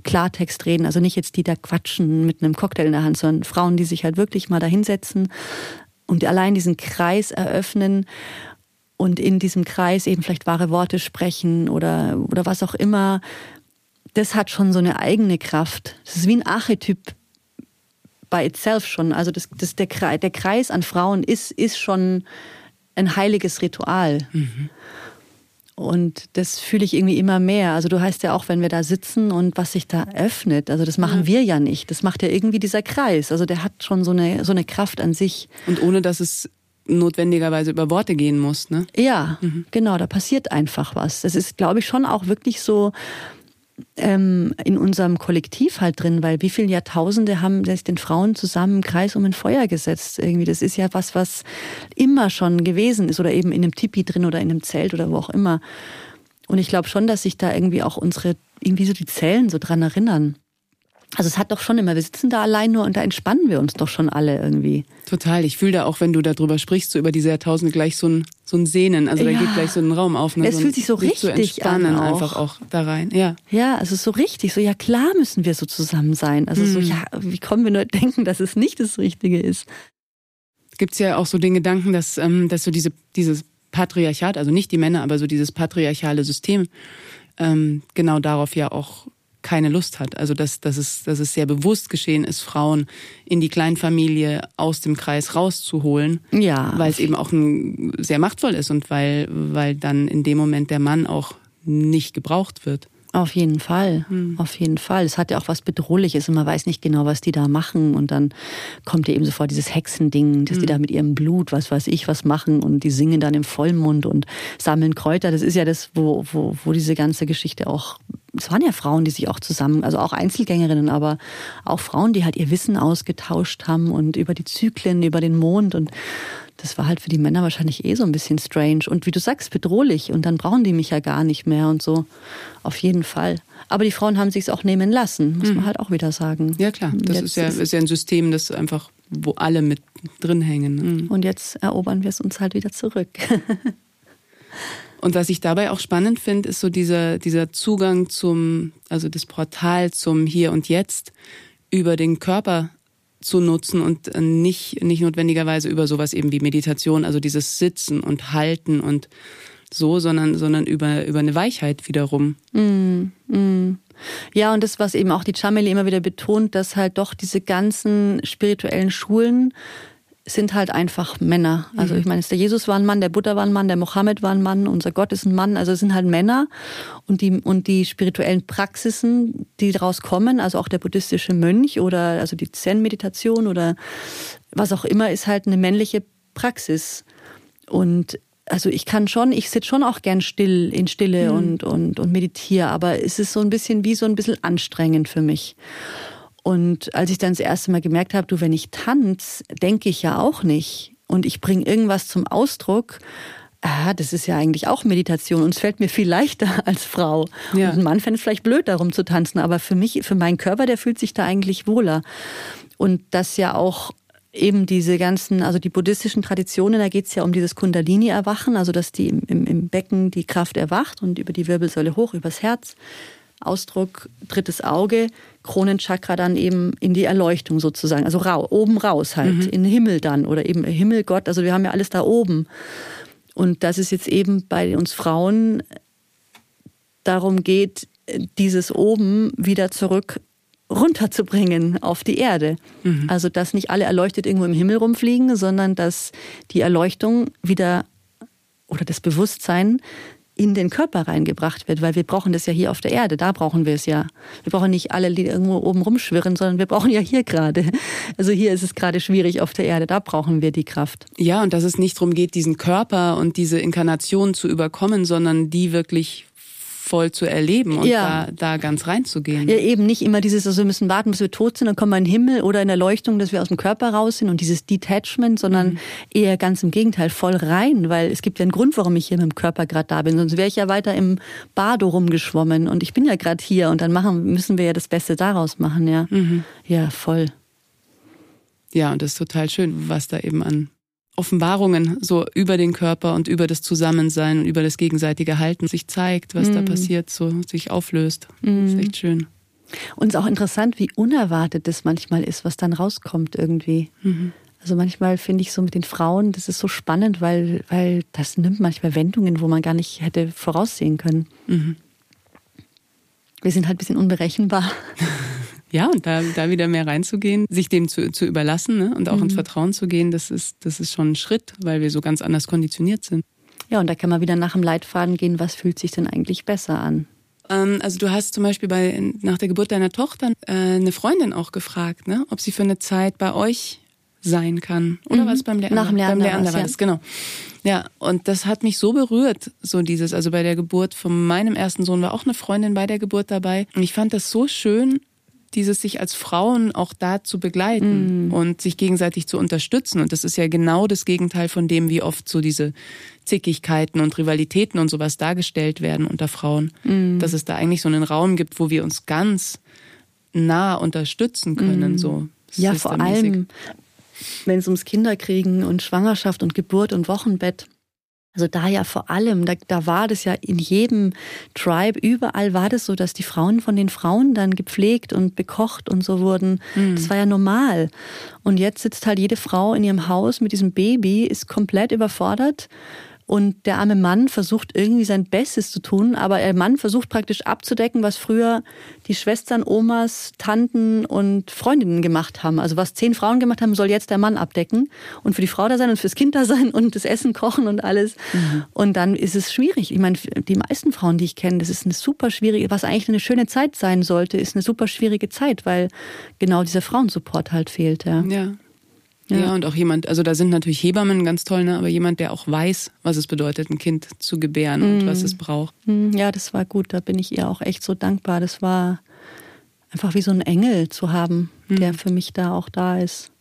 Klartext reden, also nicht jetzt die da quatschen mit einem Cocktail in der Hand, sondern Frauen, die sich halt wirklich mal da hinsetzen und allein diesen Kreis eröffnen und in diesem Kreis eben vielleicht wahre Worte sprechen oder, oder was auch immer, das hat schon so eine eigene Kraft. Das ist wie ein Archetyp by itself schon. Also das, das, der, Kreis, der Kreis an Frauen ist, ist schon ein heiliges Ritual. Mhm. Und das fühle ich irgendwie immer mehr. Also du heißt ja auch, wenn wir da sitzen und was sich da öffnet, also das machen ja. wir ja nicht. Das macht ja irgendwie dieser Kreis. Also der hat schon so eine, so eine Kraft an sich. Und ohne dass es notwendigerweise über Worte gehen muss, ne? Ja, mhm. genau, da passiert einfach was. Das ist, glaube ich, schon auch wirklich so ähm, in unserem Kollektiv halt drin, weil wie viele Jahrtausende haben sich den Frauen zusammen im Kreis um ein Feuer gesetzt irgendwie. Das ist ja was, was immer schon gewesen ist oder eben in einem Tipi drin oder in einem Zelt oder wo auch immer. Und ich glaube schon, dass sich da irgendwie auch unsere, irgendwie so die Zellen so dran erinnern. Also es hat doch schon immer, wir sitzen da allein nur und da entspannen wir uns doch schon alle irgendwie. Total. Ich fühle da auch, wenn du darüber sprichst, so über diese Jahrtausende gleich so ein, so ein Sehnen. Also ja. da geht gleich so ein Raum auf. Ne? Es so fühlt sich so richtig zu entspannen an auch. einfach auch da rein. Ja. Ja, also so richtig. So, ja klar müssen wir so zusammen sein. Also mhm. so, ja, wie kommen wir nur denken, dass es nicht das Richtige ist? Gibt es ja auch so den Gedanken, dass, ähm, dass so diese, dieses Patriarchat, also nicht die Männer, aber so dieses patriarchale System, ähm, genau darauf ja auch keine Lust hat. Also dass, dass, es, dass es sehr bewusst geschehen ist, Frauen in die Kleinfamilie aus dem Kreis rauszuholen. Ja. Weil es eben auch ein, sehr machtvoll ist und weil, weil dann in dem Moment der Mann auch nicht gebraucht wird. Auf jeden Fall, hm. auf jeden Fall. Es hat ja auch was Bedrohliches und man weiß nicht genau, was die da machen. Und dann kommt ja eben sofort dieses Hexending, dass hm. die da mit ihrem Blut, was weiß ich, was machen und die singen dann im Vollmund und sammeln Kräuter. Das ist ja das, wo, wo, wo diese ganze Geschichte auch es waren ja Frauen, die sich auch zusammen, also auch Einzelgängerinnen, aber auch Frauen, die halt ihr Wissen ausgetauscht haben und über die Zyklen, über den Mond und das war halt für die Männer wahrscheinlich eh so ein bisschen strange und wie du sagst, bedrohlich und dann brauchen die mich ja gar nicht mehr und so. Auf jeden Fall. Aber die Frauen haben sich es auch nehmen lassen, muss mhm. man halt auch wieder sagen. Ja klar, das ist ja, ist ja ein System, das einfach, wo alle mit drin hängen. Ne? Mhm. Und jetzt erobern wir es uns halt wieder zurück. Und was ich dabei auch spannend finde, ist so dieser, dieser Zugang zum, also das Portal zum Hier und Jetzt über den Körper zu nutzen und nicht, nicht notwendigerweise über sowas eben wie Meditation, also dieses Sitzen und Halten und so, sondern, sondern über, über eine Weichheit wiederum. Mm, mm. Ja, und das, was eben auch die Chameli immer wieder betont, dass halt doch diese ganzen spirituellen Schulen sind halt einfach Männer. Also mhm. ich meine, der Jesus war ein Mann, der Buddha war ein Mann, der Mohammed war ein Mann, unser Gott ist ein Mann. Also es sind halt Männer und die und die spirituellen Praxisen, die daraus kommen, also auch der buddhistische Mönch oder also die Zen-Meditation oder was auch immer, ist halt eine männliche Praxis. Und also ich kann schon, ich sitze schon auch gern still in Stille mhm. und und und meditiere, aber es ist so ein bisschen wie so ein bisschen anstrengend für mich. Und als ich dann das erste Mal gemerkt habe, du, wenn ich tanze, denke ich ja auch nicht. Und ich bringe irgendwas zum Ausdruck, ah, das ist ja eigentlich auch Meditation und es fällt mir viel leichter als Frau. Ja. Und ein Mann fände es vielleicht blöd, darum zu tanzen, aber für mich, für meinen Körper, der fühlt sich da eigentlich wohler. Und das ja auch eben diese ganzen, also die buddhistischen Traditionen, da geht es ja um dieses Kundalini-Erwachen, also dass die im, im, im Becken die Kraft erwacht und über die Wirbelsäule hoch, übers Herz. Ausdruck drittes Auge, Kronenchakra dann eben in die Erleuchtung sozusagen, also rau, oben raus halt, mhm. in den Himmel dann oder eben Himmel, Gott, also wir haben ja alles da oben. Und dass es jetzt eben bei uns Frauen darum geht, dieses oben wieder zurück runterzubringen auf die Erde. Mhm. Also dass nicht alle erleuchtet irgendwo im Himmel rumfliegen, sondern dass die Erleuchtung wieder oder das Bewusstsein in den Körper reingebracht wird, weil wir brauchen das ja hier auf der Erde, da brauchen wir es ja. Wir brauchen nicht alle, die irgendwo oben rumschwirren, sondern wir brauchen ja hier gerade. Also hier ist es gerade schwierig auf der Erde, da brauchen wir die Kraft. Ja, und dass es nicht darum geht, diesen Körper und diese Inkarnation zu überkommen, sondern die wirklich voll zu erleben und ja. da, da ganz reinzugehen. Ja, eben nicht immer dieses, also wir müssen warten, bis wir tot sind, dann kommen wir in den Himmel oder in der Leuchtung, dass wir aus dem Körper raus sind und dieses Detachment, sondern mhm. eher ganz im Gegenteil, voll rein, weil es gibt ja einen Grund, warum ich hier mit dem Körper gerade da bin. Sonst wäre ich ja weiter im Bado rumgeschwommen und ich bin ja gerade hier und dann machen, müssen wir ja das Beste daraus machen, ja. Mhm. Ja, voll. Ja, und das ist total schön, was da eben an Offenbarungen so über den Körper und über das Zusammensein und über das gegenseitige Halten sich zeigt, was mm. da passiert, so sich auflöst. Mm. Das ist echt schön. Und es ist auch interessant, wie unerwartet das manchmal ist, was dann rauskommt irgendwie. Mhm. Also manchmal finde ich so mit den Frauen, das ist so spannend, weil, weil das nimmt manchmal Wendungen, wo man gar nicht hätte voraussehen können. Mhm. Wir sind halt ein bisschen unberechenbar. Ja, und da, da wieder mehr reinzugehen, sich dem zu, zu überlassen ne? und auch mhm. ins Vertrauen zu gehen, das ist, das ist schon ein Schritt, weil wir so ganz anders konditioniert sind. Ja, und da kann man wieder nach dem Leitfaden gehen, was fühlt sich denn eigentlich besser an? Ähm, also du hast zum Beispiel bei, nach der Geburt deiner Tochter äh, eine Freundin auch gefragt, ne? ob sie für eine Zeit bei euch sein kann. Oder mhm. was beim Leander? Nach dem Leander, beim Leander war das, ja. genau. Ja, und das hat mich so berührt, so dieses, also bei der Geburt von meinem ersten Sohn war auch eine Freundin bei der Geburt dabei. Und ich fand das so schön, dieses sich als Frauen auch da zu begleiten mm. und sich gegenseitig zu unterstützen. Und das ist ja genau das Gegenteil von dem, wie oft so diese Zickigkeiten und Rivalitäten und sowas dargestellt werden unter Frauen. Mm. Dass es da eigentlich so einen Raum gibt, wo wir uns ganz nah unterstützen können. Mm. So ja, vor allem, wenn es ums Kinderkriegen und Schwangerschaft und Geburt und Wochenbett also da ja vor allem, da, da war das ja in jedem Tribe, überall war das so, dass die Frauen von den Frauen dann gepflegt und bekocht und so wurden. Mhm. Das war ja normal. Und jetzt sitzt halt jede Frau in ihrem Haus mit diesem Baby, ist komplett überfordert und der arme Mann versucht irgendwie sein Bestes zu tun, aber der Mann versucht praktisch abzudecken, was früher die Schwestern, Omas, Tanten und Freundinnen gemacht haben. Also was zehn Frauen gemacht haben, soll jetzt der Mann abdecken und für die Frau da sein und fürs Kind da sein und das Essen kochen und alles. Mhm. Und dann ist es schwierig. Ich meine, die meisten Frauen, die ich kenne, das ist eine super schwierige, was eigentlich eine schöne Zeit sein sollte, ist eine super schwierige Zeit, weil genau dieser Frauensupport halt fehlt. Ja. ja. Ja. ja. und auch jemand, also da sind natürlich Hebammen ganz toll, ne? aber jemand, der auch weiß, was es bedeutet, ein Kind zu gebären mm. und was es braucht. Mm, ja, das war gut, da bin ich ihr auch echt so dankbar. Das war einfach wie so ein Engel zu haben, mm. der für mich da auch da ist.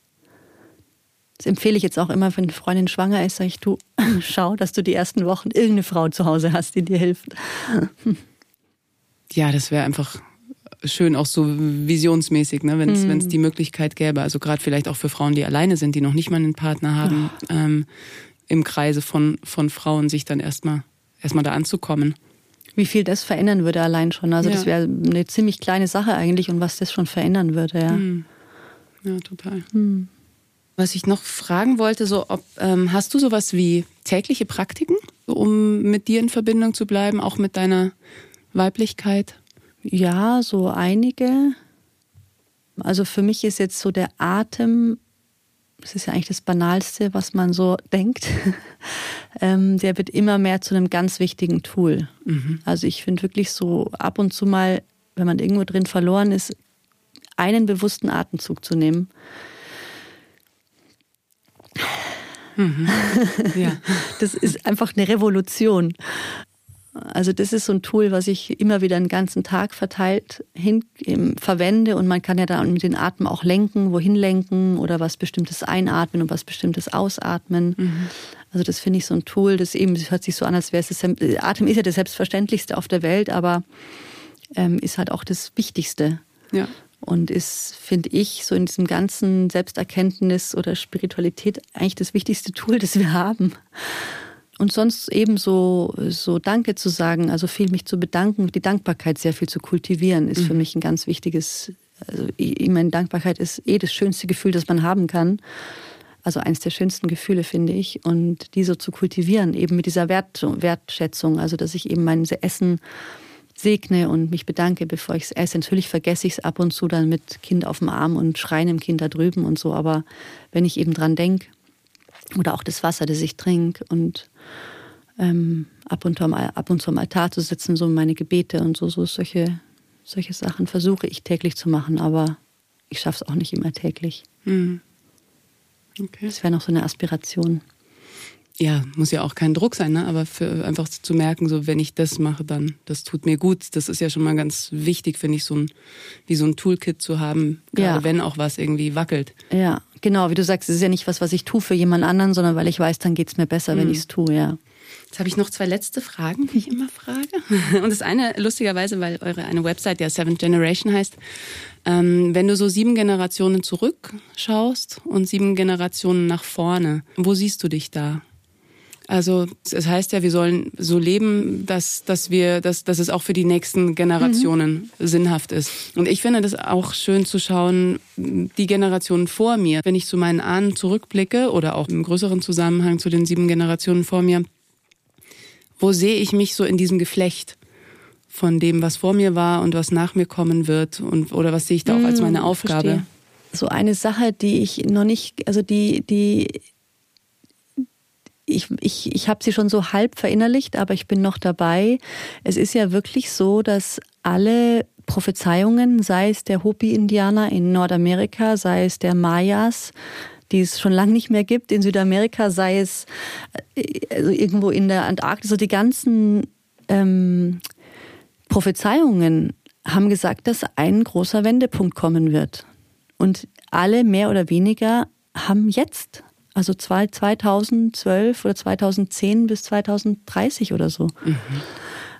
Das empfehle ich jetzt auch immer, wenn eine Freundin schwanger ist, sage ich, du schau, dass du die ersten Wochen irgendeine Frau zu Hause hast, die dir hilft. ja, das wäre einfach schön auch so visionsmäßig, ne, wenn es mhm. die Möglichkeit gäbe. Also gerade vielleicht auch für Frauen, die alleine sind, die noch nicht mal einen Partner haben, ja. ähm, im Kreise von, von Frauen sich dann erstmal erstmal da anzukommen. Wie viel das verändern würde allein schon. Also ja. das wäre eine ziemlich kleine Sache eigentlich und was das schon verändern würde, ja. Mhm. Ja, total. Mhm. Was ich noch fragen wollte, so ob ähm, hast du sowas wie tägliche Praktiken, um mit dir in Verbindung zu bleiben, auch mit deiner Weiblichkeit? Ja, so einige. Also für mich ist jetzt so der Atem, das ist ja eigentlich das Banalste, was man so denkt, ähm, der wird immer mehr zu einem ganz wichtigen Tool. Mhm. Also ich finde wirklich so ab und zu mal, wenn man irgendwo drin verloren ist, einen bewussten Atemzug zu nehmen. Mhm. Ja. Das ist einfach eine Revolution. Also das ist so ein Tool, was ich immer wieder einen ganzen Tag verteilt hin, ähm, verwende und man kann ja dann mit den Atmen auch lenken, wohin lenken oder was bestimmtes einatmen und was bestimmtes ausatmen. Mhm. Also das finde ich so ein Tool, das eben das hört sich so an, als wäre es das, Atem ist ja das selbstverständlichste auf der Welt, aber ähm, ist halt auch das Wichtigste. Ja. Und ist, finde ich, so in diesem ganzen Selbsterkenntnis oder Spiritualität eigentlich das wichtigste Tool, das wir haben. Und sonst eben so, so Danke zu sagen, also viel mich zu bedanken, die Dankbarkeit sehr viel zu kultivieren, ist mhm. für mich ein ganz wichtiges, also ich meine, Dankbarkeit ist eh das schönste Gefühl, das man haben kann. Also eines der schönsten Gefühle, finde ich. Und die so zu kultivieren, eben mit dieser Wert, Wertschätzung, also dass ich eben mein Essen segne und mich bedanke, bevor ich es esse. Natürlich vergesse ich es ab und zu dann mit Kind auf dem Arm und schreien im Kind da drüben und so. Aber wenn ich eben dran denke, oder auch das Wasser, das ich trinke und ähm, ab, und am, ab und zu am Altar zu sitzen, so meine Gebete und so, so solche, solche Sachen versuche ich täglich zu machen, aber ich schaffe es auch nicht immer täglich. Mhm. Okay. Das wäre noch so eine Aspiration ja, muss ja auch kein Druck sein, ne? aber für einfach zu merken, so wenn ich das mache, dann das tut mir gut. Das ist ja schon mal ganz wichtig, finde ich, so ein wie so ein Toolkit zu haben, gerade ja. wenn auch was irgendwie wackelt. Ja, genau, wie du sagst, es ist ja nicht was, was ich tue für jemand anderen, sondern weil ich weiß, dann geht's mir besser, mhm. wenn ich es tue, ja. Jetzt habe ich noch zwei letzte Fragen, die ich immer frage. Und das eine, lustigerweise, weil eure eine Website ja Seventh Generation heißt, ähm, wenn du so sieben Generationen zurückschaust und sieben Generationen nach vorne, wo siehst du dich da? Also es heißt ja, wir sollen so leben, dass, dass wir, dass, dass es auch für die nächsten Generationen mhm. sinnhaft ist. Und ich finde das auch schön zu schauen, die Generationen vor mir, wenn ich zu meinen Ahnen zurückblicke oder auch im größeren Zusammenhang zu den sieben Generationen vor mir, wo sehe ich mich so in diesem Geflecht? von dem, was vor mir war und was nach mir kommen wird und oder was sehe ich da auch als mhm, meine Aufgabe? Verstehe. So eine Sache, die ich noch nicht, also die, die ich, ich, ich habe sie schon so halb verinnerlicht, aber ich bin noch dabei. Es ist ja wirklich so, dass alle Prophezeiungen, sei es der Hopi-Indianer in Nordamerika, sei es der Mayas, die es schon lange nicht mehr gibt in Südamerika, sei es äh, also irgendwo in der Antarktis, so die ganzen ähm, Prophezeiungen haben gesagt, dass ein großer Wendepunkt kommen wird. Und alle mehr oder weniger haben jetzt also 2012 oder 2010 bis 2030 oder so. Mhm.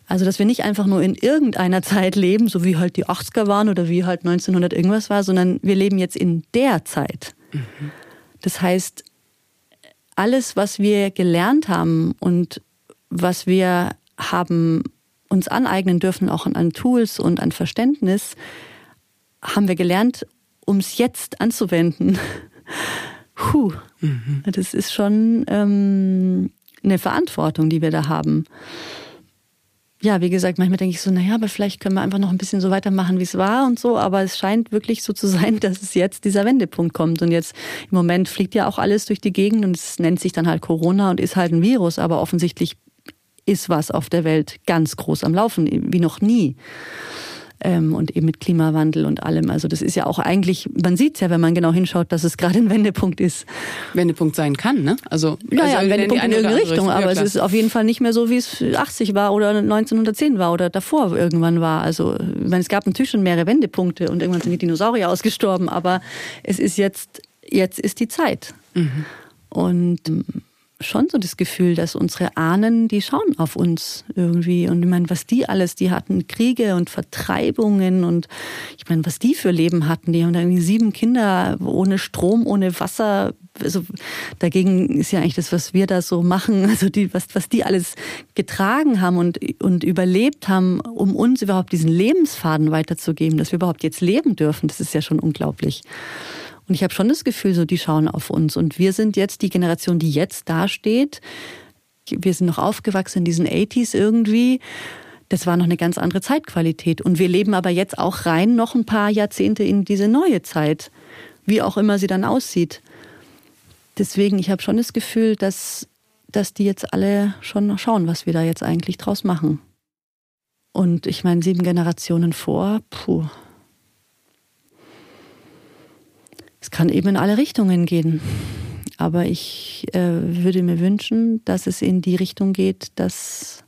Also, dass wir nicht einfach nur in irgendeiner Zeit leben, so wie halt die 80er waren oder wie halt 1900 irgendwas war, sondern wir leben jetzt in der Zeit. Mhm. Das heißt, alles, was wir gelernt haben und was wir haben uns aneignen dürfen, auch an Tools und an Verständnis, haben wir gelernt, um es jetzt anzuwenden. Puh, mhm. das ist schon ähm, eine Verantwortung, die wir da haben. Ja, wie gesagt, manchmal denke ich so, naja, aber vielleicht können wir einfach noch ein bisschen so weitermachen, wie es war und so. Aber es scheint wirklich so zu sein, dass es jetzt dieser Wendepunkt kommt. Und jetzt im Moment fliegt ja auch alles durch die Gegend und es nennt sich dann halt Corona und ist halt ein Virus. Aber offensichtlich ist was auf der Welt ganz groß am Laufen, wie noch nie ähm, und eben mit Klimawandel und allem. Also das ist ja auch eigentlich, man sieht es ja, wenn man genau hinschaut, dass es gerade ein Wendepunkt ist. Wendepunkt sein kann, ne? Also, ja, also ja, ein Wendepunkt in irgendeine Richtung, aber es ist auf jeden Fall nicht mehr so, wie es 80 war oder 1910 war oder davor irgendwann war. Also ich meine, es gab natürlich schon mehrere Wendepunkte und irgendwann sind die Dinosaurier ausgestorben, aber es ist jetzt, jetzt ist die Zeit. Mhm. Und schon so das Gefühl, dass unsere Ahnen, die schauen auf uns irgendwie. Und ich meine, was die alles, die hatten Kriege und Vertreibungen und ich meine, was die für Leben hatten. Die haben da irgendwie sieben Kinder ohne Strom, ohne Wasser. Also dagegen ist ja eigentlich das, was wir da so machen, also die, was, was die alles getragen haben und, und überlebt haben, um uns überhaupt diesen Lebensfaden weiterzugeben, dass wir überhaupt jetzt leben dürfen. Das ist ja schon unglaublich. Und ich habe schon das Gefühl, so die schauen auf uns. Und wir sind jetzt die Generation, die jetzt dasteht. Wir sind noch aufgewachsen in diesen 80s irgendwie. Das war noch eine ganz andere Zeitqualität. Und wir leben aber jetzt auch rein noch ein paar Jahrzehnte in diese neue Zeit. Wie auch immer sie dann aussieht. Deswegen, ich habe schon das Gefühl, dass, dass die jetzt alle schon schauen, was wir da jetzt eigentlich draus machen. Und ich meine, sieben Generationen vor, puh, Es kann eben in alle Richtungen gehen. Aber ich äh, würde mir wünschen, dass es in die Richtung geht, dass,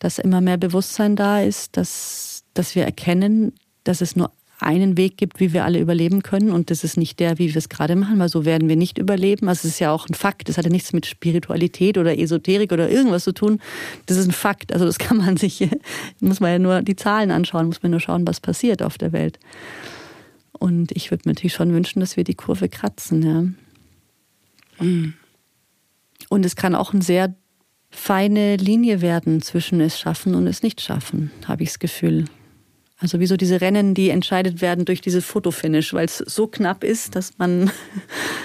dass immer mehr Bewusstsein da ist, dass, dass wir erkennen, dass es nur einen Weg gibt, wie wir alle überleben können. Und das ist nicht der, wie wir es gerade machen, weil so werden wir nicht überleben. Also es ist ja auch ein Fakt. Das hat ja nichts mit Spiritualität oder Esoterik oder irgendwas zu tun. Das ist ein Fakt. Also das kann man sich, muss man ja nur die Zahlen anschauen, muss man nur schauen, was passiert auf der Welt. Und ich würde mir natürlich schon wünschen, dass wir die Kurve kratzen. Ja. Und es kann auch eine sehr feine Linie werden zwischen es schaffen und es nicht schaffen, habe ich das Gefühl. Also wie so diese Rennen, die entscheidet werden durch diese Fotofinish, weil es so knapp ist, dass man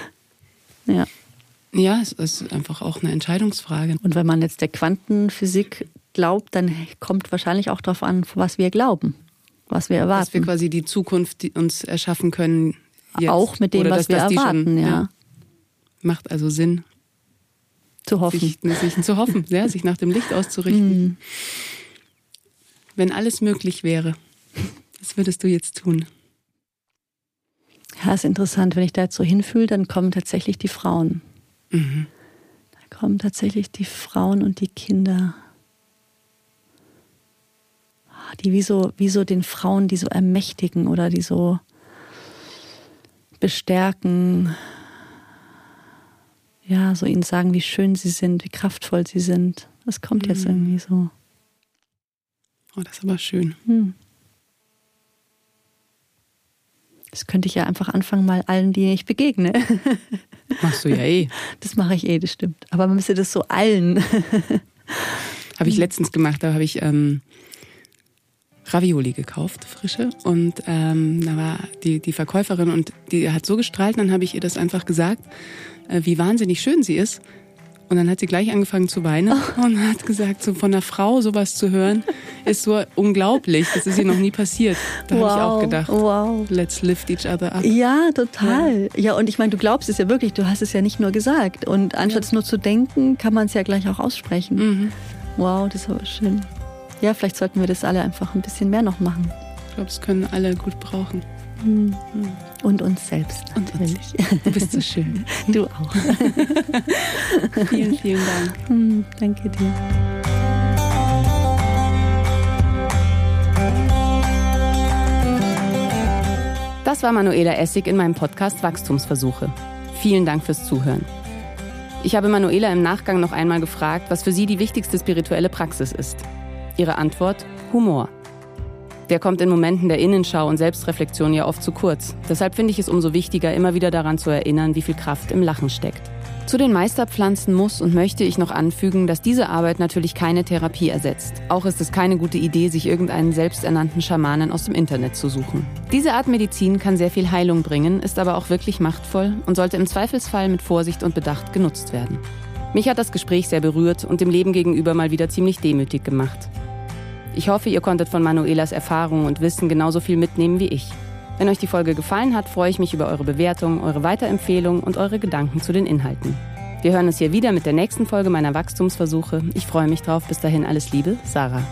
ja. Ja, es ist einfach auch eine Entscheidungsfrage. Und wenn man jetzt der Quantenphysik glaubt, dann kommt wahrscheinlich auch darauf an, was wir glauben was wir erwarten. Dass wir quasi die Zukunft die uns erschaffen können. Jetzt. Auch mit dem, Oder was wir erwarten, schon, ja. ja. Macht also Sinn. Zu hoffen. Sich, sich zu hoffen, ja, sich nach dem Licht auszurichten. Mm. Wenn alles möglich wäre, was würdest du jetzt tun? Ja, ist interessant. Wenn ich da jetzt so hinfühle, dann kommen tatsächlich die Frauen. Mhm. Da kommen tatsächlich die Frauen und die Kinder. Die wie so, wie so den Frauen, die so ermächtigen oder die so bestärken. Ja, so ihnen sagen, wie schön sie sind, wie kraftvoll sie sind. Das kommt mhm. jetzt irgendwie so. Oh, das ist aber schön. Hm. Das könnte ich ja einfach anfangen, mal allen, die ich begegne. Machst du ja eh. Das mache ich eh, das stimmt. Aber man müsste das so allen. habe ich letztens gemacht, da habe ich ähm, Ravioli gekauft, frische. Und ähm, da war die, die Verkäuferin und die hat so gestrahlt, dann habe ich ihr das einfach gesagt, äh, wie wahnsinnig schön sie ist. Und dann hat sie gleich angefangen zu weinen oh. und hat gesagt, so von einer Frau sowas zu hören, ist so unglaublich. Das ist ihr noch nie passiert. Da wow. habe ich auch gedacht, wow. let's lift each other up. Ja, total. Ja, ja und ich meine, du glaubst es ja wirklich, du hast es ja nicht nur gesagt. Und anstatt ja. es nur zu denken, kann man es ja gleich auch aussprechen. Mhm. Wow, das ist aber schön. Ja, vielleicht sollten wir das alle einfach ein bisschen mehr noch machen. Ich glaube, es können alle gut brauchen. Mhm. Und uns selbst natürlich. Und uns. Du bist so schön. Du auch. vielen, vielen Dank. Mhm, danke dir. Das war Manuela Essig in meinem Podcast Wachstumsversuche. Vielen Dank fürs Zuhören. Ich habe Manuela im Nachgang noch einmal gefragt, was für sie die wichtigste spirituelle Praxis ist. Ihre Antwort: Humor. Der kommt in Momenten der Innenschau und Selbstreflexion ja oft zu kurz. Deshalb finde ich es umso wichtiger, immer wieder daran zu erinnern, wie viel Kraft im Lachen steckt. Zu den Meisterpflanzen muss und möchte ich noch anfügen, dass diese Arbeit natürlich keine Therapie ersetzt. Auch ist es keine gute Idee, sich irgendeinen selbsternannten Schamanen aus dem Internet zu suchen. Diese Art Medizin kann sehr viel Heilung bringen, ist aber auch wirklich machtvoll und sollte im Zweifelsfall mit Vorsicht und Bedacht genutzt werden. Mich hat das Gespräch sehr berührt und dem Leben gegenüber mal wieder ziemlich demütig gemacht. Ich hoffe, ihr konntet von Manuelas Erfahrungen und Wissen genauso viel mitnehmen wie ich. Wenn euch die Folge gefallen hat, freue ich mich über eure Bewertung, eure Weiterempfehlung und eure Gedanken zu den Inhalten. Wir hören uns hier wieder mit der nächsten Folge meiner Wachstumsversuche. Ich freue mich drauf. Bis dahin alles Liebe, Sarah.